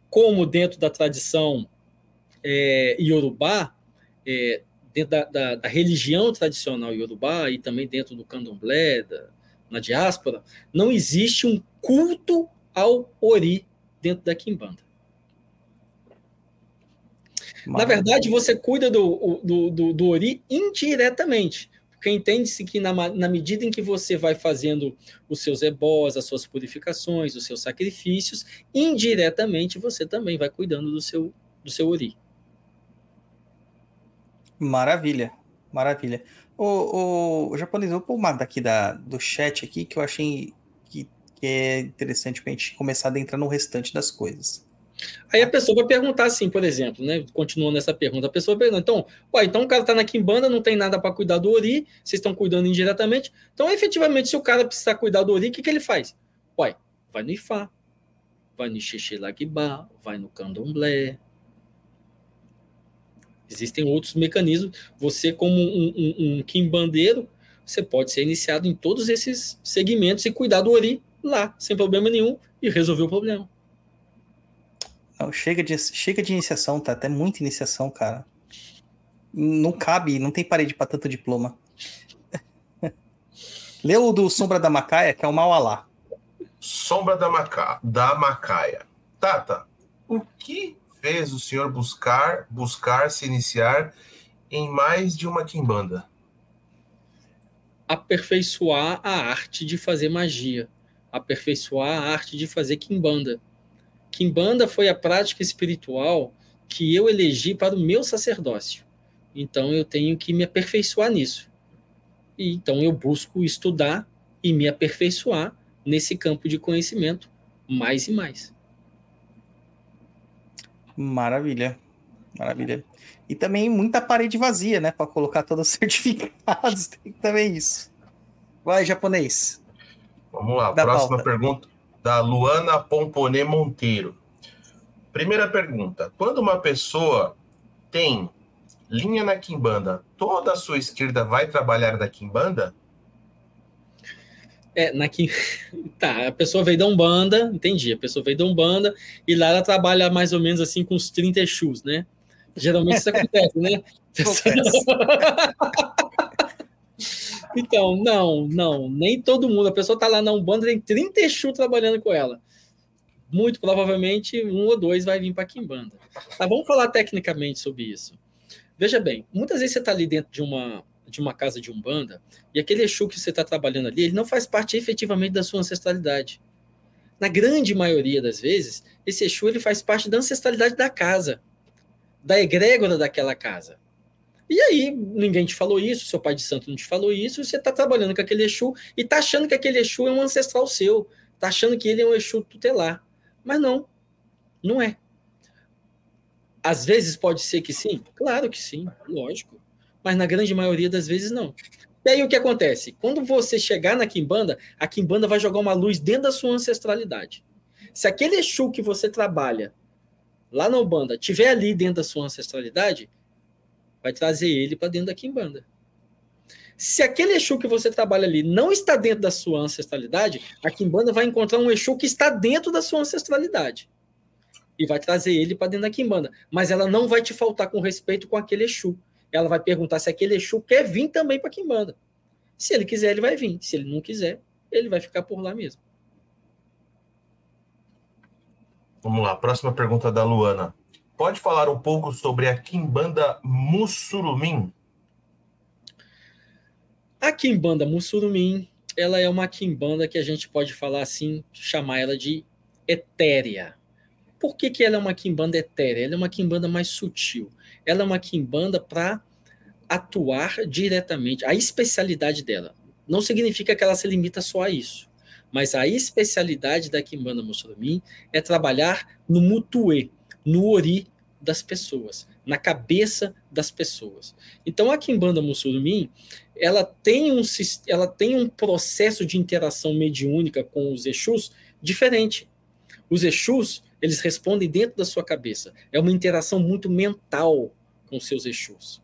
como dentro da tradição é, iorubá, é, dentro da, da, da, religião tradicional iorubá e também dentro do candomblé, da, na diáspora, não existe um culto ao Ori dentro da Kimbanda. Na verdade, você cuida do, do, do, do Ori indiretamente, porque entende-se que na, na, medida em que você vai fazendo os seus ebós, as suas purificações, os seus sacrifícios, indiretamente você também vai cuidando do seu, do seu Ori. Maravilha, maravilha. O, o, o japonês, vou pôr uma daqui da, do chat aqui que eu achei que, é interessante para a gente começar a adentrar no restante das coisas. Aí a pessoa vai perguntar assim, por exemplo, né? Continuando essa pergunta, a pessoa pergunta, então, ué, então o cara tá na Kimbanda, não tem nada para cuidar do Ori, vocês estão cuidando indiretamente. Então, efetivamente, se o cara precisar cuidar do Ori, o que, que ele faz? Ué, vai no Ifá, vai no Xixelagibá, vai no Candomblé. Existem outros mecanismos. Você, como um, um, um você pode ser iniciado em todos esses segmentos e cuidar do Ori lá, sem problema nenhum, e resolver o problema. Não, chega, de, chega de iniciação, tá? Até muita iniciação, cara. Não cabe, não tem parede pra tanto diploma. Lê o do Sombra da Macaia, que é o Maualá. Sombra da, Maca... da Macaia. Tata, o que fez o senhor buscar, buscar se iniciar em mais de uma quimbanda? Aperfeiçoar a arte de fazer magia. Aperfeiçoar a arte de fazer quimbanda. Quimbanda foi a prática espiritual que eu elegi para o meu sacerdócio. Então eu tenho que me aperfeiçoar nisso. E então eu busco estudar e me aperfeiçoar nesse campo de conhecimento mais e mais. Maravilha. Maravilha. E também muita parede vazia, né? Para colocar todos os certificados. Tem também isso. Vai, japonês. Vamos lá, Da próxima pauta. pergunta da Luana Pomponê Monteiro. Primeira pergunta: quando uma pessoa tem linha na quimbanda, toda a sua esquerda vai trabalhar da quimbanda? É, na que... Tá, a pessoa veio da Umbanda, entendi. A pessoa veio da Umbanda e lá ela trabalha mais ou menos assim com uns 30 Exus, né? Geralmente isso acontece, né? Então, não, não, nem todo mundo. A pessoa tá lá na Umbanda, tem 30 Exu trabalhando com ela. Muito provavelmente um ou dois vai vir para Kimbanda. Tá, vamos falar tecnicamente sobre isso. Veja bem, muitas vezes você está ali dentro de uma, de uma casa de Umbanda e aquele Exu que você está trabalhando ali, ele não faz parte efetivamente da sua ancestralidade. Na grande maioria das vezes, esse Exu ele faz parte da ancestralidade da casa, da egrégora daquela casa. E aí, ninguém te falou isso, seu pai de santo não te falou isso, você está trabalhando com aquele Exu e está achando que aquele Exu é um ancestral seu, está achando que ele é um Exu tutelar. Mas não, não é. Às vezes pode ser que sim? Claro que sim, lógico. Mas na grande maioria das vezes não. E aí o que acontece? Quando você chegar na Kimbanda, a Kimbanda vai jogar uma luz dentro da sua ancestralidade. Se aquele Exu que você trabalha lá na Umbanda tiver ali dentro da sua ancestralidade, vai trazer ele para dentro da Kimbanda. Se aquele Exu que você trabalha ali não está dentro da sua ancestralidade, a Kimbanda vai encontrar um Exu que está dentro da sua ancestralidade. E vai trazer ele para dentro da Kimbanda. Mas ela não vai te faltar com respeito com aquele Exu. Ela vai perguntar se aquele Exu quer vir também para Kimbanda. Se ele quiser, ele vai vir. Se ele não quiser, ele vai ficar por lá mesmo. Vamos lá, próxima pergunta da Luana. Pode falar um pouco sobre a quimbanda Mussurumim? A Kimbanda Mussurumim, ela é uma Kimbanda que a gente pode falar assim, chamar ela de etérea. Por que, que ela é uma Kimbanda etérea? Ela é uma Kimbanda mais sutil. Ela é uma Kimbanda para atuar diretamente. A especialidade dela não significa que ela se limita só a isso. Mas a especialidade da Kimbanda Mussurumim é trabalhar no mutuê, no ori das pessoas, na cabeça das pessoas. Então a Kimbanda Mussurumim, ela tem um ela tem um processo de interação mediúnica com os Exus diferente. Os Exus, eles respondem dentro da sua cabeça. É uma interação muito mental com seus Exus.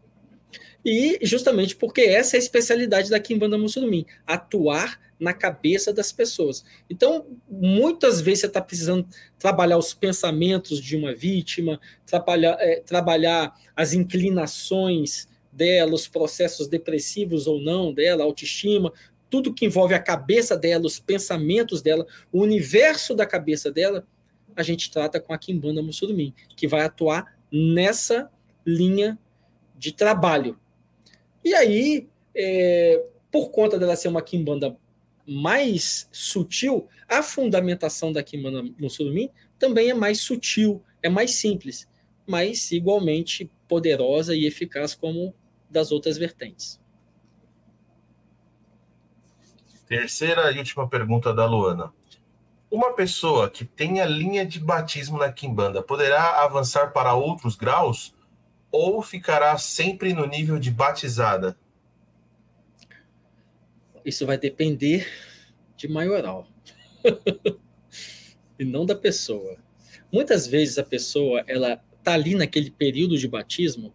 E justamente porque essa é a especialidade da Kimbanda Mussurumim, atuar na cabeça das pessoas. Então, muitas vezes você está precisando trabalhar os pensamentos de uma vítima, trabalhar, é, trabalhar as inclinações dela, os processos depressivos ou não dela, autoestima, tudo que envolve a cabeça dela, os pensamentos dela, o universo da cabeça dela, a gente trata com a Kimbanda Mussurumim, que vai atuar nessa linha de trabalho. E aí, é, por conta dela ser uma Kimbanda mais sutil, a fundamentação da Kimbanda Mussurumim também é mais sutil, é mais simples, mas igualmente poderosa e eficaz como das outras vertentes. Terceira e última pergunta da Luana. Uma pessoa que tenha linha de batismo na quimbanda poderá avançar para outros graus ou ficará sempre no nível de batizada? Isso vai depender de maioral e não da pessoa. Muitas vezes a pessoa ela tá ali naquele período de batismo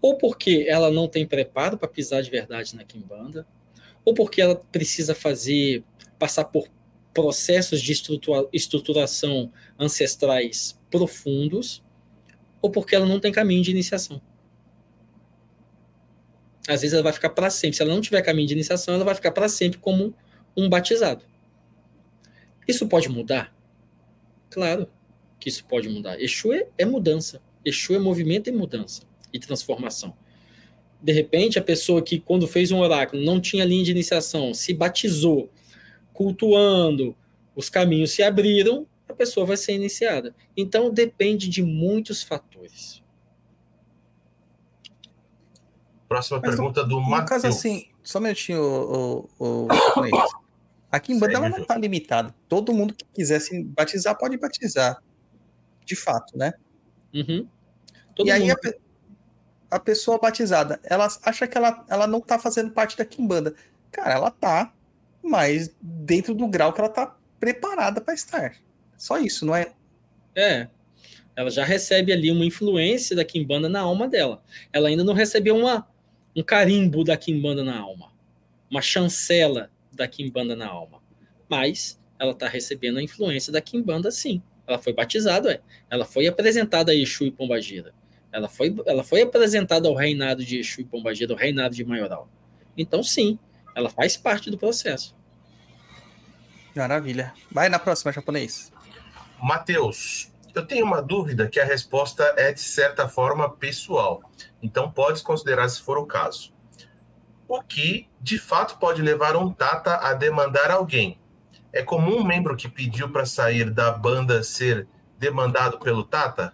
ou porque ela não tem preparo para pisar de verdade na quimbanda, ou porque ela precisa fazer passar por processos de estrutura, estruturação ancestrais profundos, ou porque ela não tem caminho de iniciação. Às vezes ela vai ficar para sempre. Se ela não tiver caminho de iniciação, ela vai ficar para sempre como um batizado. Isso pode mudar? Claro que isso pode mudar. Exu é, é mudança. Exu é movimento e mudança e transformação. De repente, a pessoa que, quando fez um oráculo, não tinha linha de iniciação, se batizou, cultuando, os caminhos se abriram, a pessoa vai ser iniciada. Então, depende de muitos fatores. Próxima Mas, pergunta do No Matheus. caso assim, só um minutinho, o, o, o Aqui em Banda não está limitada. Todo mundo que quisesse batizar pode batizar. De fato, né? Uhum. Todo e aí a, a pessoa batizada, ela acha que ela, ela não tá fazendo parte da Kimbanda. Cara, ela tá, mas dentro do grau que ela tá preparada para estar. Só isso, não é? É. Ela já recebe ali uma influência da Kimbanda na alma dela. Ela ainda não recebeu uma, um carimbo da Kimbanda na alma. Uma chancela da Kimbanda na alma. Mas ela está recebendo a influência da Kimbanda sim. Ela foi batizada, é. Ela foi apresentada a Exu e Pombagira. Ela foi, ela foi apresentada ao reinado de Exu e Pombagira, ao reinado de Maioral. Então, sim, ela faz parte do processo. Maravilha. Vai na próxima, japonês. Matheus, eu tenho uma dúvida que a resposta é de certa forma pessoal. Então podes considerar se for o caso. O que de fato pode levar um Tata a demandar alguém? É comum um membro que pediu para sair da banda ser demandado pelo Tata?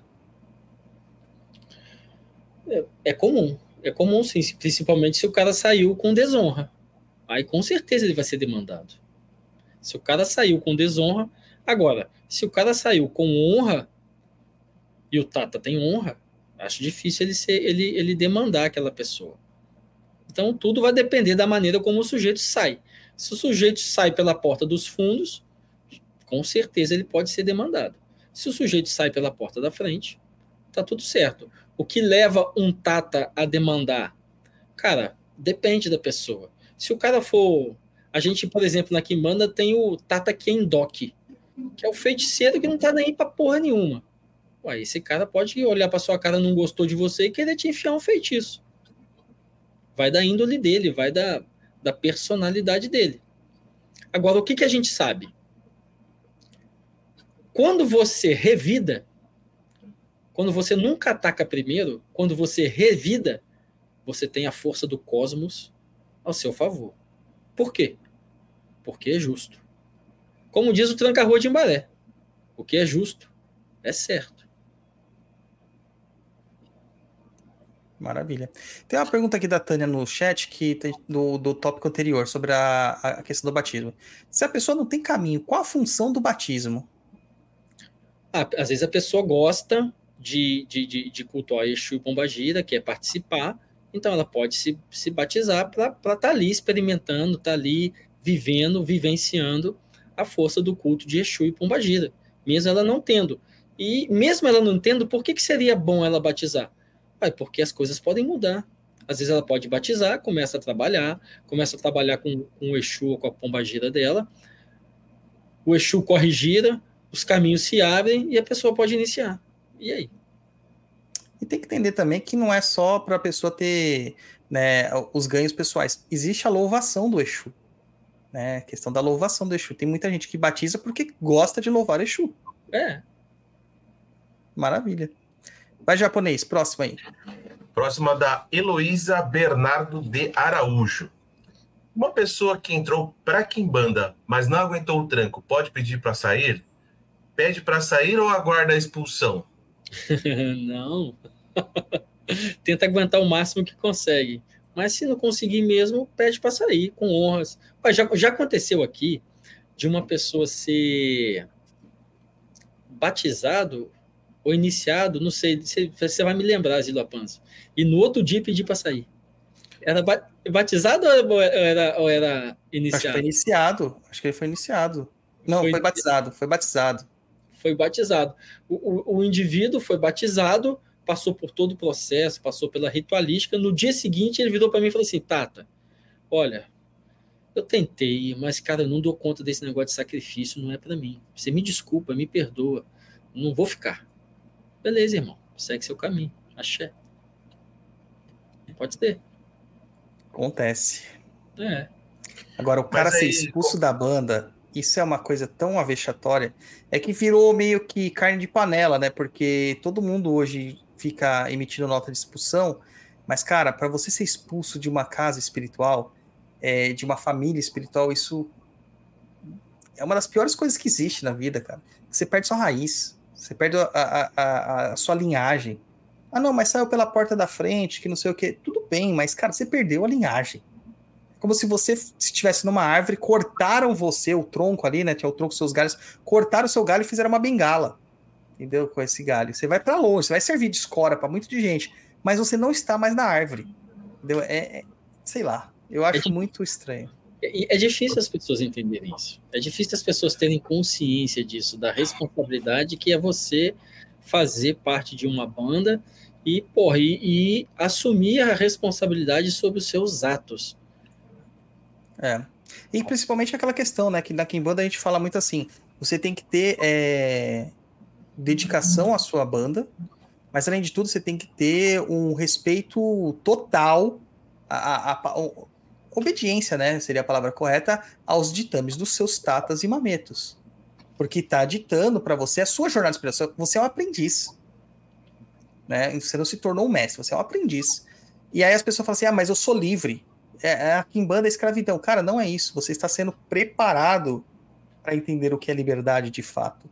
É comum. É comum, sim, principalmente se o cara saiu com desonra. Aí com certeza ele vai ser demandado. Se o cara saiu com desonra. Agora, se o cara saiu com honra, e o Tata tem honra, acho difícil ele, ser, ele, ele demandar aquela pessoa. Então tudo vai depender da maneira como o sujeito sai. Se o sujeito sai pela porta dos fundos, com certeza ele pode ser demandado. Se o sujeito sai pela porta da frente, tá tudo certo. O que leva um Tata a demandar? Cara, depende da pessoa. Se o cara for. A gente, por exemplo, na Kimbanda tem o Tata Kendok, que é o feiticeiro que não tá nem pra porra nenhuma. Ué, esse cara pode olhar pra sua cara, não gostou de você e querer te enfiar um feitiço. Vai da índole dele, vai da, da personalidade dele. Agora, o que, que a gente sabe? Quando você revida, quando você nunca ataca primeiro, quando você revida, você tem a força do cosmos ao seu favor. Por quê? Porque é justo. Como diz o Tranca-Rua de Embaré, o que é justo é certo. Maravilha. Tem uma pergunta aqui da Tânia no chat que tem do, do tópico anterior sobre a, a questão do batismo. Se a pessoa não tem caminho, qual a função do batismo? Ah, às vezes a pessoa gosta de, de, de, de cultuar Exu e Pombagira, quer participar, então ela pode se, se batizar para estar tá ali experimentando, estar tá ali vivendo, vivenciando a força do culto de Exu e Pombagira, mesmo ela não tendo. E mesmo ela não tendo, por que, que seria bom ela batizar? Ah, porque as coisas podem mudar. Às vezes ela pode batizar, começa a trabalhar, começa a trabalhar com, com o Exu ou com a Pombagira dela, o Exu corre gira, os caminhos se abrem e a pessoa pode iniciar. E aí? E tem que entender também que não é só para a pessoa ter né, os ganhos pessoais. Existe a louvação do Exu. Né? A questão da louvação do Exu. Tem muita gente que batiza porque gosta de louvar Exu. É. Maravilha. Vai, japonês, próximo aí. Próxima da Heloísa Bernardo de Araújo. Uma pessoa que entrou para Kimbanda, mas não aguentou o tranco, pode pedir para sair? Pede para sair ou aguarda a expulsão? não. Tenta aguentar o máximo que consegue. Mas se não conseguir mesmo, pede para sair com honras. Mas já, já aconteceu aqui de uma pessoa ser batizado ou iniciado, não sei, você vai me lembrar, Zila Panza. E no outro dia pedir para sair. Era batizado ou era, ou era iniciado? Acho que foi iniciado. Acho que ele foi iniciado. Não, foi, foi batizado. Foi batizado. Foi batizado. O, o, o, indivíduo foi batizado, passou por todo o processo, passou pela ritualística. No dia seguinte, ele virou para mim e falou assim: Tata, olha, Eu tentei, mas, cara, eu não dou conta desse negócio de sacrifício, não é pra mim. Você me desculpa, me perdoa. Não vou ficar. Beleza, irmão. Segue seu caminho. Axé. Pode ser. Acontece. É. Agora, o cara ser aí, expulso da banda, isso é uma coisa tão avexatória, é que virou meio que carne de panela, né? Porque todo mundo hoje fica emitindo nota de expulsão, mas, cara, para você ser expulso de uma casa espiritual, é, de uma família espiritual, isso é uma das piores coisas que existe na vida, cara. Você perde sua raiz, você perde a, a, a, a sua linhagem. Ah, não, mas saiu pela porta da frente, que não sei o quê. Tudo bem, mas, cara, você perdeu a linhagem como se você estivesse numa árvore, cortaram você, o tronco ali, né? Tinha o tronco seus galhos, cortaram o seu galho e fizeram uma bengala. Entendeu? Com esse galho. Você vai para longe, você vai servir de escora para muita de gente, mas você não está mais na árvore. Entendeu? É, é sei lá. Eu acho é muito estranho. É, é difícil as pessoas entenderem isso. É difícil as pessoas terem consciência disso, da responsabilidade que é você fazer parte de uma banda e, porra, e, e assumir a responsabilidade sobre os seus atos. É. E principalmente aquela questão, né? Que na Kimbanda a gente fala muito assim: você tem que ter é, dedicação à sua banda, mas além de tudo, você tem que ter um respeito total, a, a, a, obediência, né? Seria a palavra correta, aos ditames dos seus tatas e mametos. Porque tá ditando para você a sua jornada de inspiração. Você é um aprendiz. Né? Você não se tornou um mestre, você é um aprendiz. E aí as pessoas falam assim: ah, mas eu sou livre é, é a Kimbanda é escravidão. Cara, não é isso. Você está sendo preparado para entender o que é liberdade de fato.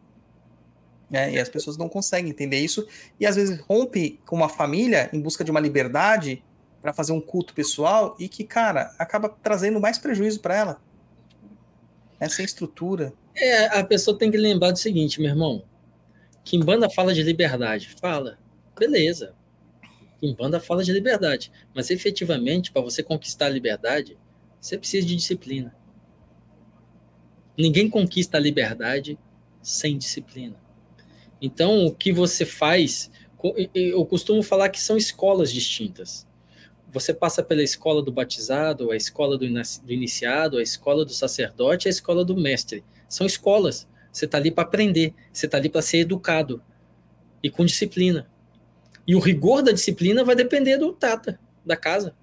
É, e as pessoas não conseguem entender isso e às vezes rompe com uma família em busca de uma liberdade para fazer um culto pessoal e que, cara, acaba trazendo mais prejuízo para ela. É sem estrutura. É, a pessoa tem que lembrar do seguinte, meu irmão. Kimbanda fala de liberdade. Fala. Beleza em banda fala de liberdade, mas efetivamente, para você conquistar a liberdade, você precisa de disciplina. Ninguém conquista a liberdade sem disciplina. Então, o que você faz, eu costumo falar que são escolas distintas. Você passa pela escola do batizado, a escola do iniciado, a escola do sacerdote, a escola do mestre. São escolas. Você está ali para aprender, você está ali para ser educado e com disciplina. E o rigor da disciplina vai depender do tata da casa.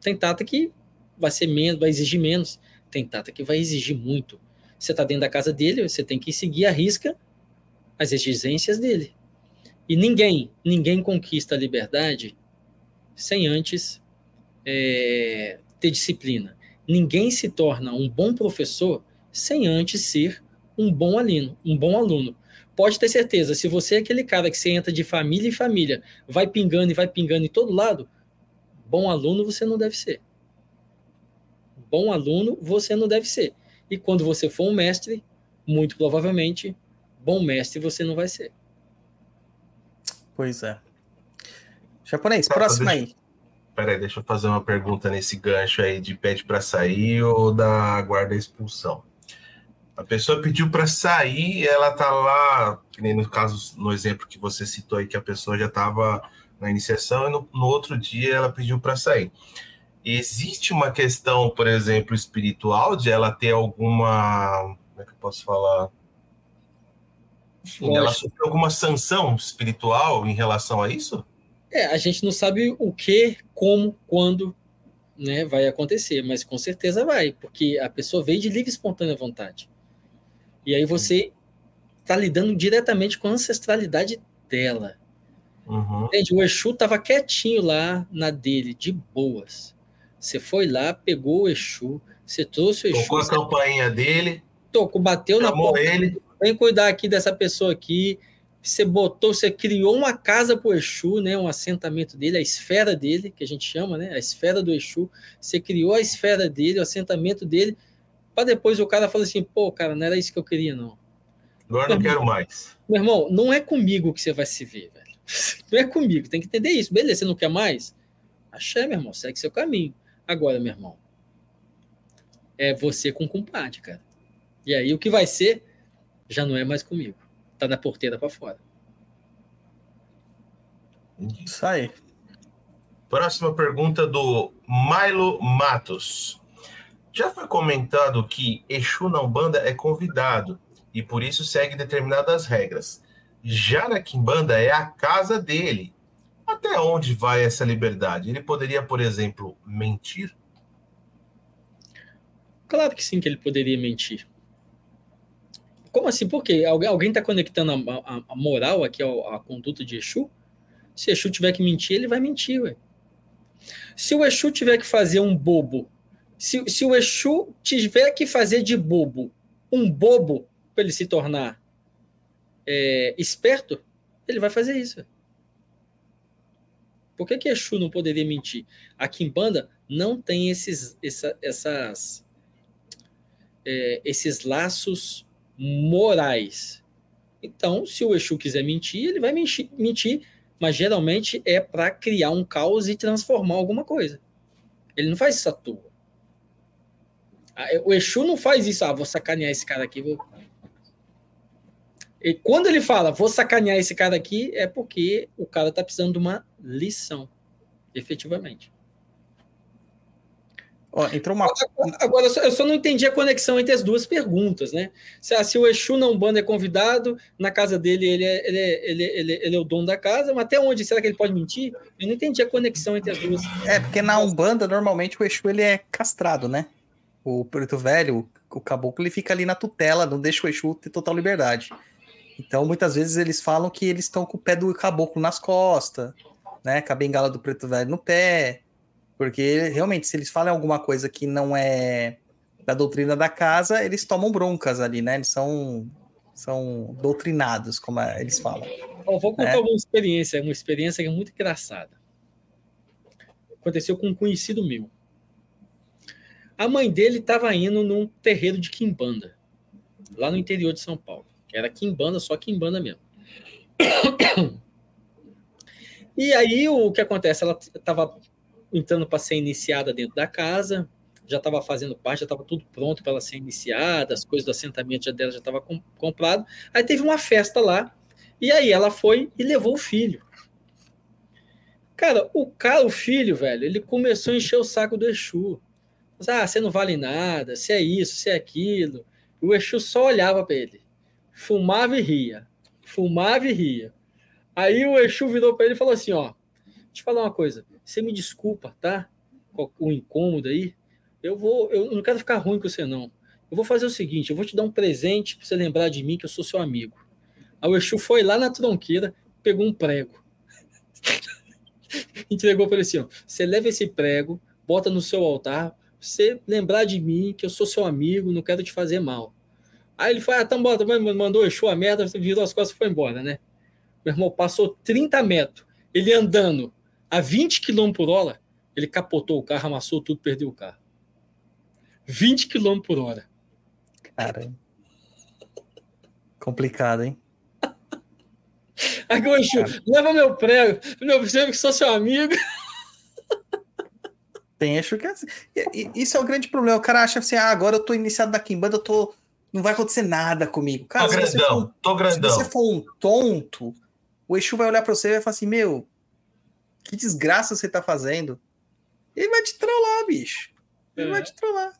Tem tata que vai ser menos, vai exigir menos. Tem tata que vai exigir muito. Você está dentro da casa dele, você tem que seguir a risca as exigências dele. E ninguém, ninguém conquista a liberdade sem antes é, ter disciplina. Ninguém se torna um bom professor sem antes ser um bom aluno, um bom aluno pode ter certeza, se você é aquele cara que você entra de família em família, vai pingando e vai pingando em todo lado, bom aluno você não deve ser. Bom aluno você não deve ser. E quando você for um mestre, muito provavelmente, bom mestre você não vai ser. Pois é. Japonês, próximo deixa, aí. Peraí, deixa eu fazer uma pergunta nesse gancho aí de pede para sair ou da guarda expulsão. A pessoa pediu para sair, ela tá lá, que nem no caso, no exemplo que você citou aí, que a pessoa já estava na iniciação e no, no, outro dia ela pediu para sair. Existe uma questão, por exemplo, espiritual de ela ter alguma. Como é que eu posso falar? Enfim, ela sofreu alguma sanção espiritual em relação a isso? É, a gente não sabe o que, como, quando né, vai acontecer, mas com certeza vai, porque a pessoa veio de livre e espontânea vontade. E aí você está lidando diretamente com a ancestralidade dela. Uhum. Entende? O Exu estava quietinho lá na dele, de boas. Você foi lá, pegou o Exu, você trouxe o Exu. Tocou a campainha dele. Tocou, bateu na porta. ele. Vem cuidar aqui dessa pessoa aqui. Você botou, você criou uma casa para o Exu, né? Um assentamento dele, a esfera dele, que a gente chama, né? A esfera do Exu. Você criou a esfera dele, o assentamento dele para depois o cara falar assim, pô, cara, não era isso que eu queria, não. Agora não quero mais. Meu irmão, não é comigo que você vai se ver, velho. Não é comigo, tem que entender isso. Beleza, você não quer mais? Axé, meu irmão, segue seu caminho. Agora, meu irmão, é você com compadre, cara. E aí o que vai ser já não é mais comigo. Tá na porteira para fora. Isso aí. Próxima pergunta do Milo Matos. Já foi comentado que Exu na Umbanda é convidado e por isso segue determinadas regras. Já na Quimbanda é a casa dele. Até onde vai essa liberdade? Ele poderia, por exemplo, mentir? Claro que sim, que ele poderia mentir. Como assim? Por quê? Algu- Alguém está conectando a, a- a moral aqui ao- à conduta de Exu? Se Exu tiver que mentir, ele vai mentir, ué. Se o Exu tiver que fazer um bobo, se, se o Exu tiver que fazer de bobo um bobo para ele se tornar é, esperto, ele vai fazer isso. Por que, que Exu não poderia mentir? A Kimbanda não tem esses, essa- essas, é, esses laços morais. Então, se o Exu quiser mentir, ele vai mentir, mas geralmente é para criar um caos e transformar alguma coisa. Ele não faz isso à toa. Ah, O Exu não faz isso, ah, vou sacanear esse cara aqui. Vou... E quando ele fala, vou sacanear esse cara aqui, é porque o cara tá precisando de uma lição, efetivamente. Ó, entrou uma. Agora, eu só- não entendi a conexão entre as duas perguntas, né? Se, ah, se o Exu na Umbanda é convidado, na casa dele ele é, ele, é, ele, é- ele, é- ele é o dono da casa, mas até onde será que ele pode mentir? Eu não entendi a conexão entre as duas. É, porque na Umbanda, normalmente, o Exu ele é castrado, né? O preto velho, o caboclo, ele fica ali na tutela, não deixa o Exu ter total liberdade. Então, muitas vezes, eles falam que eles estão com o pé do caboclo nas costas, né? Com a bengala do preto velho no pé. Porque, realmente, se eles falam alguma coisa que não é da doutrina da casa, eles tomam broncas ali, né? Eles são, são doutrinados, como é- eles falam. Ó, vou contar É. uma experiência, uma experiência que é muito engraçada. Aconteceu com um conhecido meu. A mãe dele estava indo num terreiro de quimbanda, lá no interior de São Paulo. Era quimbanda, só quimbanda mesmo. E aí o que acontece? Ela estava entrando para ser iniciada dentro da casa, já estava fazendo parte, já estava tudo pronto para ela ser iniciada, as coisas do assentamento dela já estava com, comprado. Aí teve uma festa lá, e aí ela foi e levou o filho. Cara, o cara, o filho, velho, ele começou a encher o saco do Exu. Ah, você não vale nada, você é isso, você é aquilo. E o Exu só olhava para ele. Fumava e ria. Fumava e ria. Aí o Exu virou para ele e falou assim: ó, deixa eu te falar uma coisa. Você me desculpa, tá? O incômodo aí. Eu vou, eu não quero ficar ruim com você, não. Eu vou fazer o seguinte: eu vou te dar um presente para você lembrar de mim, que eu sou seu amigo. Aí o Exu foi lá na tronqueira, pegou um prego. Entregou para ele assim: ó, você leva esse prego, bota no seu altar, você lembrar de mim, que eu sou seu amigo, não quero te fazer mal. Aí ele foi, ah, tá bom, também mandou o Exu a merda, virou as costas e foi embora, né? Meu irmão passou 30 metros, ele andando a 20 km por hora, ele capotou o carro, amassou tudo, perdeu o carro. 20 km por hora. Cara. Complicado, hein? Aí o Exu, leva meu prego, meu prego que sou seu amigo. Tem Exu que é assim. E- e- Isso é o grande problema. O cara acha assim, ah, agora eu tô iniciado da Kimbanda, eu tô. Não vai acontecer nada comigo. Cara, tô se grandão, tô se grandão. você for um tonto, o Exu vai olhar pra você e vai falar assim, meu, que desgraça você tá fazendo. Ele vai te trollar, bicho. Ele É. vai te trollar.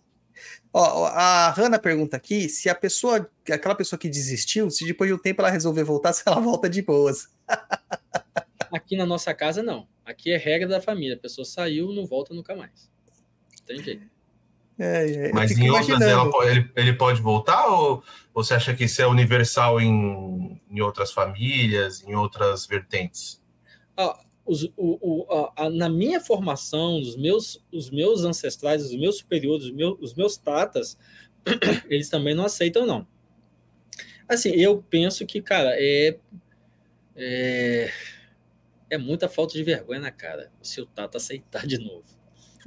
Ó, ó, a Hanna pergunta aqui se a pessoa, aquela pessoa que desistiu, se depois de um tempo ela resolver voltar, se ela volta de boas. Aqui na nossa casa, não. Aqui é regra da família. A pessoa saiu, não volta nunca mais. Tem jeito. É, é, Mas em outras imaginando. ele, ele pode voltar ou, ou você acha que isso é universal em, em outras famílias, em outras vertentes? Ah, os- o- o- a- a- na minha formação, os meus, os meus ancestrais, os meus superiores, os meus, os meus tatas, eles também não aceitam, não. Assim, eu penso que, cara, é, é, é muita falta de vergonha na cara se o tata aceitar de novo.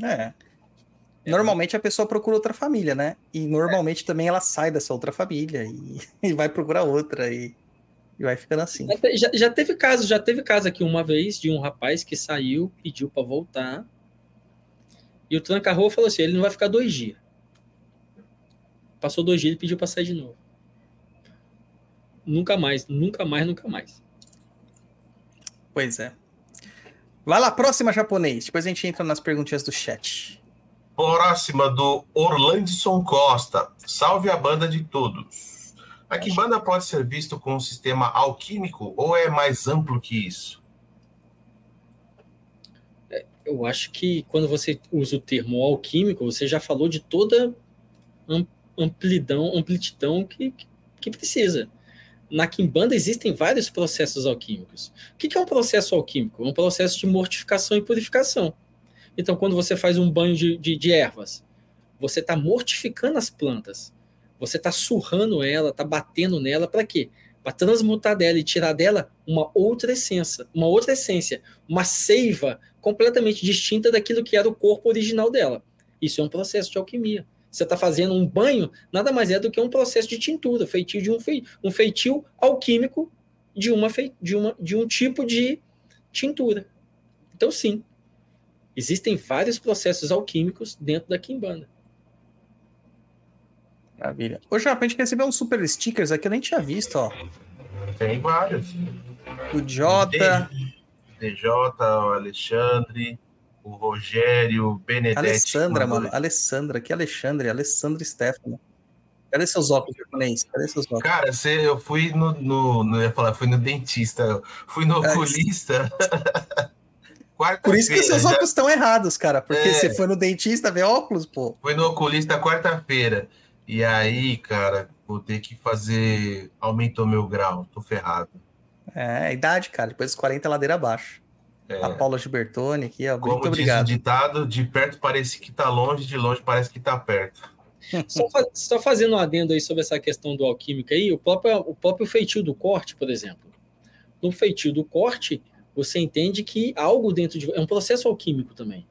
É. Normalmente a pessoa procura outra família, né? E normalmente também ela sai dessa outra família e, e vai procurar outra e, e vai ficando assim. Já, já- teve caso, já teve caso aqui uma vez de um rapaz que saiu, pediu para voltar, e o tranca-rua falou assim: ele não vai ficar dois dias. Passou dois dias e pediu para sair de novo. Nunca mais, nunca mais, nunca mais. Pois é. Vai lá, próxima japonês. Depois a gente entra nas perguntinhas do chat. Próxima do Orlandson Costa. Salve a banda de todos. A Kimbanda pode ser visto como um sistema alquímico ou é mais amplo que isso? Eu acho que quando você usa o termo alquímico, você já falou de toda am- amplidão, amplitudão que, que precisa. Na Kimbanda existem vários processos alquímicos. O que é um processo alquímico? É um processo de mortificação e purificação. Então, quando você faz um banho de, de, de ervas, você está mortificando as plantas. Você está surrando ela, está batendo nela, para quê? Para transmutar dela e tirar dela uma outra essência, uma outra essência, uma seiva completamente distinta daquilo que era o corpo original dela. Isso é um processo de alquimia. Você está fazendo um banho, nada mais é do que um processo de tintura, feitio de um, fei, um feitio alquímico de, uma, fei, de, uma, de um tipo de tintura. Então, sim, existem vários processos alquímicos dentro da Kimbanda. Maravilha. Ô, Japa, a gente recebeu uns super stickers aqui, eu nem tinha visto, ó. Tem vários. O Jota, DJ, o Alexandre, o Rogério, o Benedetti. Alessandra, mano. Alessandra, que Alexandre, Alessandra Stefano. Cadê seus óculos japonês? Cadê seus óculos? Cara, você, eu fui no, no, eu ia falar, fui no dentista, fui no É, oculista. Por isso que seus já- óculos estão errados, cara. Porque É. você foi no dentista ver óculos, pô. Fui no oculista quarta-feira. E aí, cara, vou ter que fazer. Aumentou meu grau, tô ferrado. É, idade, cara. Depois dos 40, ladeira abaixo. É, A Paula Gilbertoni aqui, ó. como Muito diz o obrigado. ditado, de perto parece que tá longe, de longe parece que tá perto. Só, só fazendo um adendo aí sobre essa questão do alquímico aí, o próprio, o próprio feitio do corte, por exemplo. No feitio do corte, você entende que algo dentro de é um processo alquímico também.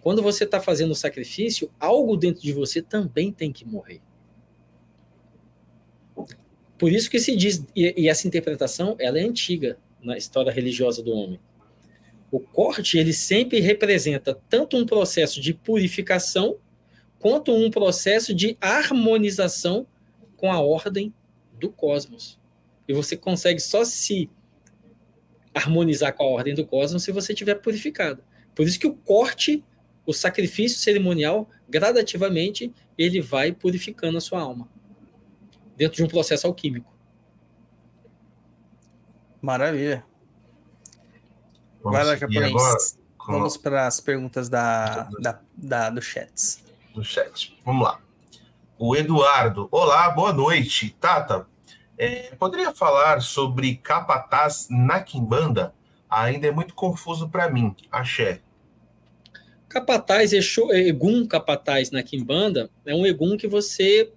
Quando você está fazendo o sacrifício, algo dentro de você também tem que morrer. Por isso que se diz, e, e essa interpretação, ela é antiga na história religiosa do homem. O corte, ele sempre representa tanto um processo de purificação quanto um processo de harmonização com a ordem do cosmos. E você consegue só se harmonizar com a ordem do cosmos se você estiver purificado. Por isso que o corte, o sacrifício cerimonial, gradativamente, ele vai purificando a sua alma. Dentro de um processo alquímico. Maravilha. Vamos Vai lá, com Vamos para as perguntas da, da, da- do chat. no chat. Vamos lá. O Eduardo. Olá, boa noite. Tata, é, poderia falar sobre capataz na Quimbanda? Ainda é muito confuso para mim. Axé. Capataz, Exu, Egum Capataz na Quimbanda é um Egum que você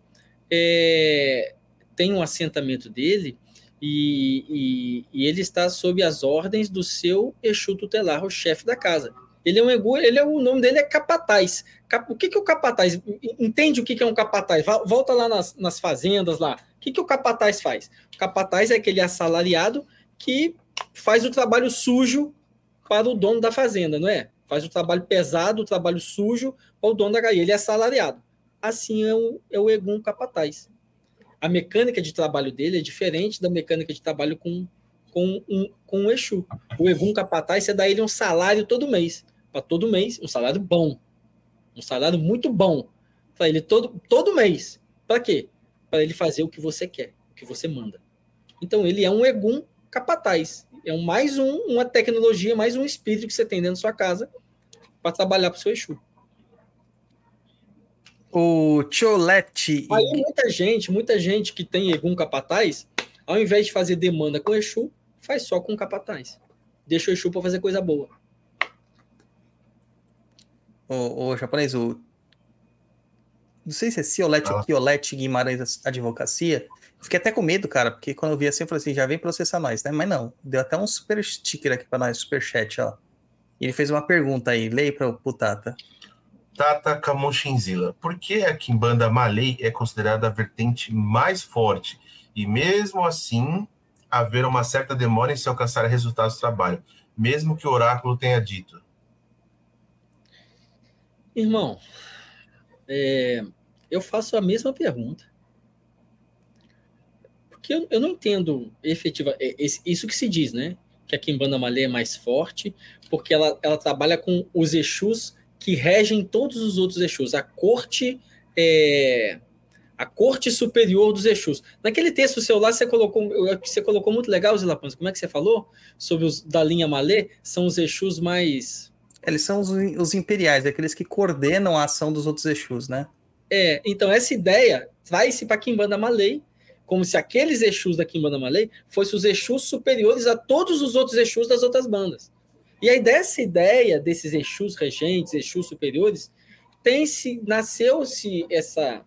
é, tem um assentamento dele e, e- e ele está sob as ordens do seu Exu tutelar, o chefe da casa. Ele é um Egum, ele é, o nome dele é Capataz. Cap- o que, que é o Capataz? Entende o que, que é um Capataz? Volta lá nas, nas fazendas lá. O que, que o Capataz faz? O Capataz é aquele assalariado que faz o trabalho sujo para o dono da fazenda, não é? Faz o trabalho pesado, o trabalho sujo para o dono da galinha. Ele é assalariado. Assim é o, é o Egum capataz. A mecânica de trabalho dele é diferente da mecânica de trabalho com, com, um, com o Exu. O Egum capataz, você dá ele um salário todo mês. Para todo mês, um salário bom. Um salário muito bom. Para ele todo, todo mês. Para quê? Para ele fazer o que você quer, o que você manda. Então ele é um Egum capataz. É um, mais um, uma tecnologia, mais um espírito que você tem dentro da sua casa para trabalhar para o seu Exu. O Tiolete. Aí muita gente, muita gente que tem Egum capataz, ao invés de fazer demanda com Exu, faz só com capataz. Deixa o Exu para fazer coisa boa. O, o japonês, o. Não sei se é Ciolete ou Ah. Kiolete Guimarães Advocacia. Fiquei até com medo, cara, porque quando eu vi assim, eu falei assim: já vem processar nós, né? Mas não, deu até um super sticker aqui pra nós, super chat, ó. E ele fez uma pergunta aí, leia pra o Tata. Tata Camochinzila. Por que a Kimbanda Malay é considerada a vertente mais forte? E mesmo assim, haver uma certa demora em se alcançar resultados do trabalho, mesmo que o oráculo tenha dito. Irmão, é, eu faço a mesma pergunta. Porque eu, eu não entendo efetiva, é, isso que se diz, né? Que a Kimbanda Malê é mais forte, porque ela, ela trabalha com os Exus que regem todos os outros Exus, a corte é, a corte superior dos Exus. Naquele texto seu lá, você colocou, você colocou muito legal, Zilapanz, como é que você falou? Sobre os da linha Malê, são os Exus mais... Eles são os, os imperiais, aqueles que coordenam a ação dos outros Exus, né? É, então essa ideia traz-se para Kimbanda Malay, como se aqueles Exus da Kimbanda Malay fossem os Exus superiores a todos os outros Exus das outras bandas. E aí dessa ideia desses Exus regentes, Exus superiores, tem-se, nasceu-se essa,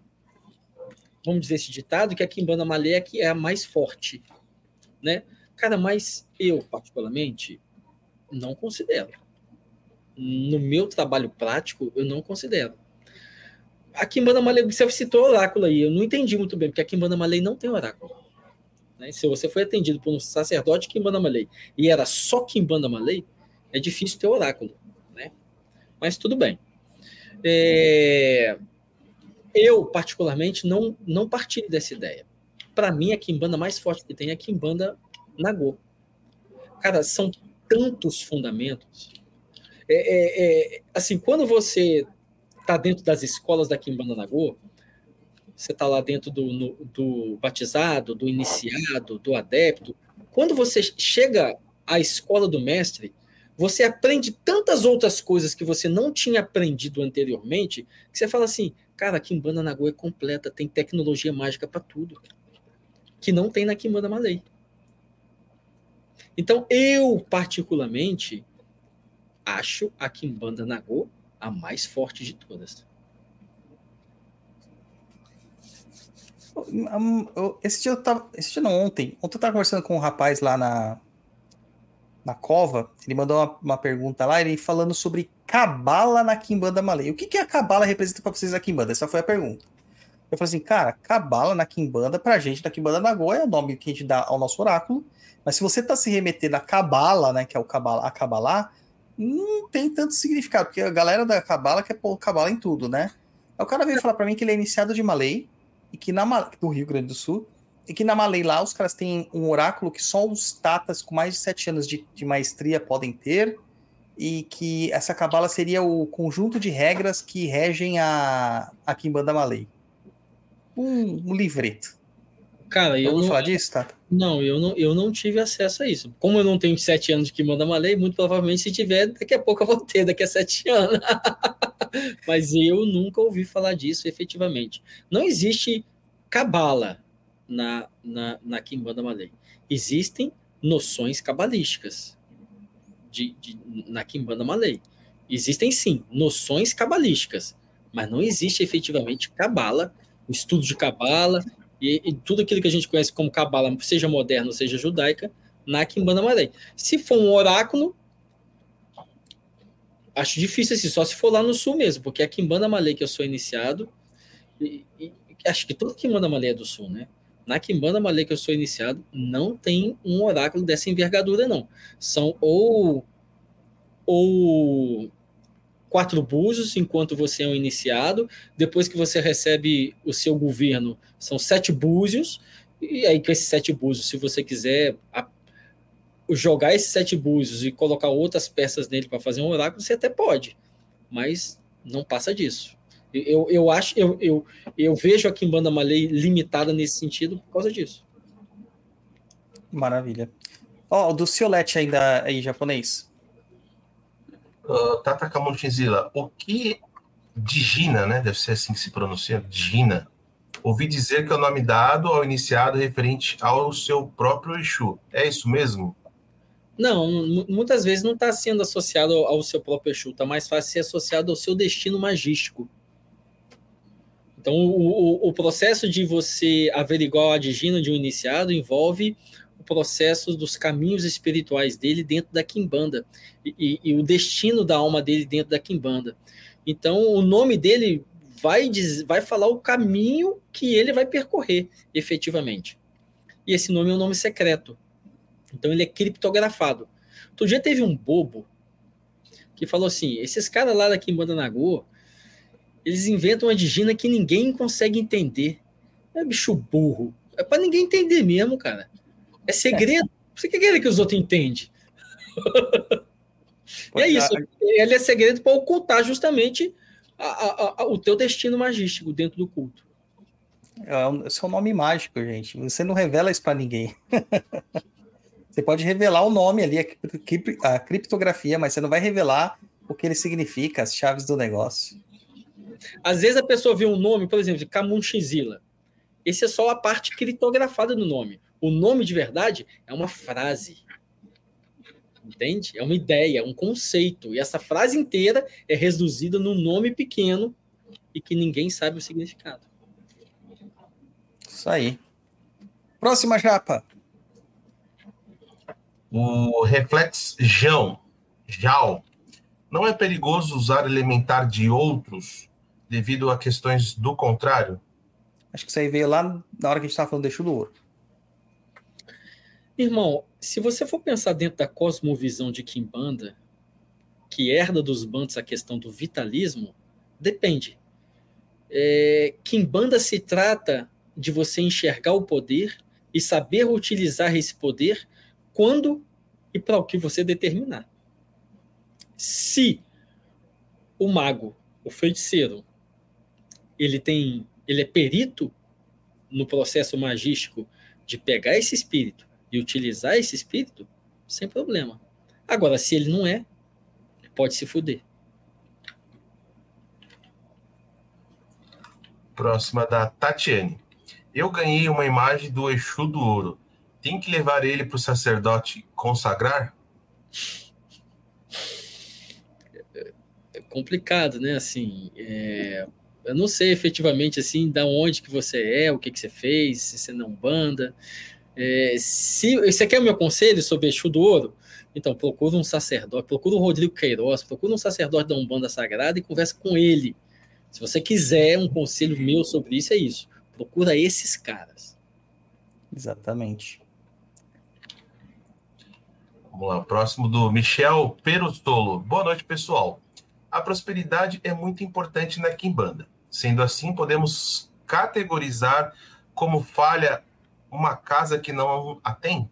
vamos dizer esse ditado, que a Kimbanda Malay é é a mais forte, né? Cara, mas eu, particularmente, não considero. No meu trabalho prático, eu não considero. A Kimbanda Malay, você citou oráculo aí, eu não entendi muito bem, porque a Kimbanda Malay não tem oráculo. Né? Se você foi atendido por um sacerdote Kimbanda Malay e era só Kimbanda Malay, é difícil ter oráculo, né? Mas tudo bem. É... Eu, particularmente, não, não partilho dessa ideia. Para mim, a Kimbanda mais forte que tem é a Kimbanda Nagô. Cara, são tantos fundamentos. É, é, é, assim, quando você está dentro das escolas da Kimbanda Nagô, você está lá dentro do, no, do batizado, do iniciado, do adepto. Quando você chega à escola do mestre, você aprende tantas outras coisas que você não tinha aprendido anteriormente, que você fala assim, cara, a Kimbanda Nagô é completa, tem tecnologia mágica para tudo, que não tem na Kimbanda Malay. Então, eu, particularmente, acho a Kimbanda Nagô a mais forte de todas. Esse dia eu tava. Esse dia não, ontem. Ontem eu tava conversando com um rapaz lá na, na cova. Ele mandou uma, uma pergunta lá, ele falando sobre cabala na Kimbanda Malay. O que, que a cabala representa para vocês na Kimbanda? Essa foi a pergunta. Eu falei assim, cara, cabala na Kimbanda, pra gente, na Kimbanda Nagô, é o nome que a gente dá ao nosso oráculo. Mas se você tá se remetendo a cabala, né, que é o cabala, a cabalá, não tem tanto significado, porque a galera da Cabala quer pôr Cabala em tudo, né? Aí o cara veio falar para mim que ele é iniciado de Malay, e que na do Rio Grande do Sul, e que na Malay lá os caras têm um oráculo que só os tatas com mais de sete anos de, de maestria podem ter, e que essa Cabala seria o conjunto de regras que regem a, a Kimbanda Malay. Um, um livreto. Cara, eu não, falar disso, tá? Não, eu não, eu não tive acesso a isso. Como eu não tenho sete anos de que manda uma lei, muito provavelmente se tiver, daqui a pouco eu vou ter, daqui a sete anos. Mas eu nunca ouvi falar disso efetivamente. Não existe cabala na, na, na Kimbanda Malay. Existem noções cabalísticas de, de, na Kimbanda Malay. Existem sim noções cabalísticas, mas não existe efetivamente cabala, o estudo de cabala e, e, tudo aquilo que a gente conhece como cabala, seja moderna, seja judaica, na Kimbanda Malay. Se for um oráculo, acho difícil assim, só se for lá no sul mesmo, porque a Kimbanda Malay que eu sou iniciado, e, e, acho que toda Kimbanda Malay é do sul, né? Na Kimbanda Malay que eu sou iniciado, não tem um oráculo dessa envergadura, não. São ou ou quatro búzios enquanto você é um iniciado. Depois que você recebe o seu governo, são sete búzios. E aí, com esses sete búzios, se você quiser a, jogar esses sete búzios e colocar outras peças nele para fazer um oráculo, você até pode. Mas não passa disso. Eu, eu acho, eu, eu, eu vejo a Kimbanda Malay limitada nesse sentido por causa disso. Maravilha. Ó, oh, do Ciolete ainda aí, japonês. Uh, Tata Kamunchinzila, o que Digina, né? Deve ser assim que se pronuncia, Digina. Ouvi dizer que é o nome dado ao iniciado referente ao seu próprio Exu. É isso mesmo? Não, muitas vezes não está sendo associado ao seu próprio Exu, está mais fácil ser associado ao seu destino magístico. Então, o, o, processo de você averiguar a digina de um iniciado envolve o processo dos caminhos espirituais dele dentro da Kimbanda e, e, e, o destino da alma dele dentro da Kimbanda. Então, o nome dele vai, diz, vai falar o caminho que ele vai percorrer efetivamente. E esse nome é um nome secreto. Então, ele é criptografado. Outro dia teve um bobo que falou assim: esses caras lá da Kimbanda Nagô, eles inventam uma digina que ninguém consegue entender. É bicho burro. É para ninguém entender mesmo, cara. É segredo. Você quer que os outros entendem? É isso. Ele é segredo para ocultar justamente a, a, a, o teu destino magístico dentro do culto. É o seu nome mágico, gente. Você não revela isso para ninguém. você pode revelar o nome ali, a criptografia, mas você não vai revelar o que ele significa, as chaves do negócio. Às vezes a pessoa vê um nome, por exemplo, de Camunchizila. Esse é só a parte criptografada do nome. O nome de verdade é uma frase. Entende? É uma ideia, é um conceito. E essa frase inteira é reduzida num nome pequeno e que ninguém sabe o significado. Isso aí. Próxima japa. O reflex Jão. Jal. Não é perigoso usar elementar de outros devido a questões do contrário? Acho que isso aí veio lá na hora que a gente estava falando do eixo do ouro. Irmão, se você for pensar dentro da cosmovisão de Kimbanda, que herda dos bandos a questão do vitalismo, depende. É, Kimbanda se trata de você enxergar o poder e saber utilizar esse poder quando e para o que você determinar. Se o mago, o feiticeiro, ele tem, ele é perito no processo magístico de pegar esse espírito e utilizar esse espírito, sem problema. Agora, se ele não é, pode se fuder. Próxima da Tatiane. Eu ganhei uma imagem do Exu do Ouro. Tem que levar ele para o sacerdote consagrar? É complicado, né? Assim, é... eu não sei efetivamente assim, da onde que você é, o que que você fez, se você não banda. É, se você quer o meu conselho sobre Exu do Ouro, então procura um sacerdote, procura o Rodrigo Queiroz, procura um sacerdote da Umbanda Sagrada e conversa com ele. Se você quiser um conselho meu sobre isso, é isso. Procura esses caras. Exatamente. Vamos lá, próximo do Michel Perostolo. Boa noite, pessoal. A prosperidade é muito importante na Kimbanda. Sendo assim, podemos categorizar como falha uma casa que não a tem?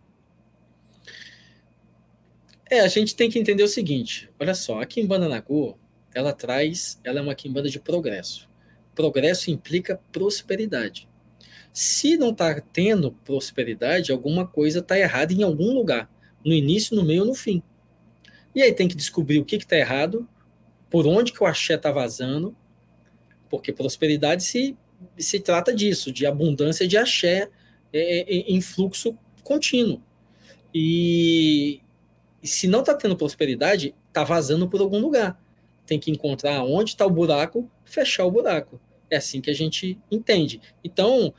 É, a gente tem que entender o seguinte. Olha só, a Kimbanda Nagô, ela traz, ela é uma Kimbanda de progresso. Progresso implica prosperidade. Se não está tendo prosperidade, alguma coisa está errada em algum lugar. No início, no meio ou no fim. E aí tem que descobrir o que está errado, por onde que o axé está vazando, porque prosperidade se, se trata disso, de abundância de axé, é, é, em fluxo contínuo. E, se não está tendo prosperidade, está vazando por algum lugar. Tem que encontrar onde está o buraco, fechar o buraco. É assim que a gente entende. Então,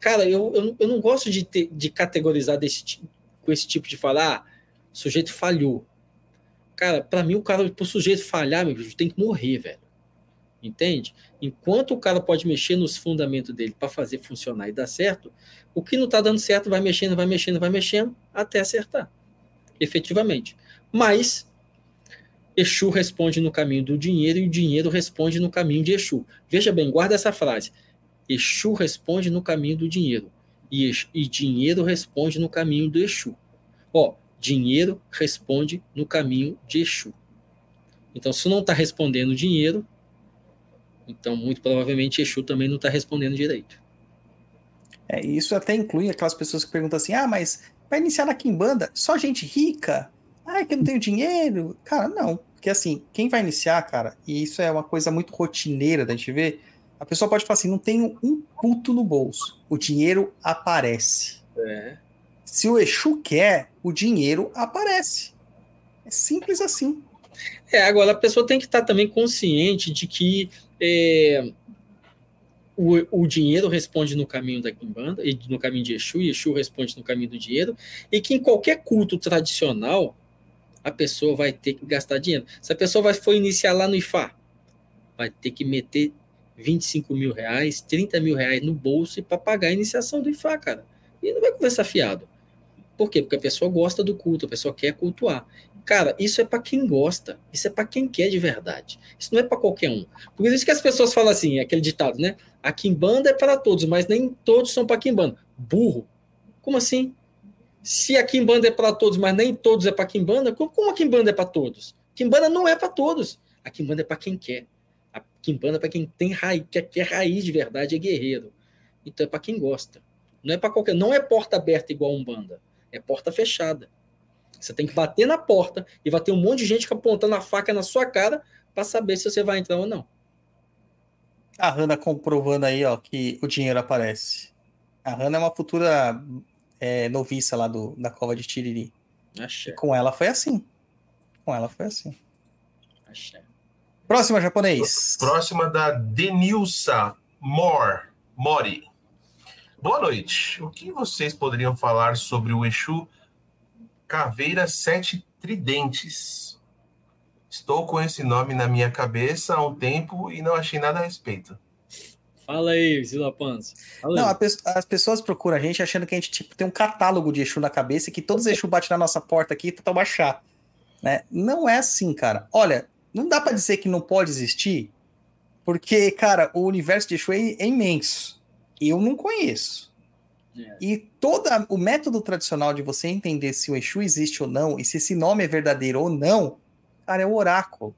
cara, eu, eu, eu não gosto de, ter, de categorizar desse, com esse tipo de falar, ah, o sujeito falhou. Cara, para mim, o cara, pro sujeito falhar, meu tem que morrer, velho. Entende? Enquanto o cara pode mexer nos fundamentos dele para fazer funcionar e dar certo, o que não está dando certo vai mexendo, vai mexendo, vai mexendo até acertar. Efetivamente. Mas Exu responde no caminho do dinheiro e o dinheiro responde no caminho de Exu. Veja bem, guarda essa frase. Exu responde no caminho do dinheiro e, e dinheiro responde no caminho do Exu. Ó, dinheiro responde no caminho de Exu. Então, se não está respondendo dinheiro, então muito provavelmente Exu também não está respondendo direito. É, isso até inclui aquelas pessoas que perguntam assim: ah, mas vai iniciar na Kimbanda só gente rica? Ah, que eu não tenho dinheiro? Cara, não. Porque assim, quem vai iniciar, cara, e isso é uma coisa muito rotineira da gente ver, a pessoa pode falar assim: não tenho um puto no bolso. O dinheiro aparece. É. Se o Exu quer, o dinheiro aparece. É simples assim. É, agora a pessoa tem que estar também consciente de que é, o, o dinheiro responde no caminho da Kimbanda, no caminho de Exu, e Exu responde no caminho do dinheiro, e que em qualquer culto tradicional, a pessoa vai ter que gastar dinheiro. Se a pessoa vai, for iniciar lá no IFA, vai ter que meter 25 mil reais, 30 mil reais no bolso para pagar a iniciação do IFA, cara. E não vai conversar fiado. Por quê? Porque a pessoa gosta do culto, a pessoa quer cultuar. Cara, isso é para quem gosta, isso é para quem quer de verdade. Isso não é para qualquer um. Por isso que as pessoas falam assim, aquele ditado, né? A quimbanda é para todos, mas nem todos são para quimbanda. Burro. Como assim? Se a quimbanda é para todos, mas nem todos é para quimbanda, como a quimbanda é para todos? Quimbanda não é para todos. A Quimbanda é para quem quer. A Quimbanda é para quem tem raiz, que é raiz de verdade, é guerreiro. Então é para quem gosta. Não é para qualquer, não é porta aberta igual a Umbanda, é porta fechada. Você tem que bater na porta e vai ter um monte de gente apontando a faca na sua cara para saber se você vai entrar ou não. A Hanna comprovando aí, ó, que o dinheiro aparece. A Hanna é uma futura é, noviça lá do, da cova de Tiriri. Axé. E com ela foi assim. Com ela foi assim. Axé. Próxima, japonês. Próxima da Denilsa Mor, Mori. Boa noite. O que vocês poderiam falar sobre o Exu Caveira Sete Tridentes? Estou com esse nome na minha cabeça há um tempo e não achei nada a respeito. Fala aí, Zila Panza. Fala Não, aí. pe- as pessoas procuram a gente achando que a gente tipo, tem um catálogo de Exu na cabeça e que todos os Exu batem na nossa porta aqui e tentam baixar. Né? Não é assim, cara. Olha, não dá pra dizer que não pode existir, porque, cara, o universo de Exu é, é imenso. Eu não conheço. É. E todo o método tradicional de você entender se o Exu existe ou não, e se esse nome é verdadeiro ou não, cara, é o oráculo.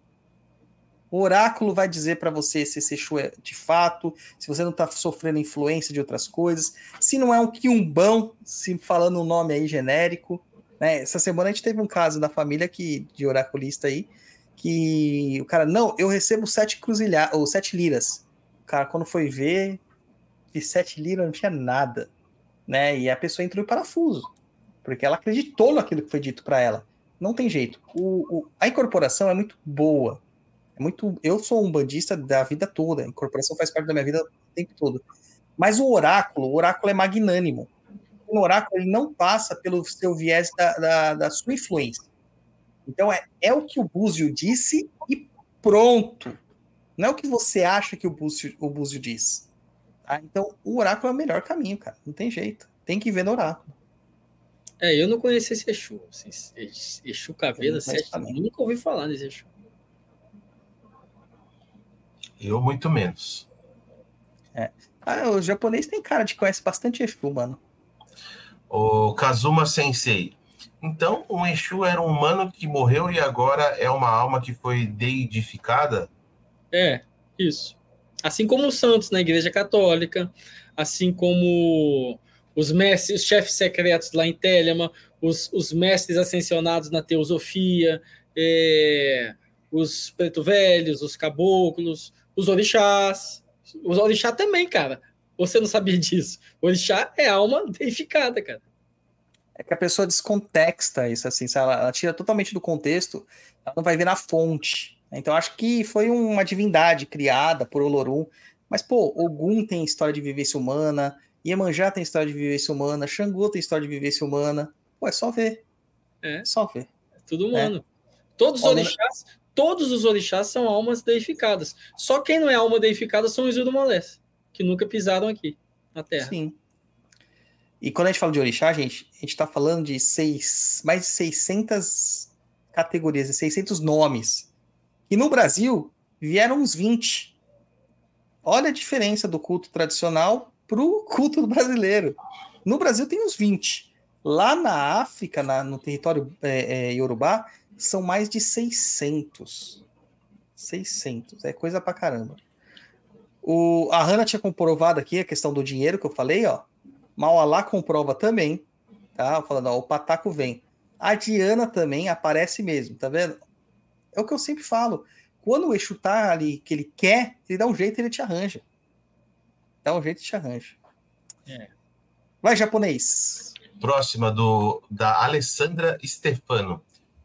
O oráculo vai dizer pra você se esse Exu é de fato, se você não tá sofrendo influência de outras coisas, se não é um quiumbão, se falando um nome aí genérico. Né? Essa semana a gente teve um caso da família que, de oraculista aí, que o cara, não, eu recebo sete cruzilha ou sete liras. O cara, quando foi ver, de sete liras não tinha nada. Né? E a pessoa entrou em parafuso, porque ela acreditou naquilo que foi dito para ela. Não tem jeito. O, o- a incorporação é muito boa. É muito. Eu sou um bandista da vida toda. A incorporação faz parte da minha vida o tempo todo. Mas o oráculo, o oráculo é magnânimo. O oráculo ele não passa pelo seu viés da, da, da sua influência. Então é, é o que o Búzio disse e pronto. Não é o que você acha que o Búzio, o Búzio diz. Tá? Então o oráculo é o melhor caminho, cara. Não tem jeito. Tem que ver no oráculo. É, eu não conheci esse Exu. assim, esse Exu Caveira Eu não conheço 7. também. Nunca ouvi falar desse Exu. Eu, muito menos. Ah, o japonês tem cara de conhece bastante Exu, mano. O Kazuma Sensei. Então, um Exu era um humano que morreu e agora é uma alma que foi deidificada? É, isso. Assim como os santos na Igreja Católica, assim como os mestres, os chefes secretos lá em Telema, os, os mestres ascensionados na teosofia, é, os preto velhos, os caboclos, os orixás. Os orixá também, cara. Você não sabia disso. O orixá é alma deificada, cara. É que a pessoa descontexta isso, assim? Ela, ela tira totalmente do contexto, ela não vai ver na fonte. Então, acho que foi uma divindade criada por Olorum. Mas, pô, Ogum tem história de vivência humana, Iemanjá tem história de vivência humana, Xangô tem história de vivência humana. Pô, é só ver. É. só ver. É tudo humano. Todos os orixás, todos os orixás são almas deificadas. Só quem não é alma deificada são os Ilumolés, que nunca pisaram aqui na Terra. Sim. E quando a gente fala de orixá, gente, a gente tá falando de seis, mais de 600 categorias, 600 nomes. E no Brasil, vieram uns 20. Olha a diferença do culto tradicional pro culto brasileiro. No Brasil tem uns 20. Lá na África, na- no território é, é, Yorubá, são mais de 600. 600. É coisa pra caramba. O, a Hannah tinha comprovado aqui a questão do dinheiro que eu falei, ó. Maualá comprova também, tá? Falando, ó, o Pataco vem. A Diana também aparece mesmo, tá vendo? É o que eu sempre falo. Quando o Exu tá ali, que ele quer, ele dá um jeito e ele te arranja. Dá um jeito e te arranja. É. Vai, japonês. Próxima do da Alessandra Stefano.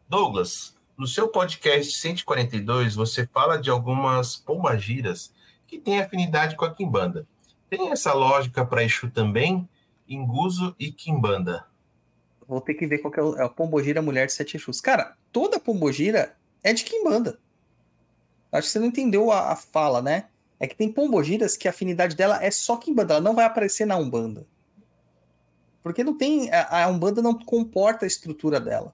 Douglas, no seu podcast 142, você fala de algumas pombagiras que têm afinidade com a quimbanda. Tem essa lógica para Exu também? Inguso e quimbanda. Vou ter que ver qual que é o, é a Pombogira Mulher de Sete Exus. Cara, toda Pombogira é de Kimbanda. Acho que você não entendeu a, a fala, né? É que tem Pombogiras que a afinidade dela é só Kimbanda. Ela não vai aparecer na Umbanda. Porque não tem. A, a Umbanda não comporta a estrutura dela.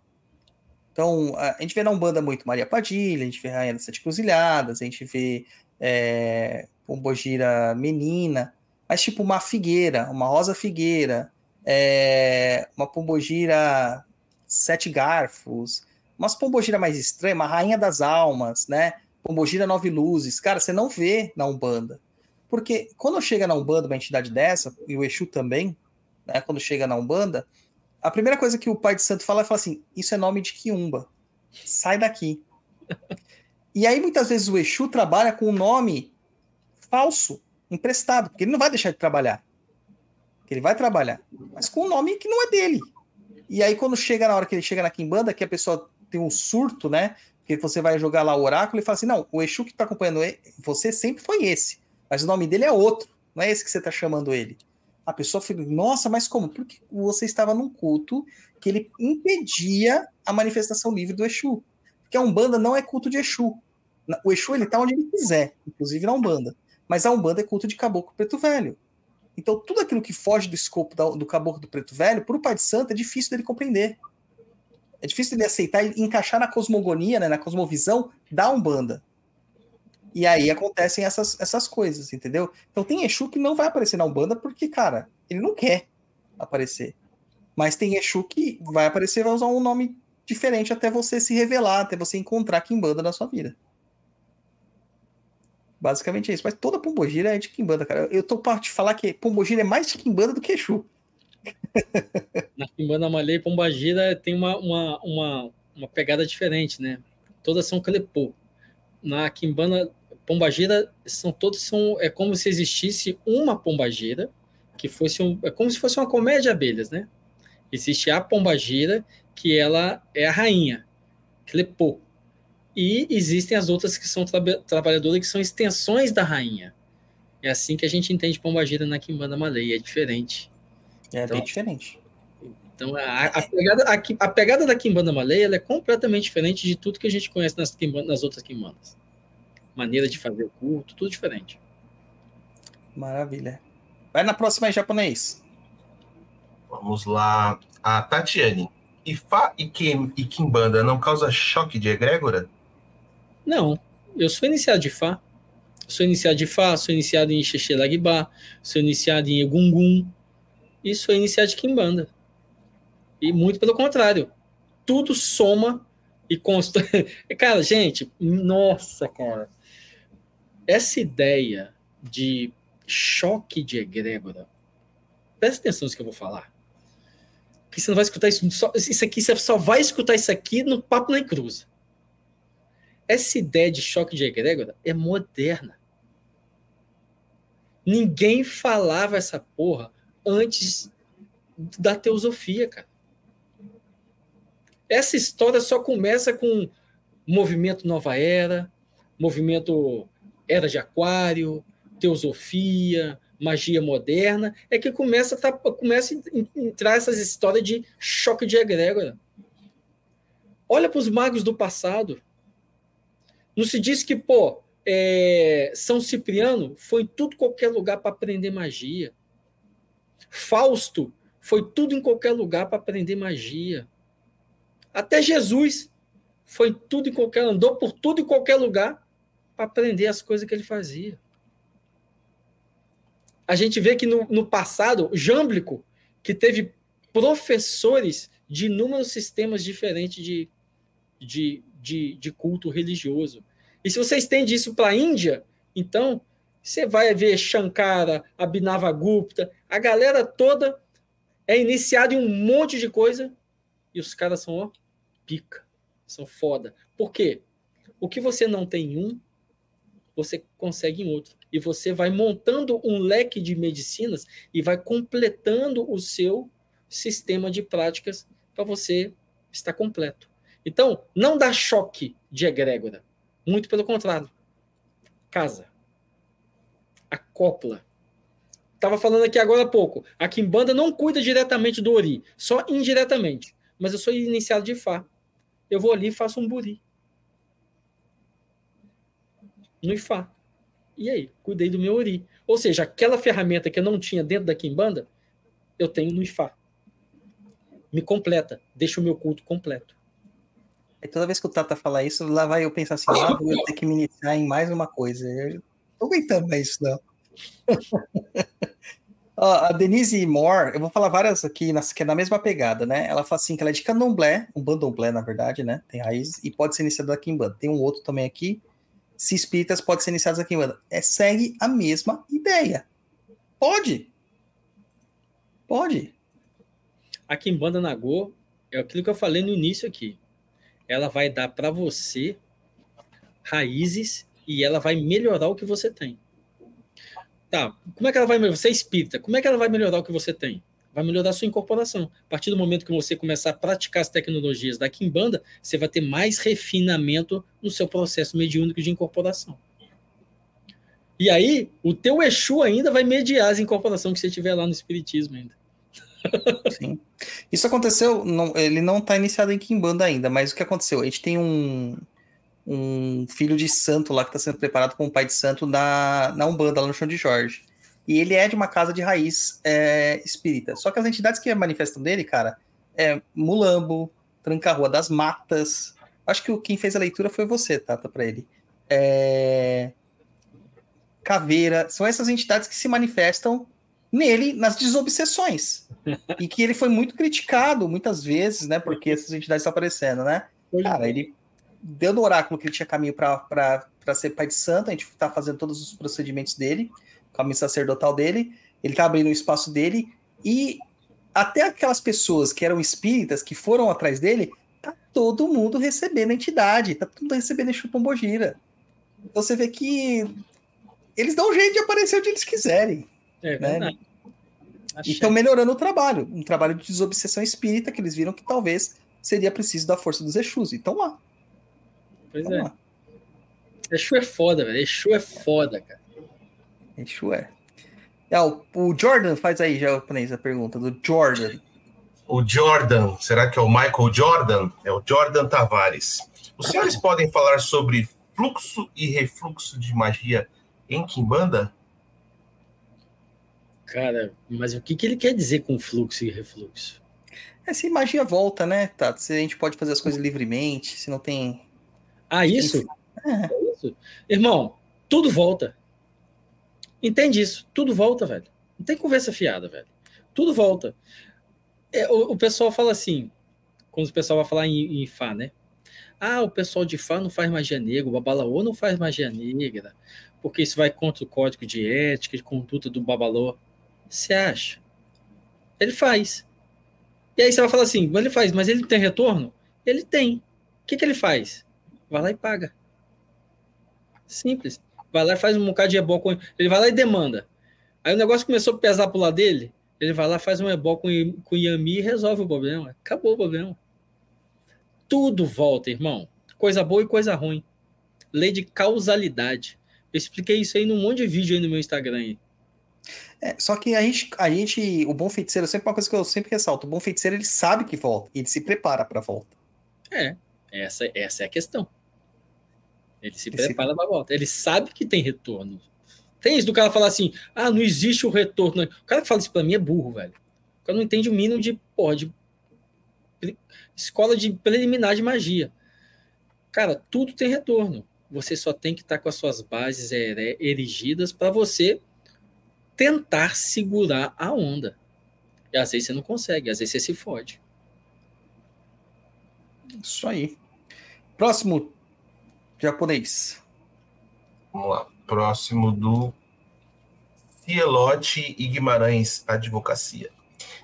Então, a, a gente vê na Umbanda muito Maria Padilha, a gente vê Rainha das Sete Cruzilhadas, a gente vê é, Pombogira Menina, mas tipo uma figueira, uma rosa figueira, é, uma pombogira sete garfos, Umas pombogira mais uma rainha das almas, né? Pombogira nove luzes. Cara, você não vê na Umbanda. Porque quando chega na Umbanda uma entidade dessa, e o Exu também, né? Quando chega na Umbanda, a primeira coisa que o pai de santo fala é fala assim: Isso é nome de Quiumba. Sai daqui. E aí, muitas vezes, o Exu trabalha com um nome falso, emprestado, porque ele não vai deixar de trabalhar. Ele vai trabalhar, mas com um nome que não é dele. E aí, quando chega na hora que ele chega na Kimbanda, que a pessoa tem um surto, né? Que você vai jogar lá o oráculo e fala assim: não, o Exu que tá acompanhando você sempre foi esse, mas o nome dele é outro, não é esse que você tá chamando ele. A pessoa fica, nossa, mas como? Porque você estava num culto que ele impedia a manifestação livre do Exu. Porque a Umbanda não é culto de Exu. O Exu ele tá onde ele quiser, inclusive na Umbanda. Mas a Umbanda é culto de caboclo preto velho. Então, tudo aquilo que foge do escopo do caboclo do preto velho, para o pai de santo, é difícil dele compreender. É difícil dele aceitar e encaixar na cosmogonia, né, na cosmovisão da Umbanda. E aí acontecem essas, essas coisas, entendeu? Então tem Exu que não vai aparecer na Umbanda porque, cara, ele não quer aparecer. Mas tem Exu que vai aparecer vai usar um nome diferente até você se revelar, até você encontrar Kimbanda na sua vida. Basicamente é isso. Mas toda Pombogira é de Kimbanda, cara. Eu tô para te falar que Pombogira é mais de Kimbanda do que Exu. Na Kimbanda Malê e Pombogira tem uma, uma, uma, uma, pegada diferente, né? Todas são Clepô. Na Kimbanda Pombagira são todos são é como se existisse uma pombagira que fosse um, é como se fosse uma comédia de abelhas, né? Existe a pombagira que ela é a rainha, Clepô. E existem as outras que são tra trabalhadoras que são extensões da rainha. É assim que a gente entende pombagira na Kimbanda Malay, é diferente. É então, bem diferente. Então, a, a, pegada, a, a, pegada da Kimbanda Malay ela é completamente diferente de tudo que a gente conhece nas, nas outras Kimbandas maneira de fazer o culto, tudo diferente. Maravilha. Vai na próxima em japonês. Vamos lá. A Tatiane. Ifá e, Kim, e Kimbanda não causa choque de egrégora? Não. Eu sou iniciado de Fá. Sou iniciado de Fá, sou iniciado em Xexelagibá, sou iniciado em Egungun e sou iniciado de Kimbanda. E muito pelo contrário. Tudo soma e consta. cara, gente, nossa, cara essa ideia de choque de egrégora, presta atenção no que eu vou falar. Porque você não vai escutar isso, isso aqui, você só vai escutar isso aqui no Papo na Cruz. Essa ideia de choque de egrégora é moderna. Ninguém falava essa porra antes da teosofia, cara. Essa história só começa com movimento Nova Era, movimento era de Aquário, Teosofia, magia moderna, é que começa a, tá, começa a entrar essas histórias de choque de egrégora. Olha para os magos do passado. Não se diz que, pô, é, São Cipriano foi em tudo qualquer lugar para aprender magia. Fausto foi tudo em qualquer lugar para aprender magia. Até Jesus foi tudo em qualquer andou por tudo em qualquer lugar para aprender as coisas que ele fazia. A gente vê que no, no passado, Jâmblico, que teve professores de inúmeros sistemas diferentes de, de, de, de culto religioso. E se você estende isso para a Índia, então você vai ver Shankara, Abhinavagupta, a galera toda é iniciada em um monte de coisa e os caras são ó, pica, são foda. Por quê? O que você não tem em um, você consegue em outro. E você vai montando um leque de medicinas e vai completando o seu sistema de práticas para você estar completo. Então, não dá choque de egrégora. Muito pelo contrário. Casa. Acopla. Estava falando aqui agora há pouco. A Kimbanda não cuida diretamente do Ori, só indiretamente. Mas eu sou iniciado de Fá. Eu vou ali e faço um buri. no IFA. E aí, cuidei do meu Ori. Ou seja, aquela ferramenta que eu não tinha dentro da Kimbanda, eu tenho no IFA. Me completa, deixa o meu culto completo. E toda vez que o Tata falar isso, lá vai eu pensar assim, ah, vou ter que me iniciar em mais uma coisa. Eu não aguentando mais isso, não. A Denise Moore, eu vou falar várias aqui, que é na mesma pegada, né? Ela fala assim que ela é de candomblé, um bandomblé, na verdade, né? Tem raiz, e pode ser iniciada aqui em banda. Tem um outro também aqui, se espíritas pode ser iniciados aqui em banda. É, segue a mesma ideia. Pode. Pode. A Kimbanda Nagô é aquilo que eu falei no início aqui. Ela vai dar para você raízes e ela vai melhorar o que você tem. Tá, como é que ela vai melhorar? Você é espírita, como é que ela vai melhorar o que você tem? Vai melhorar a sua incorporação. A partir do momento que você começar a praticar as tecnologias da Kimbanda, você vai ter mais refinamento no seu processo mediúnico de incorporação. E aí, o teu Exu ainda vai mediar as incorporações que você tiver lá no Espiritismo ainda. Sim. Isso aconteceu, não, ele não está iniciado em Kimbanda ainda, mas o que aconteceu? A gente tem um, um filho de santo lá que está sendo preparado como pai de santo na, na Umbanda, lá no chão de Jorge. E ele é de uma casa de raiz é, espírita. Só que as entidades que manifestam dele, cara, é Mulambo, Tranca-Rua das Matas. Acho que quem fez a leitura foi você, Tata, para ele. É... Caveira. São essas entidades que se manifestam nele nas desobsessões. e que ele foi muito criticado muitas vezes, né? Porque essas entidades estão aparecendo, né? Cara, ele deu no oráculo que ele tinha caminho para ser pai de santo, a gente está fazendo todos os procedimentos dele, caminho sacerdotal dele, ele está abrindo o espaço dele, e até aquelas pessoas que eram espíritas, que foram atrás dele, tá todo mundo recebendo a entidade, tá todo mundo recebendo Exu Pombogira. Então você vê que eles dão um jeito de aparecer onde eles quiserem. É né? verdade. E estão melhorando o trabalho, um trabalho de desobsessão espírita, que eles viram que talvez seria preciso da força dos Exus. Então lá. Pois Vamos é. lá. Exu é foda, velho. Exu é foda, cara. Exu é. É, o, o Jordan faz aí, japonês, a pergunta do Jordan. O Jordan, será que é o Michael Jordan? É o Jordan Tavares. Os senhores podem falar sobre fluxo e refluxo de magia em Kimbanda? Cara, mas o que, que ele quer dizer com fluxo e refluxo? É, se magia volta, né, Tato? Se a gente pode fazer as coisas livremente, se não tem. Ah, isso? É. É isso? Irmão, tudo volta. Entende isso? Tudo volta, velho. Não tem conversa fiada, velho. Tudo volta. É, o, o pessoal fala assim, quando o pessoal vai falar em, em Fá, né? Ah, o pessoal de Fá não faz magia negra, o Babalaô não faz magia negra, porque isso vai contra o código de ética, de conduta do Babalaô. Você acha? Ele faz. E aí você vai falar assim, mas ele faz, mas ele tem retorno? Ele tem. O que, que ele faz? Vai lá e paga. Simples. Vai lá e faz um bocado de ebó com. Ele vai lá e demanda. Aí o negócio começou a pesar pro lado dele. Ele vai lá, faz um ebó com, com Yami e resolve o problema. Acabou o problema. Tudo volta, irmão. Coisa boa e coisa ruim. Lei de causalidade. Eu expliquei isso aí num monte de vídeo aí no meu Instagram. Aí. É, só que a gente, a gente, o bom feiticeiro, sempre uma coisa que eu sempre ressalto: o bom feiticeiro ele sabe que volta, ele se prepara para volta. É, essa, essa é a questão. Ele se prepara para volta. Ele sabe que tem retorno. Tem isso do cara falar assim: ah, não existe o retorno. O cara que fala isso pra mim é burro, velho. O cara não entende o mínimo de, porra, de escola de preliminar de magia. Cara, tudo tem retorno. Você só tem que estar com as suas bases erigidas para você tentar segurar a onda. E às vezes você não consegue, às vezes você se fode. Isso aí. Próximo japonês. Vamos lá. Próximo do Cielote e Guimarães Advocacia.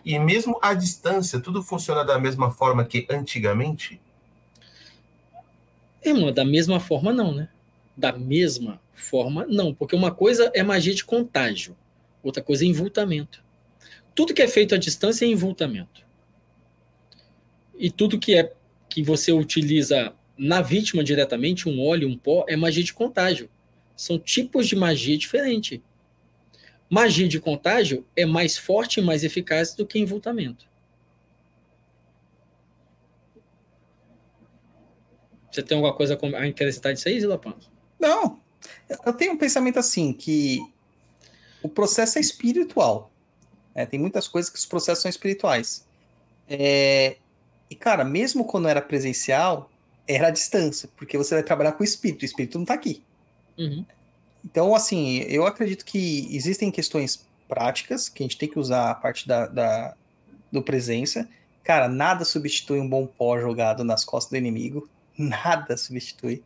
E mesmo à distância, tudo funciona da mesma forma que antigamente? Irmã, da mesma forma não, né? Da mesma forma não, porque uma coisa é magia de contágio, outra coisa é envoltamento. Tudo que é feito à distância é envoltamento. E tudo que é que você utiliza na vítima diretamente, um óleo, um pó, é magia de contágio. São tipos de magia diferentes. Magia de contágio é mais forte e mais eficaz do que envoltamento. Você tem alguma coisa a acrescentar disso aí, Zila Panos? Não. Eu tenho um pensamento assim, que o processo é espiritual. né? tem muitas coisas que os processos são espirituais. É, e, cara, mesmo quando era presencial, era à distância, porque você vai trabalhar com o espírito, o espírito não tá aqui. Uhum. Então, assim, eu acredito que existem questões práticas, que a gente tem que usar a parte da, da- do presença. Cara, nada substitui um bom pó jogado nas costas do inimigo. Nada substitui.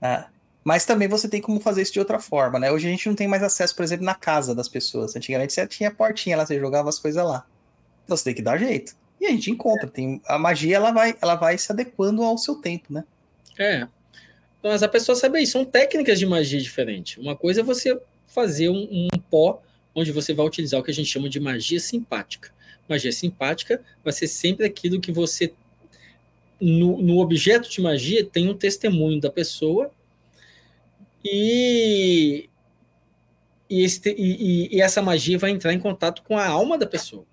né? Mas também você tem como fazer isso de outra forma, né? Hoje a gente não tem mais acesso, por exemplo, na casa das pessoas. Antigamente você tinha portinha lá, você jogava as coisas lá. Então você tem que dar jeito. E a gente encontra. Tem, a magia ela vai, ela vai se adequando ao seu tempo, né? É. Mas a pessoa sabe isso, são técnicas de magia diferentes. Uma coisa é você fazer um, um pó onde você vai utilizar o que a gente chama de magia simpática. Magia simpática vai ser sempre aquilo que você. No, no objeto de magia tem um testemunho da pessoa e, e, esse e- e essa magia vai entrar em contato com a alma da pessoa.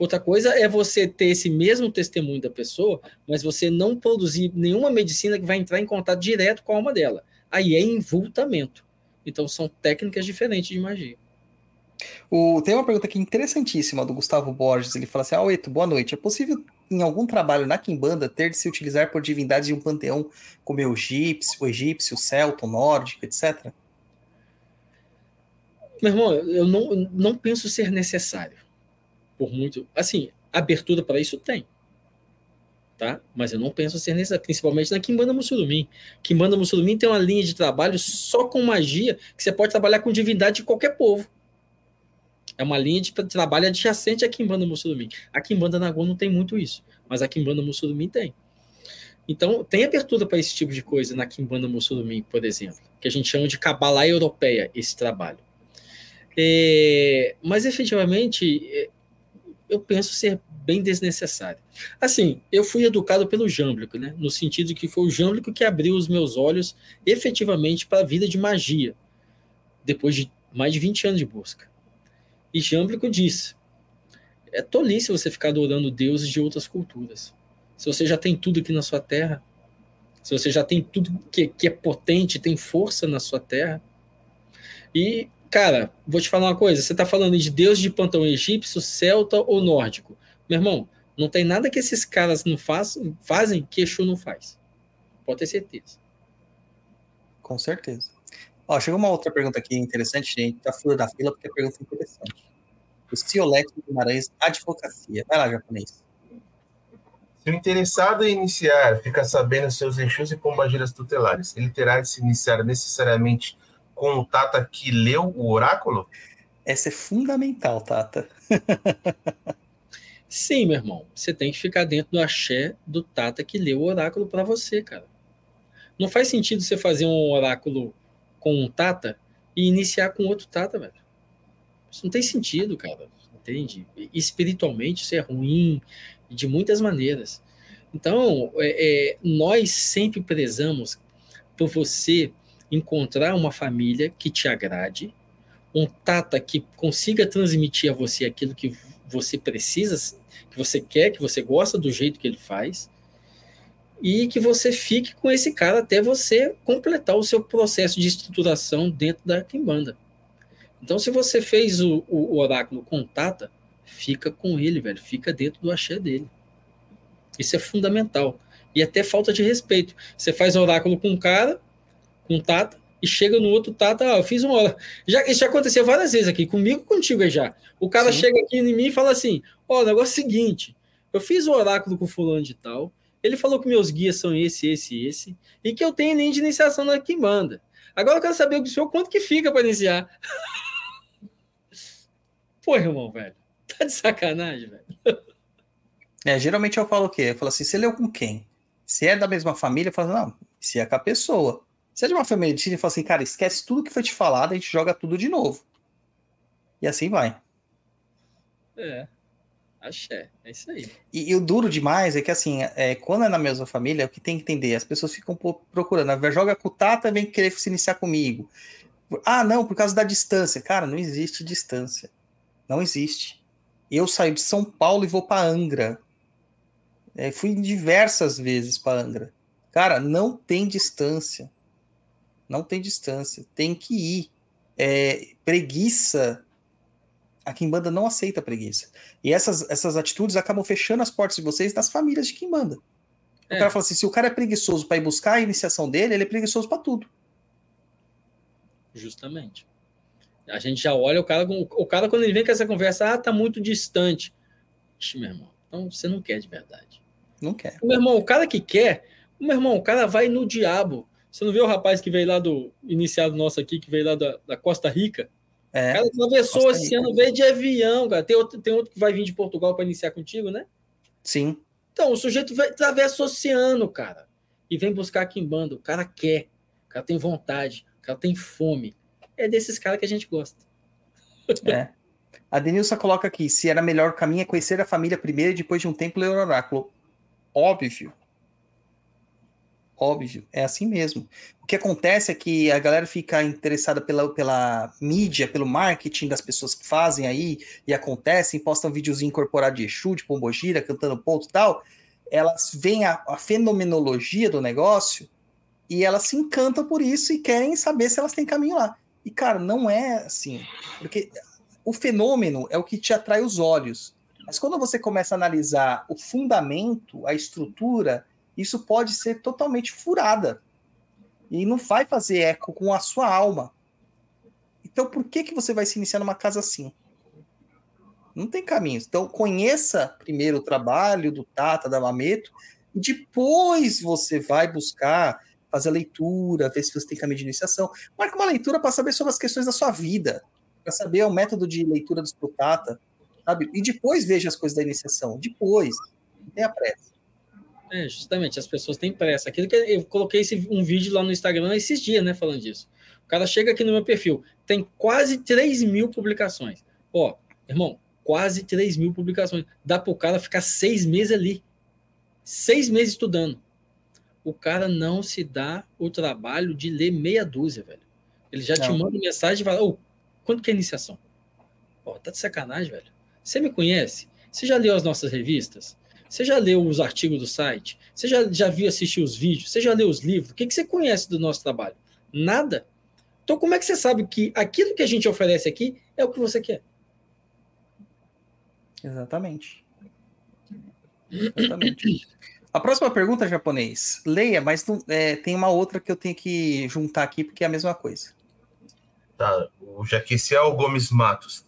Outra coisa é você ter esse mesmo testemunho da pessoa, mas você não produzir nenhuma medicina que vai entrar em contato direto com a alma dela. Aí é envultamento. Então são técnicas diferentes de magia. O, tem uma pergunta aqui interessantíssima do Gustavo Borges. Ele fala assim: Ah, Eto, boa noite. É possível em algum trabalho na Kimbanda ter de se utilizar por divindades de um panteão como o egípcio, o egípcio, o celta, o nórdico, etc? Meu irmão, eu não, eu não penso ser necessário. Por muito. Assim, abertura para isso tem. Tá? Mas eu não penso ser necessário, principalmente na Kimbanda Mussurumim. Kimbanda Mussurumim tem uma linha de trabalho só com magia, que você pode trabalhar com divindade de qualquer povo. É uma linha de trabalho adjacente à Kimbanda Mussurumim. A Kimbanda Nagô não tem muito isso, mas a Kimbanda Mussurumim tem. Então, tem abertura para esse tipo de coisa na Kimbanda Mussurumim, por exemplo, que a gente chama de Kabbalah europeia, esse trabalho. É, mas efetivamente é, eu penso ser bem desnecessário. Assim, eu fui educado pelo Jâmblico, né? No sentido que foi o Jâmblico que abriu os meus olhos efetivamente para a vida de magia, depois de mais de 20 anos de busca. E Jâmblico disse: é tolice você ficar adorando deuses de outras culturas. Se você já tem tudo aqui na sua terra, se você já tem tudo que, que é potente, tem força na sua terra. E Cara, vou te falar uma coisa: você está falando de deus de panteão egípcio, celta ou nórdico. Meu irmão, não tem nada que esses caras não faz, fazem que Exu não faz. Pode ter certeza. Com certeza. Ó, chegou uma outra pergunta aqui interessante, gente. Tá fora da fila porque a pergunta é interessante. O Ciolex Guimarães, advocacia. Vai lá, japonês. Se o interessado em iniciar fica sabendo seus Exus e pombagiras tutelares, ele terá de se iniciar necessariamente com o Tata que leu o oráculo? Essa é fundamental, Tata. Sim, meu irmão. Você tem que ficar dentro do axé do Tata que leu o oráculo para você, cara. Não faz sentido você fazer um oráculo com um Tata e iniciar com outro Tata, velho. Isso não tem sentido, cara. Entende? Espiritualmente isso é ruim de muitas maneiras. Então, é, é, nós sempre prezamos por você encontrar uma família que te agrade, um tata que consiga transmitir a você aquilo que você precisa, que você quer, que você gosta do jeito que ele faz, e que você fique com esse cara até você completar o seu processo de estruturação dentro da Kimbanda. Então, se você fez o, o, oráculo com tata, fica com ele, velho, fica dentro do axé dele. Isso é fundamental. E até falta de respeito. Você faz oráculo com um cara, um tata, e chega no outro tata, ah, eu fiz uma hora. Já, isso já aconteceu várias vezes aqui, comigo contigo já. O cara Sim. chega aqui em mim e fala assim: Ó, o negócio é o seguinte, eu fiz o oráculo com fulano de tal, ele falou que meus guias são esse, esse, esse, e que eu tenho nem de iniciação na Kimbanda. Agora eu quero saber do senhor quanto que fica para iniciar. Pô, irmão, velho. Tá de sacanagem, velho. É, geralmente eu falo o quê? Eu falo assim, você leu com quem? Se é da mesma família, eu falo, não, se é com a pessoa. Se é de uma família de eu falo assim, cara, esquece tudo que foi te falado, a gente joga tudo de novo. E assim vai. É. Axé, é isso aí. E, e, o duro demais é que, assim, é, quando é na mesma família, o que tem que entender, as pessoas ficam procurando, joga com o Tata, vem querer se iniciar comigo. Ah, não, por causa da distância. Cara, não existe distância. Não existe. Eu saio de São Paulo e vou para Angra. É, fui diversas vezes para Angra. Cara, não tem distância. Não tem distância. Tem que ir. É, preguiça. A Kimbanda não aceita preguiça. E essas, essas atitudes acabam fechando as portas de vocês das famílias de Kimbanda. É. O cara fala assim: se o cara é preguiçoso para ir buscar a iniciação dele, ele é preguiçoso para tudo. Justamente. A gente já olha o cara, o cara quando ele vem com essa conversa, ah, tá muito distante. Ixi, meu irmão, então você não quer de verdade. Não quer. Meu irmão, o cara que quer, meu irmão, o cara vai no diabo. Você não viu o rapaz que veio lá do iniciado nosso aqui, que veio lá da, da Costa Rica? O É. cara atravessou o Rica. oceano, veio de avião, cara. Tem outro, tem outro que vai vir de Portugal para iniciar contigo, né? Sim. Então, o sujeito vai, atravessa o oceano, cara, e vem buscar aqui em banda. O cara quer, o cara tem vontade, o cara tem fome. É desses caras que a gente gosta. É. A Denilson coloca aqui: se era melhor o caminho é conhecer a família primeiro e depois de um tempo ler o oráculo. Óbvio. Óbvio, é assim mesmo. O que acontece é que a galera fica interessada pela, pela mídia, pelo marketing das pessoas que fazem aí e acontecem, postam videozinho incorporado de Exu, de Pombogira, cantando ponto e tal. Elas veem a, a fenomenologia do negócio e elas se encantam por isso e querem saber se elas têm caminho lá. E, cara, não é assim. Porque o fenômeno é o que te atrai os olhos. Mas quando você começa a analisar o fundamento, a estrutura, isso pode ser totalmente furada. E não vai fazer eco com a sua alma. Então, por que, que você vai se iniciar numa casa assim? Não tem caminho. Então, conheça primeiro o trabalho do Tata, da Mameto, e depois você vai buscar fazer a leitura, ver se você tem caminho de iniciação. Marca uma leitura para saber sobre as questões da sua vida, para saber o método de leitura do Tata, sabe? E depois veja as coisas da iniciação. Depois. Não tenha pressa. É, justamente, as pessoas têm pressa. Aquilo que eu coloquei esse, um vídeo lá no Instagram esses dias, né, falando disso. O cara chega aqui no meu perfil, tem quase 3 mil publicações. Ó, irmão, quase 3 mil publicações. Dá pro cara ficar seis meses ali. Seis meses estudando. O cara não se dá o trabalho de ler meia dúzia, velho. Ele já te Não. manda mensagem e fala, ô, quando que é a iniciação? Ó, tá de sacanagem, velho. Você me conhece? Você já leu as nossas revistas? Você já leu os artigos do site? Você já, já viu assistir os vídeos? Você já leu os livros? O que, que você conhece do nosso trabalho? Nada. Então, como é que você sabe que aquilo que a gente oferece aqui é o que você quer? Exatamente. Exatamente. A próxima pergunta, japonês. Leia, mas não- é, tem uma outra que eu tenho que juntar aqui, porque é a mesma coisa. Tá, o Jaqueciel Gomes Matos.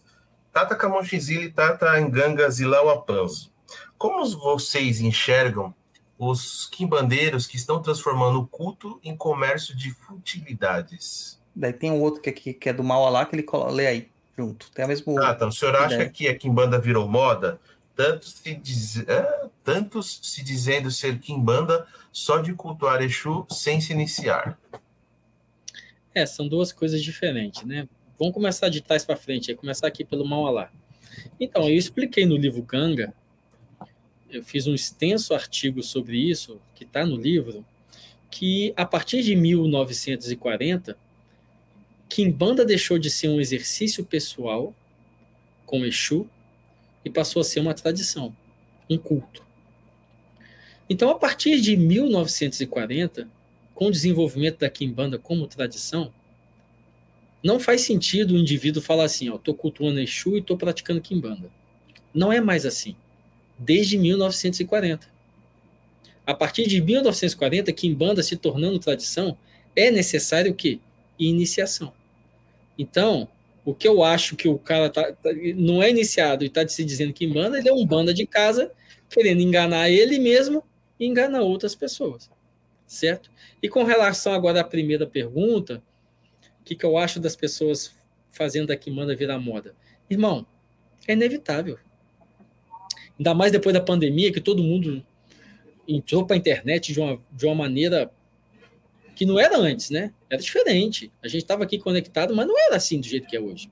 Tata Camonchizili, Tata Enganga Zilau Apanzo. Como vocês enxergam os quimbandeiros que estão transformando o culto em comércio de futilidades? Daí tem um outro que, que, que é do mal lá que ele colo- lê aí, junto. Tem a mesma. Ah, então, o senhor acha Ideia. que a quimbanda virou moda? Tanto se diz... ah, tantos se dizendo ser quimbanda só de cultuar Exu sem se iniciar. É, são duas coisas diferentes, né? Vamos começar de trás para frente, aí começar aqui pelo Maualá. Então, eu expliquei no livro Ganga, eu fiz um extenso artigo sobre isso, que está no livro, que a partir de 1940, Kimbanda deixou de ser um exercício pessoal com Exu e passou a ser uma tradição, um culto. Então, a partir de 1940, com o desenvolvimento da Kimbanda como tradição, não faz sentido o indivíduo falar assim, tô cultuando Exu e tô praticando Kimbanda. Não é mais assim. Desde 1940. A partir de 1940, Kimbanda se tornando tradição, é necessário o quê? Iniciação. Então, o que eu acho que o cara tá, tá- não é iniciado e está se dizendo Kimbanda, ele é um banda de casa querendo enganar ele mesmo e enganar outras pessoas. Certo? E com relação agora à primeira pergunta, o que, que eu acho das pessoas fazendo a Kimbanda virar moda? Irmão, é inevitável. Ainda mais depois da pandemia, que todo mundo entrou para a internet de uma, de uma maneira que não era antes, né? Era diferente. A gente estava aqui conectado, mas não era assim do jeito que é hoje.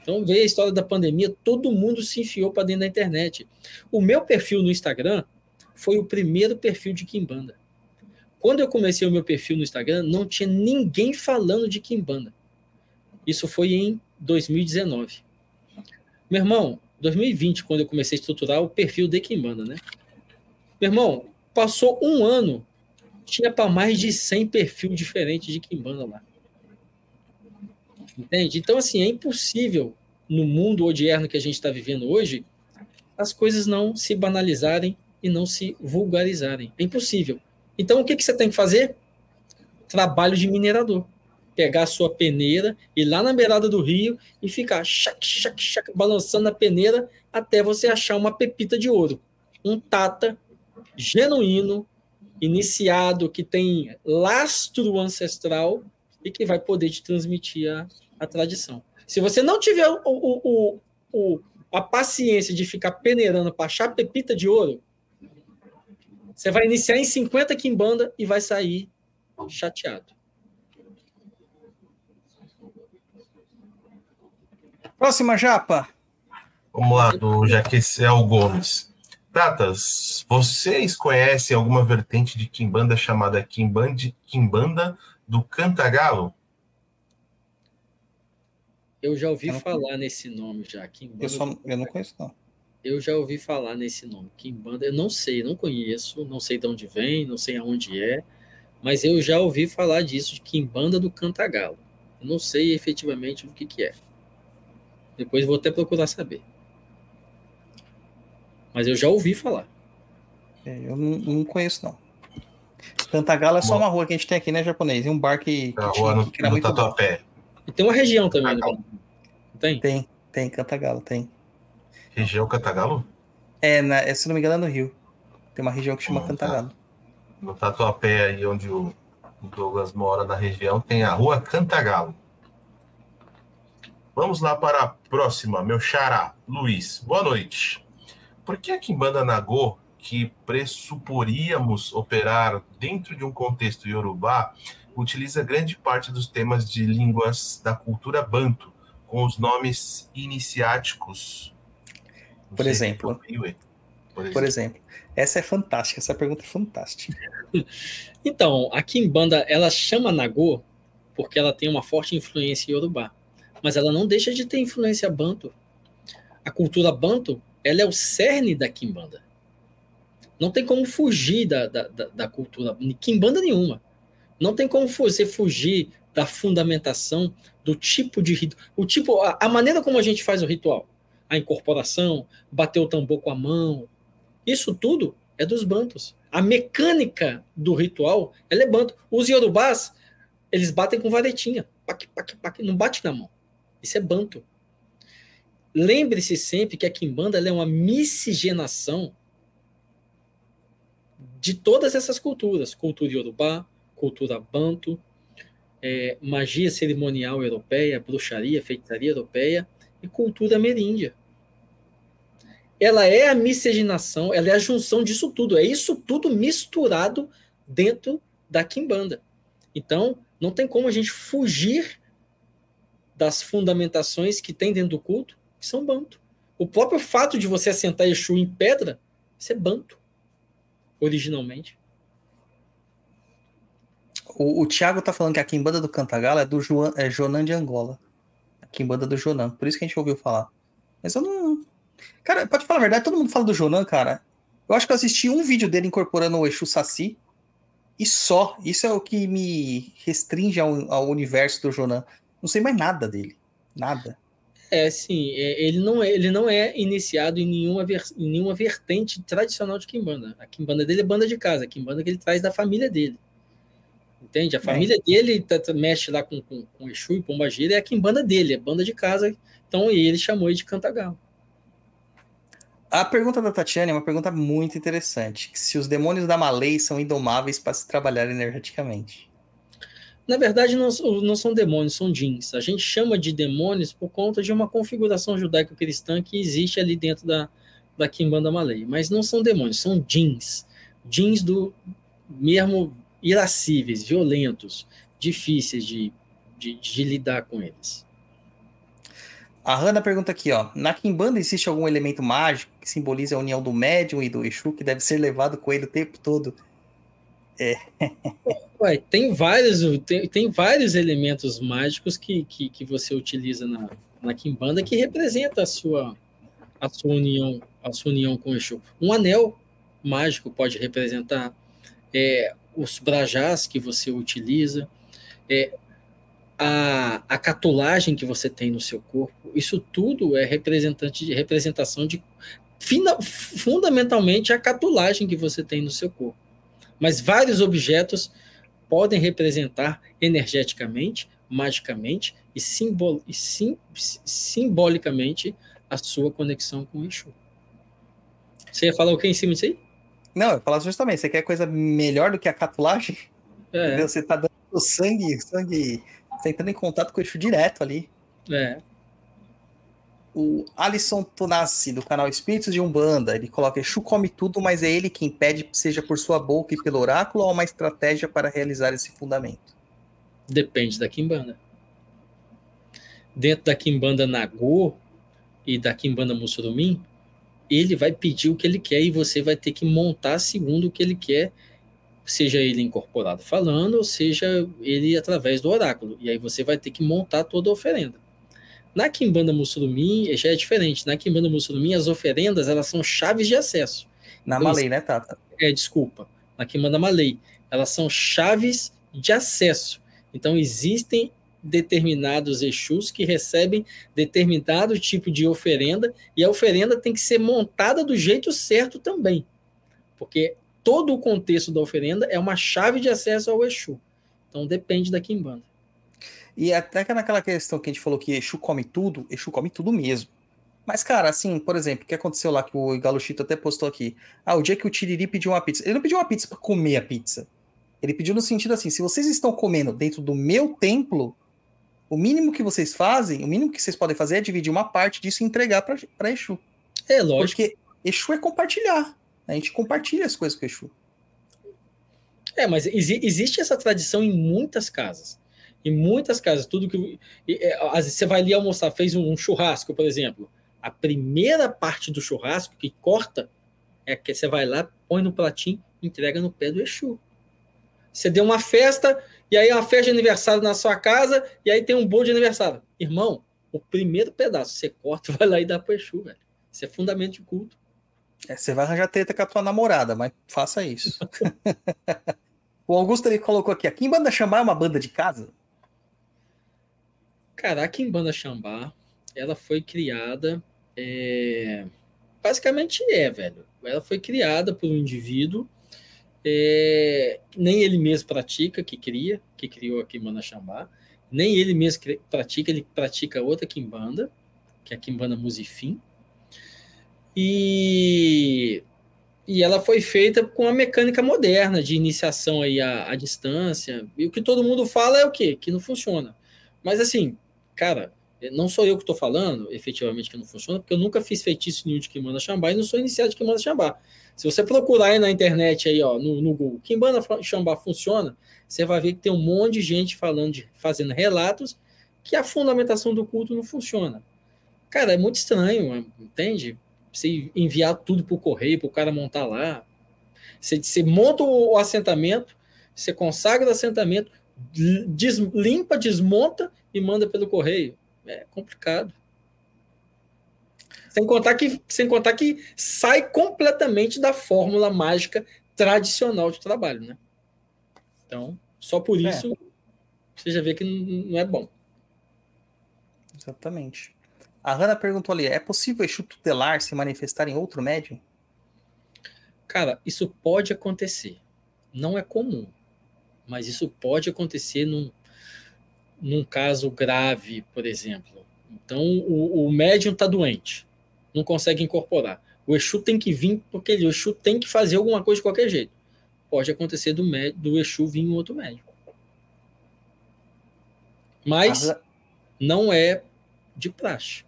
Então veio a história da pandemia, todo mundo se enfiou para dentro da internet. O meu perfil no Instagram foi o primeiro perfil de Kimbanda. Quando eu comecei o meu perfil no Instagram, não tinha ninguém falando de Kimbanda. Isso foi em 2019. Meu irmão, 2020, quando eu comecei a estruturar o perfil de Kimbanda, né? Meu irmão, passou um ano, tinha para mais de 100 perfil diferentes de Kimbanda lá. Entende? Então, assim, é impossível no mundo odierno que a gente está vivendo hoje as coisas não se banalizarem e não se vulgarizarem. É impossível. Então, o que, que você tem que fazer? Trabalho de minerador. Pegar a sua peneira, ir lá na beirada do rio e ficar chac, chac, chac, balançando a peneira até você achar uma pepita de ouro. Um tata genuíno, iniciado, que tem lastro ancestral e que vai poder te transmitir a, a tradição. Se você não tiver o, o, o, o a paciência de ficar peneirando para achar pepita de ouro, você vai iniciar em 50 quimbanda e vai sair chateado. Próxima japa. Vamos lá, do Jaquecel Gomes. Tatas, vocês conhecem alguma vertente de Kimbanda chamada Kimbanda, Kimbanda do Cantagalo? Eu já ouvi Eu falar nesse nome já. Kimbanda Eu, só, eu não conheço, não. Eu já ouvi falar nesse nome, Kimbanda. Eu não sei, não conheço, não sei de onde vem, não sei aonde é, mas eu já ouvi falar disso, de Kimbanda do Cantagalo. Eu não sei efetivamente o que, que é. Depois vou até procurar saber. Mas eu já ouvi falar. É, Eu não, não conheço, não. Cantagalo é só Bom. uma rua que a gente tem aqui, né, japonês? E um bar que, que Na tinha rua no, que era no muito bom. Tatuapé. E tem uma região também, né? Tem? Tem, tem, Cantagalo, tem. Região Cantagalo? É, na, é, se não me engano, é no Rio. Tem uma região que chama Hum, tá. Cantagalo. No Tatuapé, aí onde o o Douglas mora na região, tem a rua Cantagalo. Vamos lá para a próxima, meu xará, Luiz. Boa noite. Por que a Kimbanda Nagô, que pressuporíamos operar dentro de um contexto iorubá, utiliza grande parte dos temas de línguas da cultura banto, com os nomes iniciáticos? Por exemplo. Por Por exemplo. Essa é fantástica, essa pergunta é fantástica. Então, a Kimbanda, ela chama Nagô porque ela tem uma forte influência iorubá. Mas ela não deixa de ter influência banto. A cultura banto, ela é o cerne da Kimbanda. Não tem como fugir da, da, da, da cultura, Kimbanda nenhuma. Não tem como você fugir da fundamentação do tipo de ritual. O tipo, a, a maneira como a gente faz o ritual. A incorporação, bater o tambor com a mão. Isso tudo é dos bantos. A mecânica do ritual, ela é banto. Os iorubás, eles batem com varetinha. Pac, pac, pac, não bate na mão. Isso é banto. Lembre-se sempre que a Kimbanda é uma miscigenação de todas essas culturas. Cultura iorubá, cultura banto, é, magia cerimonial europeia, bruxaria, feitiçaria europeia e cultura ameríndia. Ela é a miscigenação, ela é a junção disso tudo. É isso tudo misturado dentro da Kimbanda. Então, não tem como a gente fugir das fundamentações que tem dentro do culto, que são banto. O próprio fato de você assentar Exu em pedra, isso é banto, originalmente. O, o Thiago tá falando que a Kimbanda do Cantagalo é do Joan, é Jonan de Angola. A Kimbanda do Jonan. Por isso que a gente ouviu falar. Mas eu não. Cara, pode falar a verdade, todo mundo fala do Jonan, cara. Eu acho que eu assisti um vídeo dele incorporando o Exu Saci. E só. Isso é o que me restringe ao, ao universo do Jonan. Não sei mais nada dele. Nada. É, sim, é, ele, não é, ele não é iniciado em nenhuma, ver, em nenhuma vertente tradicional de Kimbanda. A Kimbanda dele é banda de casa, a Kimbanda que ele traz da família dele. Entende? A família dele tá, tá, mexe lá com, com, com Exu e Pombagira, é a Kimbanda dele, é banda de casa. Então ele chamou ele de Cantagalo. A pergunta da Tatiana é uma pergunta muito interessante. Se os demônios da Malay são indomáveis para se trabalhar energeticamente. Na verdade, não, não são demônios, são jeans. A gente chama de demônios por conta de uma configuração judaico-cristã que existe ali dentro da, da Kimbanda Malay. Mas não são demônios, são jeans. Jeans do mesmo irascíveis, violentos, difíceis de, de, de lidar com eles. A Hanna pergunta aqui, ó. Na Kimbanda existe algum elemento mágico que simboliza a união do médium e do Exu que deve ser levado com ele o tempo todo? Ué, tem vários, tem, tem vários elementos mágicos que, que, que você utiliza na, na Kimbanda que representa a sua, a sua união, a sua união com o Exu. Um anel mágico pode representar é, os brajás que você utiliza, é, a, a catulagem que você tem no seu corpo, isso tudo é representante de representação de fina, fundamentalmente a catulagem que você tem no seu corpo. Mas vários objetos podem representar energeticamente magicamente e, simbol, e sim, simbolicamente a sua conexão com o Exu. Você ia falar o que em cima disso aí? Não, eu falo justamente, você quer coisa melhor do que a catulagem? É? Você tá dando sangue, sangue, você entrando em contato com o Exu direto ali. é. O Alisson Tonassi, do canal Espíritos de Umbanda, ele coloca: Exu come tudo, mas é ele quem pede, seja por sua boca e pelo oráculo, ou uma estratégia para realizar esse fundamento? Depende da Kimbanda. Dentro da Kimbanda Nagô e da Kimbanda Mussurumim, ele vai pedir o que ele quer e você vai ter que montar segundo o que ele quer, seja ele incorporado falando, ou seja ele através do oráculo. E aí você vai ter que montar toda a oferenda. Na Kimbanda Mussurumim já é diferente. Na Kimbanda Mussurumim as oferendas elas são chaves de acesso. Na Pois. Malay, né, Tata? É, desculpa, na Kimbanda Malay. Elas são chaves de acesso. Então, existem determinados Exus que recebem determinado tipo de oferenda e a oferenda tem que ser montada do jeito certo também. Porque todo o contexto da oferenda é uma chave de acesso ao Exu. Então, depende da Kimbanda. E até que naquela questão que a gente falou que Exu come tudo, Exu come tudo mesmo. Mas, cara, assim, por exemplo, o que aconteceu lá que o Galo Chito até postou aqui? Ah, o dia que o Tiriri pediu uma pizza. Ele não pediu uma pizza pra comer a pizza. Ele pediu no sentido assim: se vocês estão comendo dentro do meu templo, o mínimo que vocês fazem, o mínimo que vocês podem fazer é dividir uma parte disso e entregar pra, pra Exu. É lógico. Porque Exu é compartilhar. A gente compartilha as coisas com Exu. É, mas exi- existe essa tradição em muitas casas. Em muitas casas, tudo que. é, às vezes você vai ali almoçar, fez um, churrasco, por exemplo. A primeira parte do churrasco que corta é que você vai lá, põe no pratinho, entrega no pé do Exu. Você deu uma festa, e aí é uma festa de aniversário na sua casa, e aí tem um bolo de aniversário. Irmão, o primeiro pedaço você corta, vai lá e dá pro Exu, velho. Isso é fundamento de culto. É, você vai arranjar treta com a tua namorada, mas faça isso. o Augusto ele colocou aqui: a Kimbanda Xambá é uma banda de casa? Cara, a Kimbanda Xambá, ela foi criada. é, Basicamente é, velho. Ela foi criada por um indivíduo. é, Nem ele mesmo pratica, que cria, que criou a Kimbanda Xambá. Nem ele mesmo pratica, ele pratica outra Kimbanda, que é a Kimbanda Musifim. E, e ela foi feita com a mecânica moderna de iniciação aí à, à distância. E o que todo mundo fala é o quê? Que não funciona. Mas assim, cara, não sou eu que estou falando, efetivamente, que não funciona, porque eu nunca fiz feitiço nenhum de Kimbanda Xambá e não sou iniciado de Kimbanda Xambá. Se você procurar aí na internet, aí, ó, no, no Google, Kimbanda Xambá funciona, você vai ver que tem um monte de gente falando, de, fazendo relatos que a fundamentação do culto não funciona. Cara, é muito estranho, entende? Você enviar tudo por correio, para o cara montar lá. Você, você monta o assentamento, você consagra o assentamento, des, limpa, desmonta e manda pelo correio. É complicado. Sem contar que, sem contar que sai completamente da fórmula mágica tradicional de trabalho, né? Então, só por É. isso você já vê que não não é bom. Exatamente. A Hanna perguntou ali: é possível Exu tutelar se manifestar em outro médium? Cara, isso pode acontecer. Não é comum, mas isso pode acontecer num, num caso grave, por exemplo. Então, o, o médium está doente, não consegue incorporar. O Exu tem que vir, porque o Exu tem que fazer alguma coisa de qualquer jeito. Pode acontecer do, do Exu vir em outro médium. Mas não é de praxe.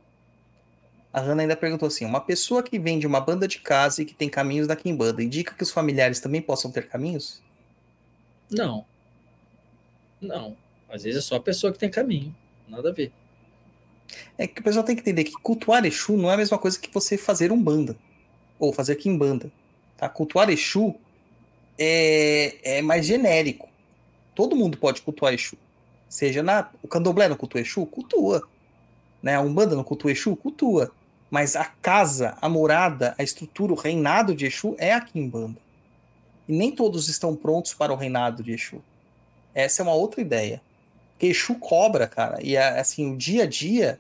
A Hanna ainda perguntou assim: uma pessoa que vem de uma banda de casa e que tem caminhos da Kimbanda, indica que os familiares também possam ter caminhos? Não. Não. Às vezes é só a pessoa que tem caminho. Nada a ver. É que o pessoal tem que entender que cultuar Exu não é a mesma coisa que você fazer um banda ou fazer Kimbanda. Tá? Cultuar Exu é, é mais genérico. Todo mundo pode cultuar Exu. Seja na. O candomblé não cultua Exu? Cultua. Né? A Umbanda não cultua Exu? Cultua. Mas a casa, a morada, a estrutura, o reinado de Exu é a Kimbanda. E nem todos estão prontos para o reinado de Exu. Essa é uma outra ideia. Exu cobra, cara. E assim, o dia a dia.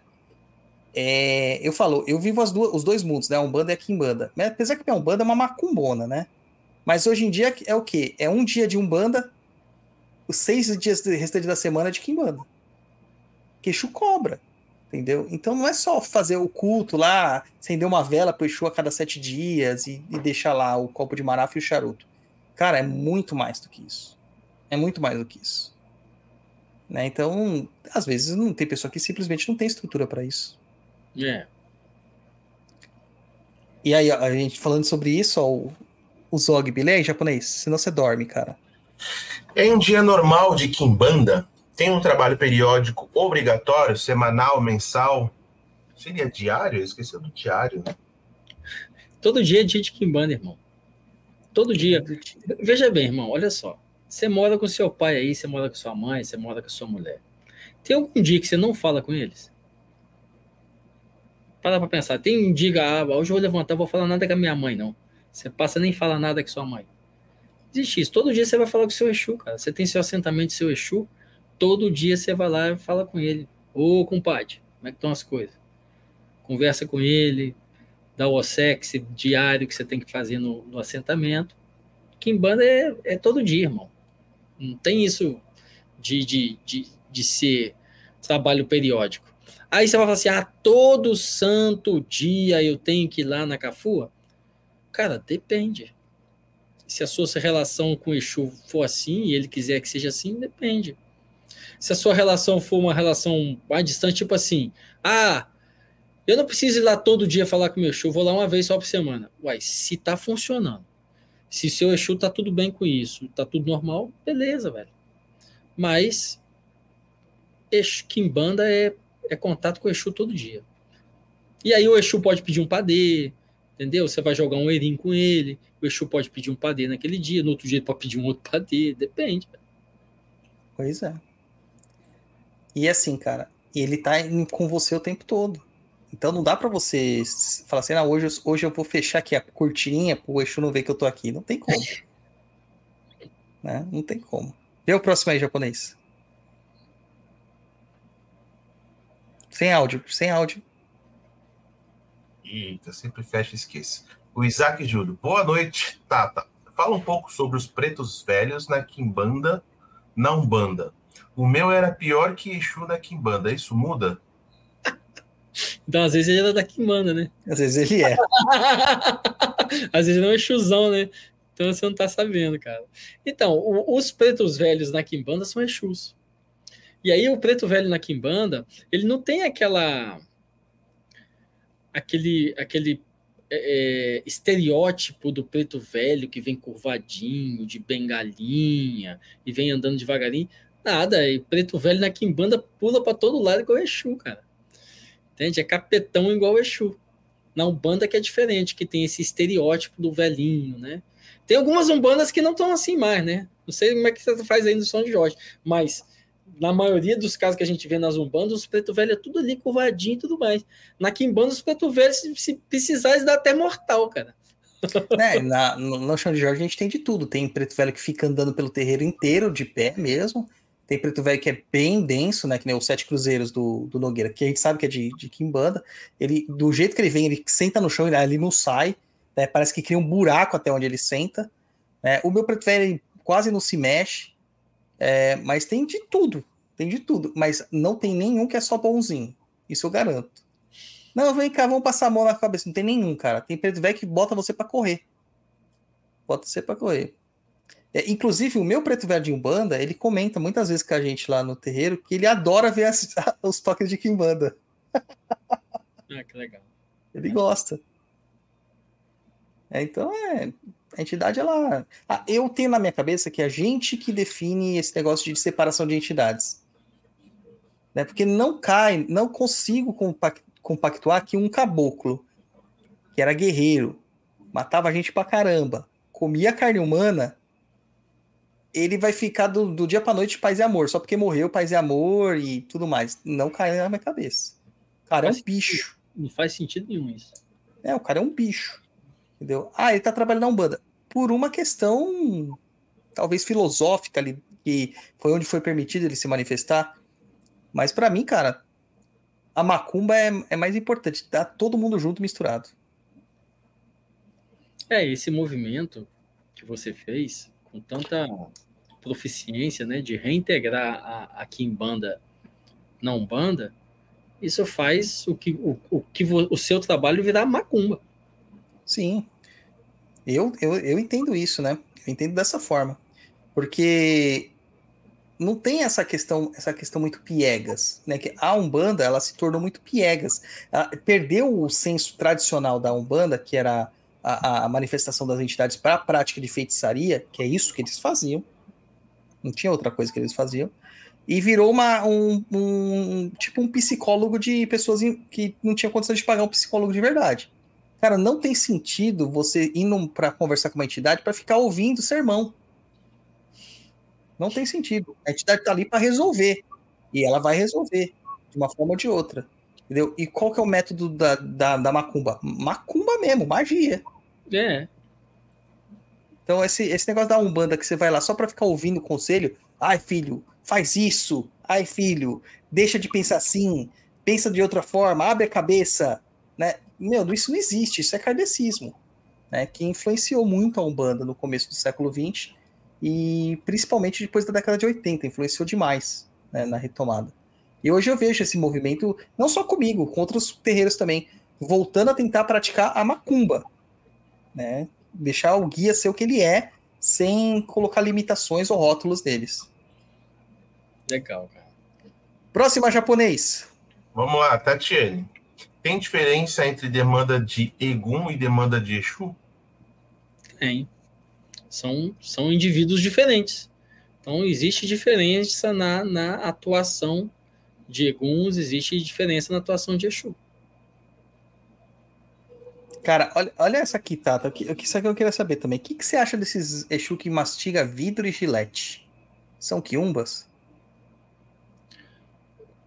é, eu falo, eu vivo as duas- os dois mundos, né? Umbanda e a Kimbanda. Mas, Apesar que a Umbanda é uma macumbona, né? Mas hoje em dia é o quê? É um dia de Umbanda, os seis dias do restante da semana é de Kimbanda. que Exu cobra. Entendeu? Então não é só fazer o culto lá, acender uma vela pro Exu a cada sete dias e, e deixar lá o copo de marafa e o charuto. Cara, é muito mais do que isso. É muito mais do que isso. Né? Então, às vezes não tem pessoa que simplesmente não tem estrutura para isso. É. E aí, a gente falando sobre isso, ó, o, o Zog, beleza, japonês? Senão você dorme, cara. Em um dia normal de Kimbanda, tem um trabalho periódico obrigatório, semanal, mensal? Seria diário? Eu esqueci do diário, né? Todo dia é dia de Kimbanda, irmão. Todo dia. Veja bem, irmão, olha só. Você mora com seu pai aí, você mora com sua mãe, você mora com sua mulher. Tem algum dia que você não fala com eles? Para pra pensar. Tem um dia, ah, hoje eu vou levantar, vou falar nada com a minha mãe, não. Você passa nem fala nada com sua mãe. Existe isso. Todo dia você vai falar com seu Exu, cara. Você tem seu assentamento, seu Exu. Todo dia você vai lá e fala com ele. Ô, compadre, como é que estão as coisas? Conversa com ele, dá o OSEX diário que você tem que fazer no, no assentamento. Kimbanda é, é todo dia, irmão. Não tem isso de, de, de, de ser trabalho periódico. Aí você vai falar assim: ah, todo santo dia eu tenho que ir lá na Cafua? Cara, depende. Se a sua relação com o Exu for assim e ele quiser que seja assim, depende. Se a sua relação for uma relação mais distante, tipo assim, ah, eu não preciso ir lá todo dia falar com o meu Exu, vou lá uma vez só por semana. Uai, se tá funcionando, se seu Exu tá tudo bem com isso, tá tudo normal, beleza, velho. Mas Exu, Kimbanda é, é contato com o Exu todo dia. E aí o Exu pode pedir um padê, entendeu? Você vai jogar um erim com ele, o Exu pode pedir um padê naquele dia, no outro dia ele pode pedir um outro padê, depende. Pois é. E assim, cara, ele tá com você o tempo todo. Então não dá para você falar assim, ah, hoje, hoje eu vou fechar aqui a cortininha pro Exu não ver que eu tô aqui. Não tem como. né? Não tem como. Vê o próximo aí, japonês. Sem áudio, sem áudio. Eita, sempre fecha e esquece. O Isaac Júlio. Boa noite, Tata. Fala um pouco sobre os pretos velhos na Kimbanda, na Umbanda. O meu era pior que Exu na Kimbanda. Isso muda? Então, às vezes ele era da Kimbanda, né? Às vezes ele é. às vezes não é Exuzão, né? Então você não tá sabendo, cara. Então, o, os pretos velhos na Kimbanda são Exus. E aí o preto velho na Kimbanda, ele não tem aquela aquele, aquele é, é, estereótipo do preto velho que vem curvadinho, de bengalinha e vem andando devagarinho. Nada, e preto velho na Kimbanda pula para todo lado igual Exu, cara. Entende? É capetão igual Exu. Na Umbanda que é diferente, que tem esse estereótipo do velhinho, né? Tem algumas Umbandas que não estão assim mais, né? Não sei como é que você faz aí no São Jorge, mas na maioria dos casos que a gente vê nas umbandas, os preto velho é tudo ali curvadinho e tudo mais. Na quimbanda, os preto velhos, se, se precisar, eles dá até mortal, cara. É, na, no, chão de Jorge a gente tem de tudo. Tem preto velho que fica andando pelo terreiro inteiro, de pé mesmo. Tem preto velho que é bem denso, né? Que nem os sete cruzeiros do, do Nogueira, que a gente sabe que é de, de quimbanda. Ele, do jeito que ele vem, ele senta no chão, ele ali não sai. Né, parece que cria um buraco até onde ele senta. Né, o meu preto velho quase não se mexe. É, mas tem de tudo, tem de tudo. Mas não tem nenhum que é só bonzinho. Isso eu garanto. Não, vem cá, vamos passar a mão na cabeça. Não tem nenhum, cara. Tem preto velho que bota você para correr. Bota você para correr. É, inclusive, o meu preto velho de Umbanda, ele comenta muitas vezes com a gente lá no terreiro que ele adora ver as, os toques de Kimbanda. Ah, que legal. Ele gosta. É, então, é, a entidade, ela. Ah, eu tenho na minha cabeça que é a gente que define esse negócio de separação de entidades. Né? Porque não cai, não consigo compactuar que um caboclo, que era guerreiro, matava a gente pra caramba, comia carne humana, ele vai ficar do, do dia pra noite paz e amor, só porque morreu paz e amor e tudo mais. Não cai na minha cabeça. O cara é um bicho. Não faz sentido nenhum isso. É, o cara é um bicho. Entendeu? Ah, ele tá trabalhando na Umbanda. Por uma questão, talvez filosófica ali, que foi onde foi permitido ele se manifestar. Mas para mim, cara, a macumba é, é mais importante. Tá todo mundo junto, misturado. É, esse movimento que você fez com tanta proficiência, né, de reintegrar a, a Kimbanda na Umbanda, isso faz o que o, o, que o seu trabalho virar macumba. Sim. Eu, eu, eu entendo isso, né? Eu entendo dessa forma. Porque não tem essa questão, essa questão muito piegas, né? Que a Umbanda, ela se tornou muito piegas. Ela perdeu o senso tradicional da Umbanda, que era a, a manifestação das entidades para a prática de feitiçaria, que é isso que eles faziam. Não tinha outra coisa que eles faziam. E virou uma, um, um- tipo um psicólogo de pessoas que não tinham condição de pagar um psicólogo de verdade. Cara, não tem sentido você ir para conversar com uma entidade para ficar ouvindo sermão. Não tem sentido. A entidade tá ali para resolver. E ela vai resolver, de uma forma ou de outra. Entendeu? E qual que é o método da, da, da macumba? Macumba mesmo, magia. É, Então, esse, esse negócio da Umbanda que você vai lá só para ficar ouvindo o conselho, ai filho, faz isso, ai filho, deixa de pensar assim, pensa de outra forma, abre a cabeça, né? Meu, isso não existe, isso é kardecismo, né? Que influenciou muito a Umbanda no começo do século XX e principalmente depois da década de 80, influenciou demais né, na retomada. E hoje eu vejo esse movimento, não só comigo, com outros terreiros também, voltando a tentar praticar a macumba, né? deixar o guia ser o que ele é, sem colocar limitações ou rótulos neles. legal, cara. Próxima japonês. Vamos lá, Tatiane. Tem diferença entre demanda de Egum e demanda de Exu? Tem. São, são indivíduos diferentes. Então, existe diferença na, na atuação de Eguns, existe diferença na atuação de Exu. Cara, olha, olha essa aqui, Tata. O que- o que- Isso aqui eu queria saber também. O que, que você acha desses Exu que mastiga vidro e gilete? São quiumbas?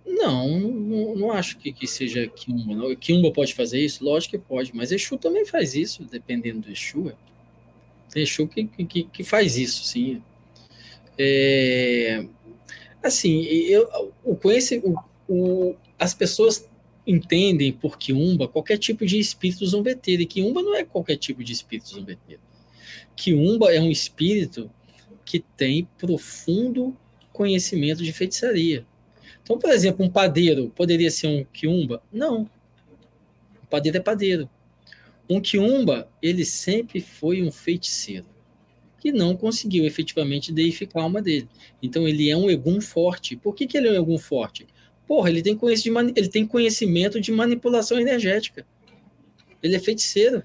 Não, não, não acho que, que seja Kiumba. Não. Kiumba pode fazer isso? Lógico que pode, mas Exu também faz isso, dependendo do Exu. é. Tem Exu que, que, que faz isso, sim. É, assim, eu, o conhece, o, o, as pessoas entendem por Kiumba qualquer tipo de espírito zombeteiro, e Kiumba não é qualquer tipo de espírito zombeteiro. Kiumba é um espírito que tem profundo conhecimento de feitiçaria. Então, por exemplo, um padeiro poderia ser um quiumba? Não. O padeiro é padeiro. Um quiumba, ele sempre foi um feiticeiro que não conseguiu efetivamente deificar a alma dele. Então, ele é um egum forte. Por que, que ele é um egum forte? Porra, ele tem, ele tem conhecimento de manipulação energética. Ele é feiticeiro.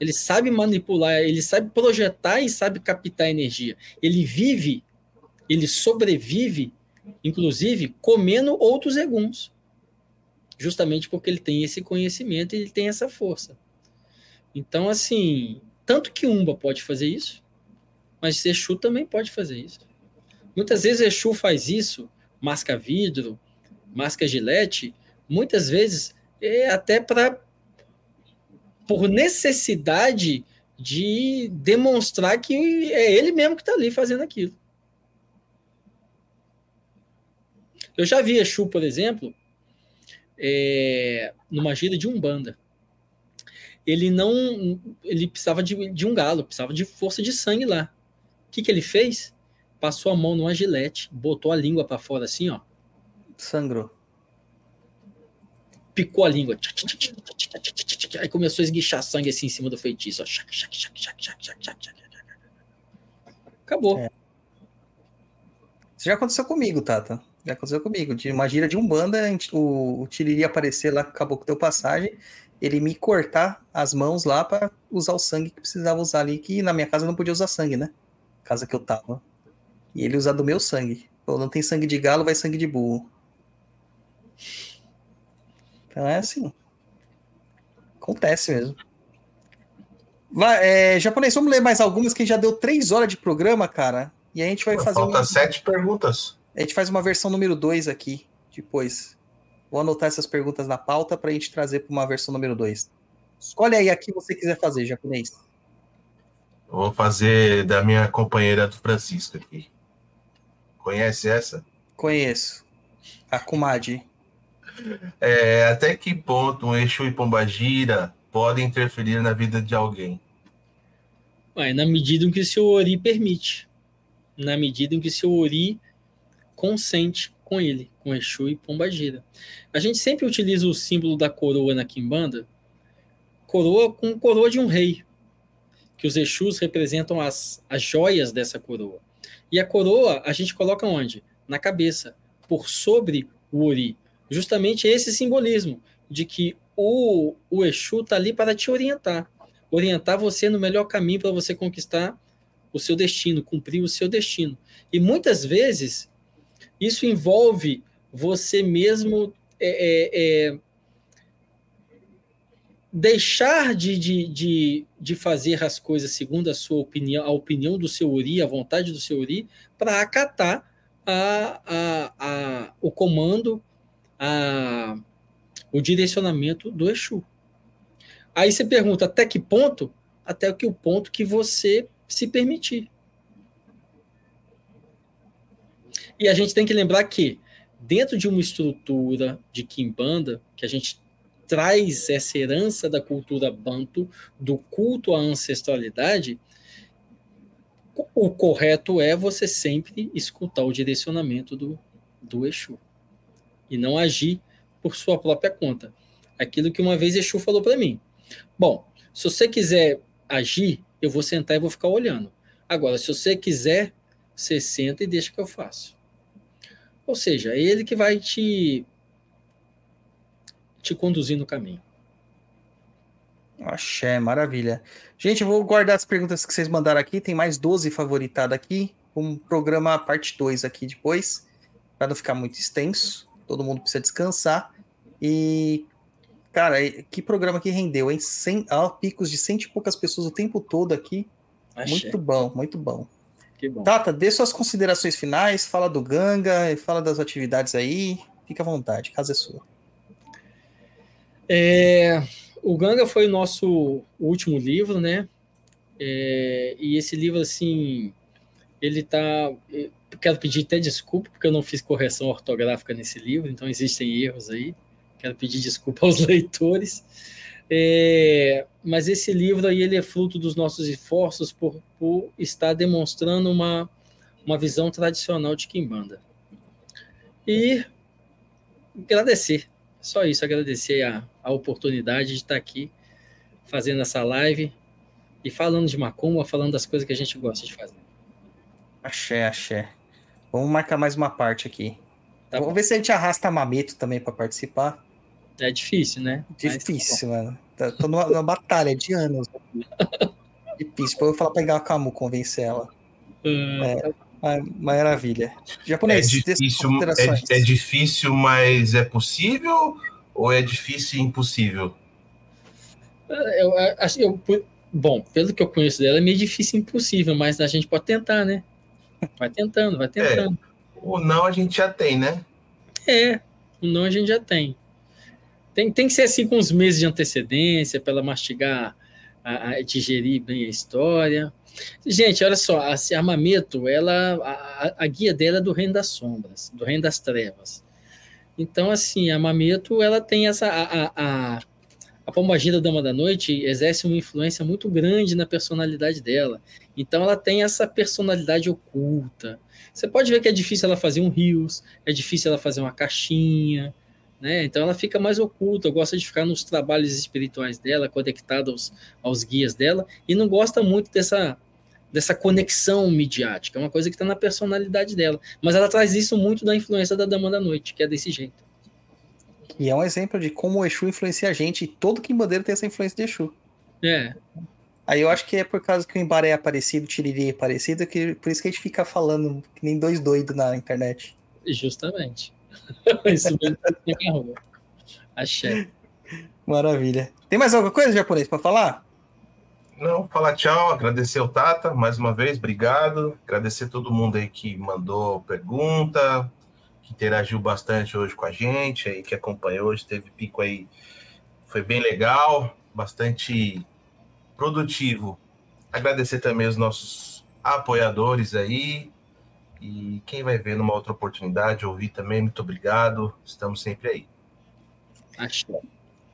Ele sabe manipular, ele sabe projetar e sabe captar energia. Ele vive, ele sobrevive inclusive comendo outros eguns, justamente porque ele tem esse conhecimento e ele tem essa força. Então, assim, tanto que Umba pode fazer isso, mas Exu também pode fazer isso. Muitas vezes Exu faz isso, masca vidro, masca gilete, muitas vezes é até para por necessidade de demonstrar que é ele mesmo que está ali fazendo aquilo. Eu já vi Exu, por exemplo, é, numa gira de Umbanda. Ele não. Ele precisava de, de um galo, precisava de força de sangue lá. O que, que ele fez? Passou a mão numa gilete, botou a língua para fora assim, ó. Sangrou. Picou a língua. Aí começou a esguichar sangue assim em cima do feitiço. Ó. Acabou. É. Isso já aconteceu comigo, Tata. Já aconteceu comigo. De uma gira de Umbanda, o, o Tiriri aparecer lá, acabou com deu passagem, ele me cortar as mãos lá para usar o sangue que precisava usar ali, que na minha casa não podia usar sangue, né? Casa que eu tava. E ele usar do meu sangue. Pô, não tem sangue de galo, vai sangue de burro. Então é assim. Acontece mesmo. Vai, é, japonês, vamos ler mais algumas que já deu três horas de programa, cara. E a gente vai fazer Falta uma, sete perguntas. a gente faz uma versão número 2 aqui, depois. Vou anotar essas perguntas na pauta para a gente trazer para uma versão número 2. Escolhe aí a que você quiser fazer, japonês. Eu Vou fazer da minha companheira do Francisco aqui. Conhece essa? Conheço. A Kumadi. É, até que ponto um Exu e Pombagira podem interferir na vida de alguém? Ué, na medida em que seu Ori permite. Na medida em que seu Ori consente com ele, com Exu e Pombagira. A gente sempre utiliza o símbolo da coroa na quimbanda, coroa com coroa de um rei, que os Exus representam as, as joias dessa coroa. E a coroa a gente coloca onde? Na cabeça, por sobre o Ori. Justamente esse simbolismo de que o, o Exu está ali para te orientar, orientar você no melhor caminho para você conquistar o seu destino, cumprir o seu destino. E muitas vezes isso envolve você mesmo é, é, é, deixar de, de, de, de, fazer as coisas segundo a sua opinião, a opinião do seu Uri, a vontade do seu Uri, para acatar a, a, a, o comando, a, o direcionamento do Exu. Aí você pergunta até que ponto? Até que o ponto que você se permitir. E a gente tem que lembrar que, dentro de uma estrutura de Kimbanda, que a gente traz essa herança da cultura banto, do culto à ancestralidade, o correto é você sempre escutar o direcionamento do, do Exu e não agir por sua própria conta. Aquilo que uma vez Exu falou para mim. Bom, se você quiser agir, eu vou sentar e vou ficar olhando. Agora, se você quiser, você senta e deixa que eu faço. Ou seja, é ele que vai te te conduzir no caminho. Axé, maravilha. Gente, eu vou guardar as perguntas que vocês mandaram aqui. Tem mais 12 favoritadas aqui. Um programa parte 2 aqui depois, para não ficar muito extenso. Todo mundo precisa descansar. E, cara, que programa que rendeu, hein? 100, ah, picos de cento e poucas pessoas o tempo todo aqui. Axé. Muito bom, muito bom. bom. Tata, dê suas considerações finais, fala do Ganga, fala das atividades aí. Fica à vontade, casa é sua. É, o Ganga foi o nosso último livro, né? É, e esse livro, assim, ele tá. Quero pedir até desculpa, porque eu não fiz correção ortográfica nesse livro, então existem erros aí. Quero pedir desculpa aos leitores. É, mas esse livro aí ele é fruto dos nossos esforços por, por estar demonstrando uma, uma visão tradicional de Kimbanda. E agradecer só isso, agradecer a, a oportunidade de estar aqui fazendo essa live e falando de macumba, falando das coisas que a gente gosta de fazer. Axé, axé. Vamos marcar mais uma parte aqui. Tá Vamos bom. ver se a gente arrasta Mameto também para participar. É difícil, né? Difícil, Mas, tá mano. Tá, tô numa, numa, batalha de anos. difícil. Depois eu vou falar pegar a Camu, convencer ela. Hum, é. Tá Maravilha. Japonês, é difícil, é, é, difícil, mas é possível ou é difícil e impossível? Eu, eu, eu, bom, pelo que eu conheço dela, é meio difícil e impossível, mas a gente pode tentar, né? Vai tentando, vai é, tentando. É, o não a gente já tem, né? É, o não a gente já tem. Tem, tem que ser assim com uns meses de antecedência para ela mastigar, a, a digerir bem a história. Gente, olha só, a, a Mameto, ela, a, a, guia dela é do reino das sombras, do reino das trevas. Então, assim, a Mameto, ela tem essa... A, a, a Pombagira Dama da Noite exerce uma influência muito grande na personalidade dela. Então, ela tem essa personalidade oculta. Você pode ver que é difícil ela fazer um rios, é difícil ela fazer uma caixinha, né? Então ela fica mais oculta, gosta de ficar nos trabalhos espirituais dela, conectada aos, aos guias dela, e não gosta muito dessa dessa conexão midiática, é uma coisa que está na personalidade dela. Mas ela traz isso muito da influência da Dama da Noite, que é desse jeito. E é um exemplo de como o Exu influencia a gente, e todo Quimbandeiro tem essa influência de Exu. É. Aí eu acho que é por causa que o Embaré é parecido, o Tiriri é parecido, que por isso que a gente fica falando que nem dois doidos na internet. Justamente. isso mesmo. Axé. Maravilha. Tem mais alguma coisa, japonês, para falar? Não, falar tchau, agradecer o Tata mais uma vez, obrigado. Agradecer todo mundo aí que mandou pergunta, que interagiu bastante hoje com a gente, aí que acompanhou hoje, teve pico aí, foi bem legal, bastante produtivo. Agradecer também os nossos apoiadores aí, e quem vai ver numa outra oportunidade, ouvir também, muito obrigado, estamos sempre aí. Axé.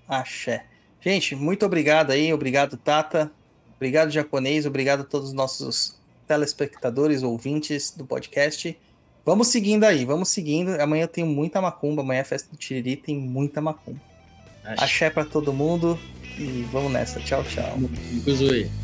Axé. Gente, muito obrigado aí, obrigado, Tata. Obrigado, japonês. Obrigado a todos os nossos telespectadores, ouvintes do podcast. Vamos seguindo aí, vamos seguindo. Amanhã eu tenho muita macumba, amanhã é festa do Tiriri, tem muita macumba. Axé pra todo mundo e vamos nessa. Tchau, tchau. Guzui.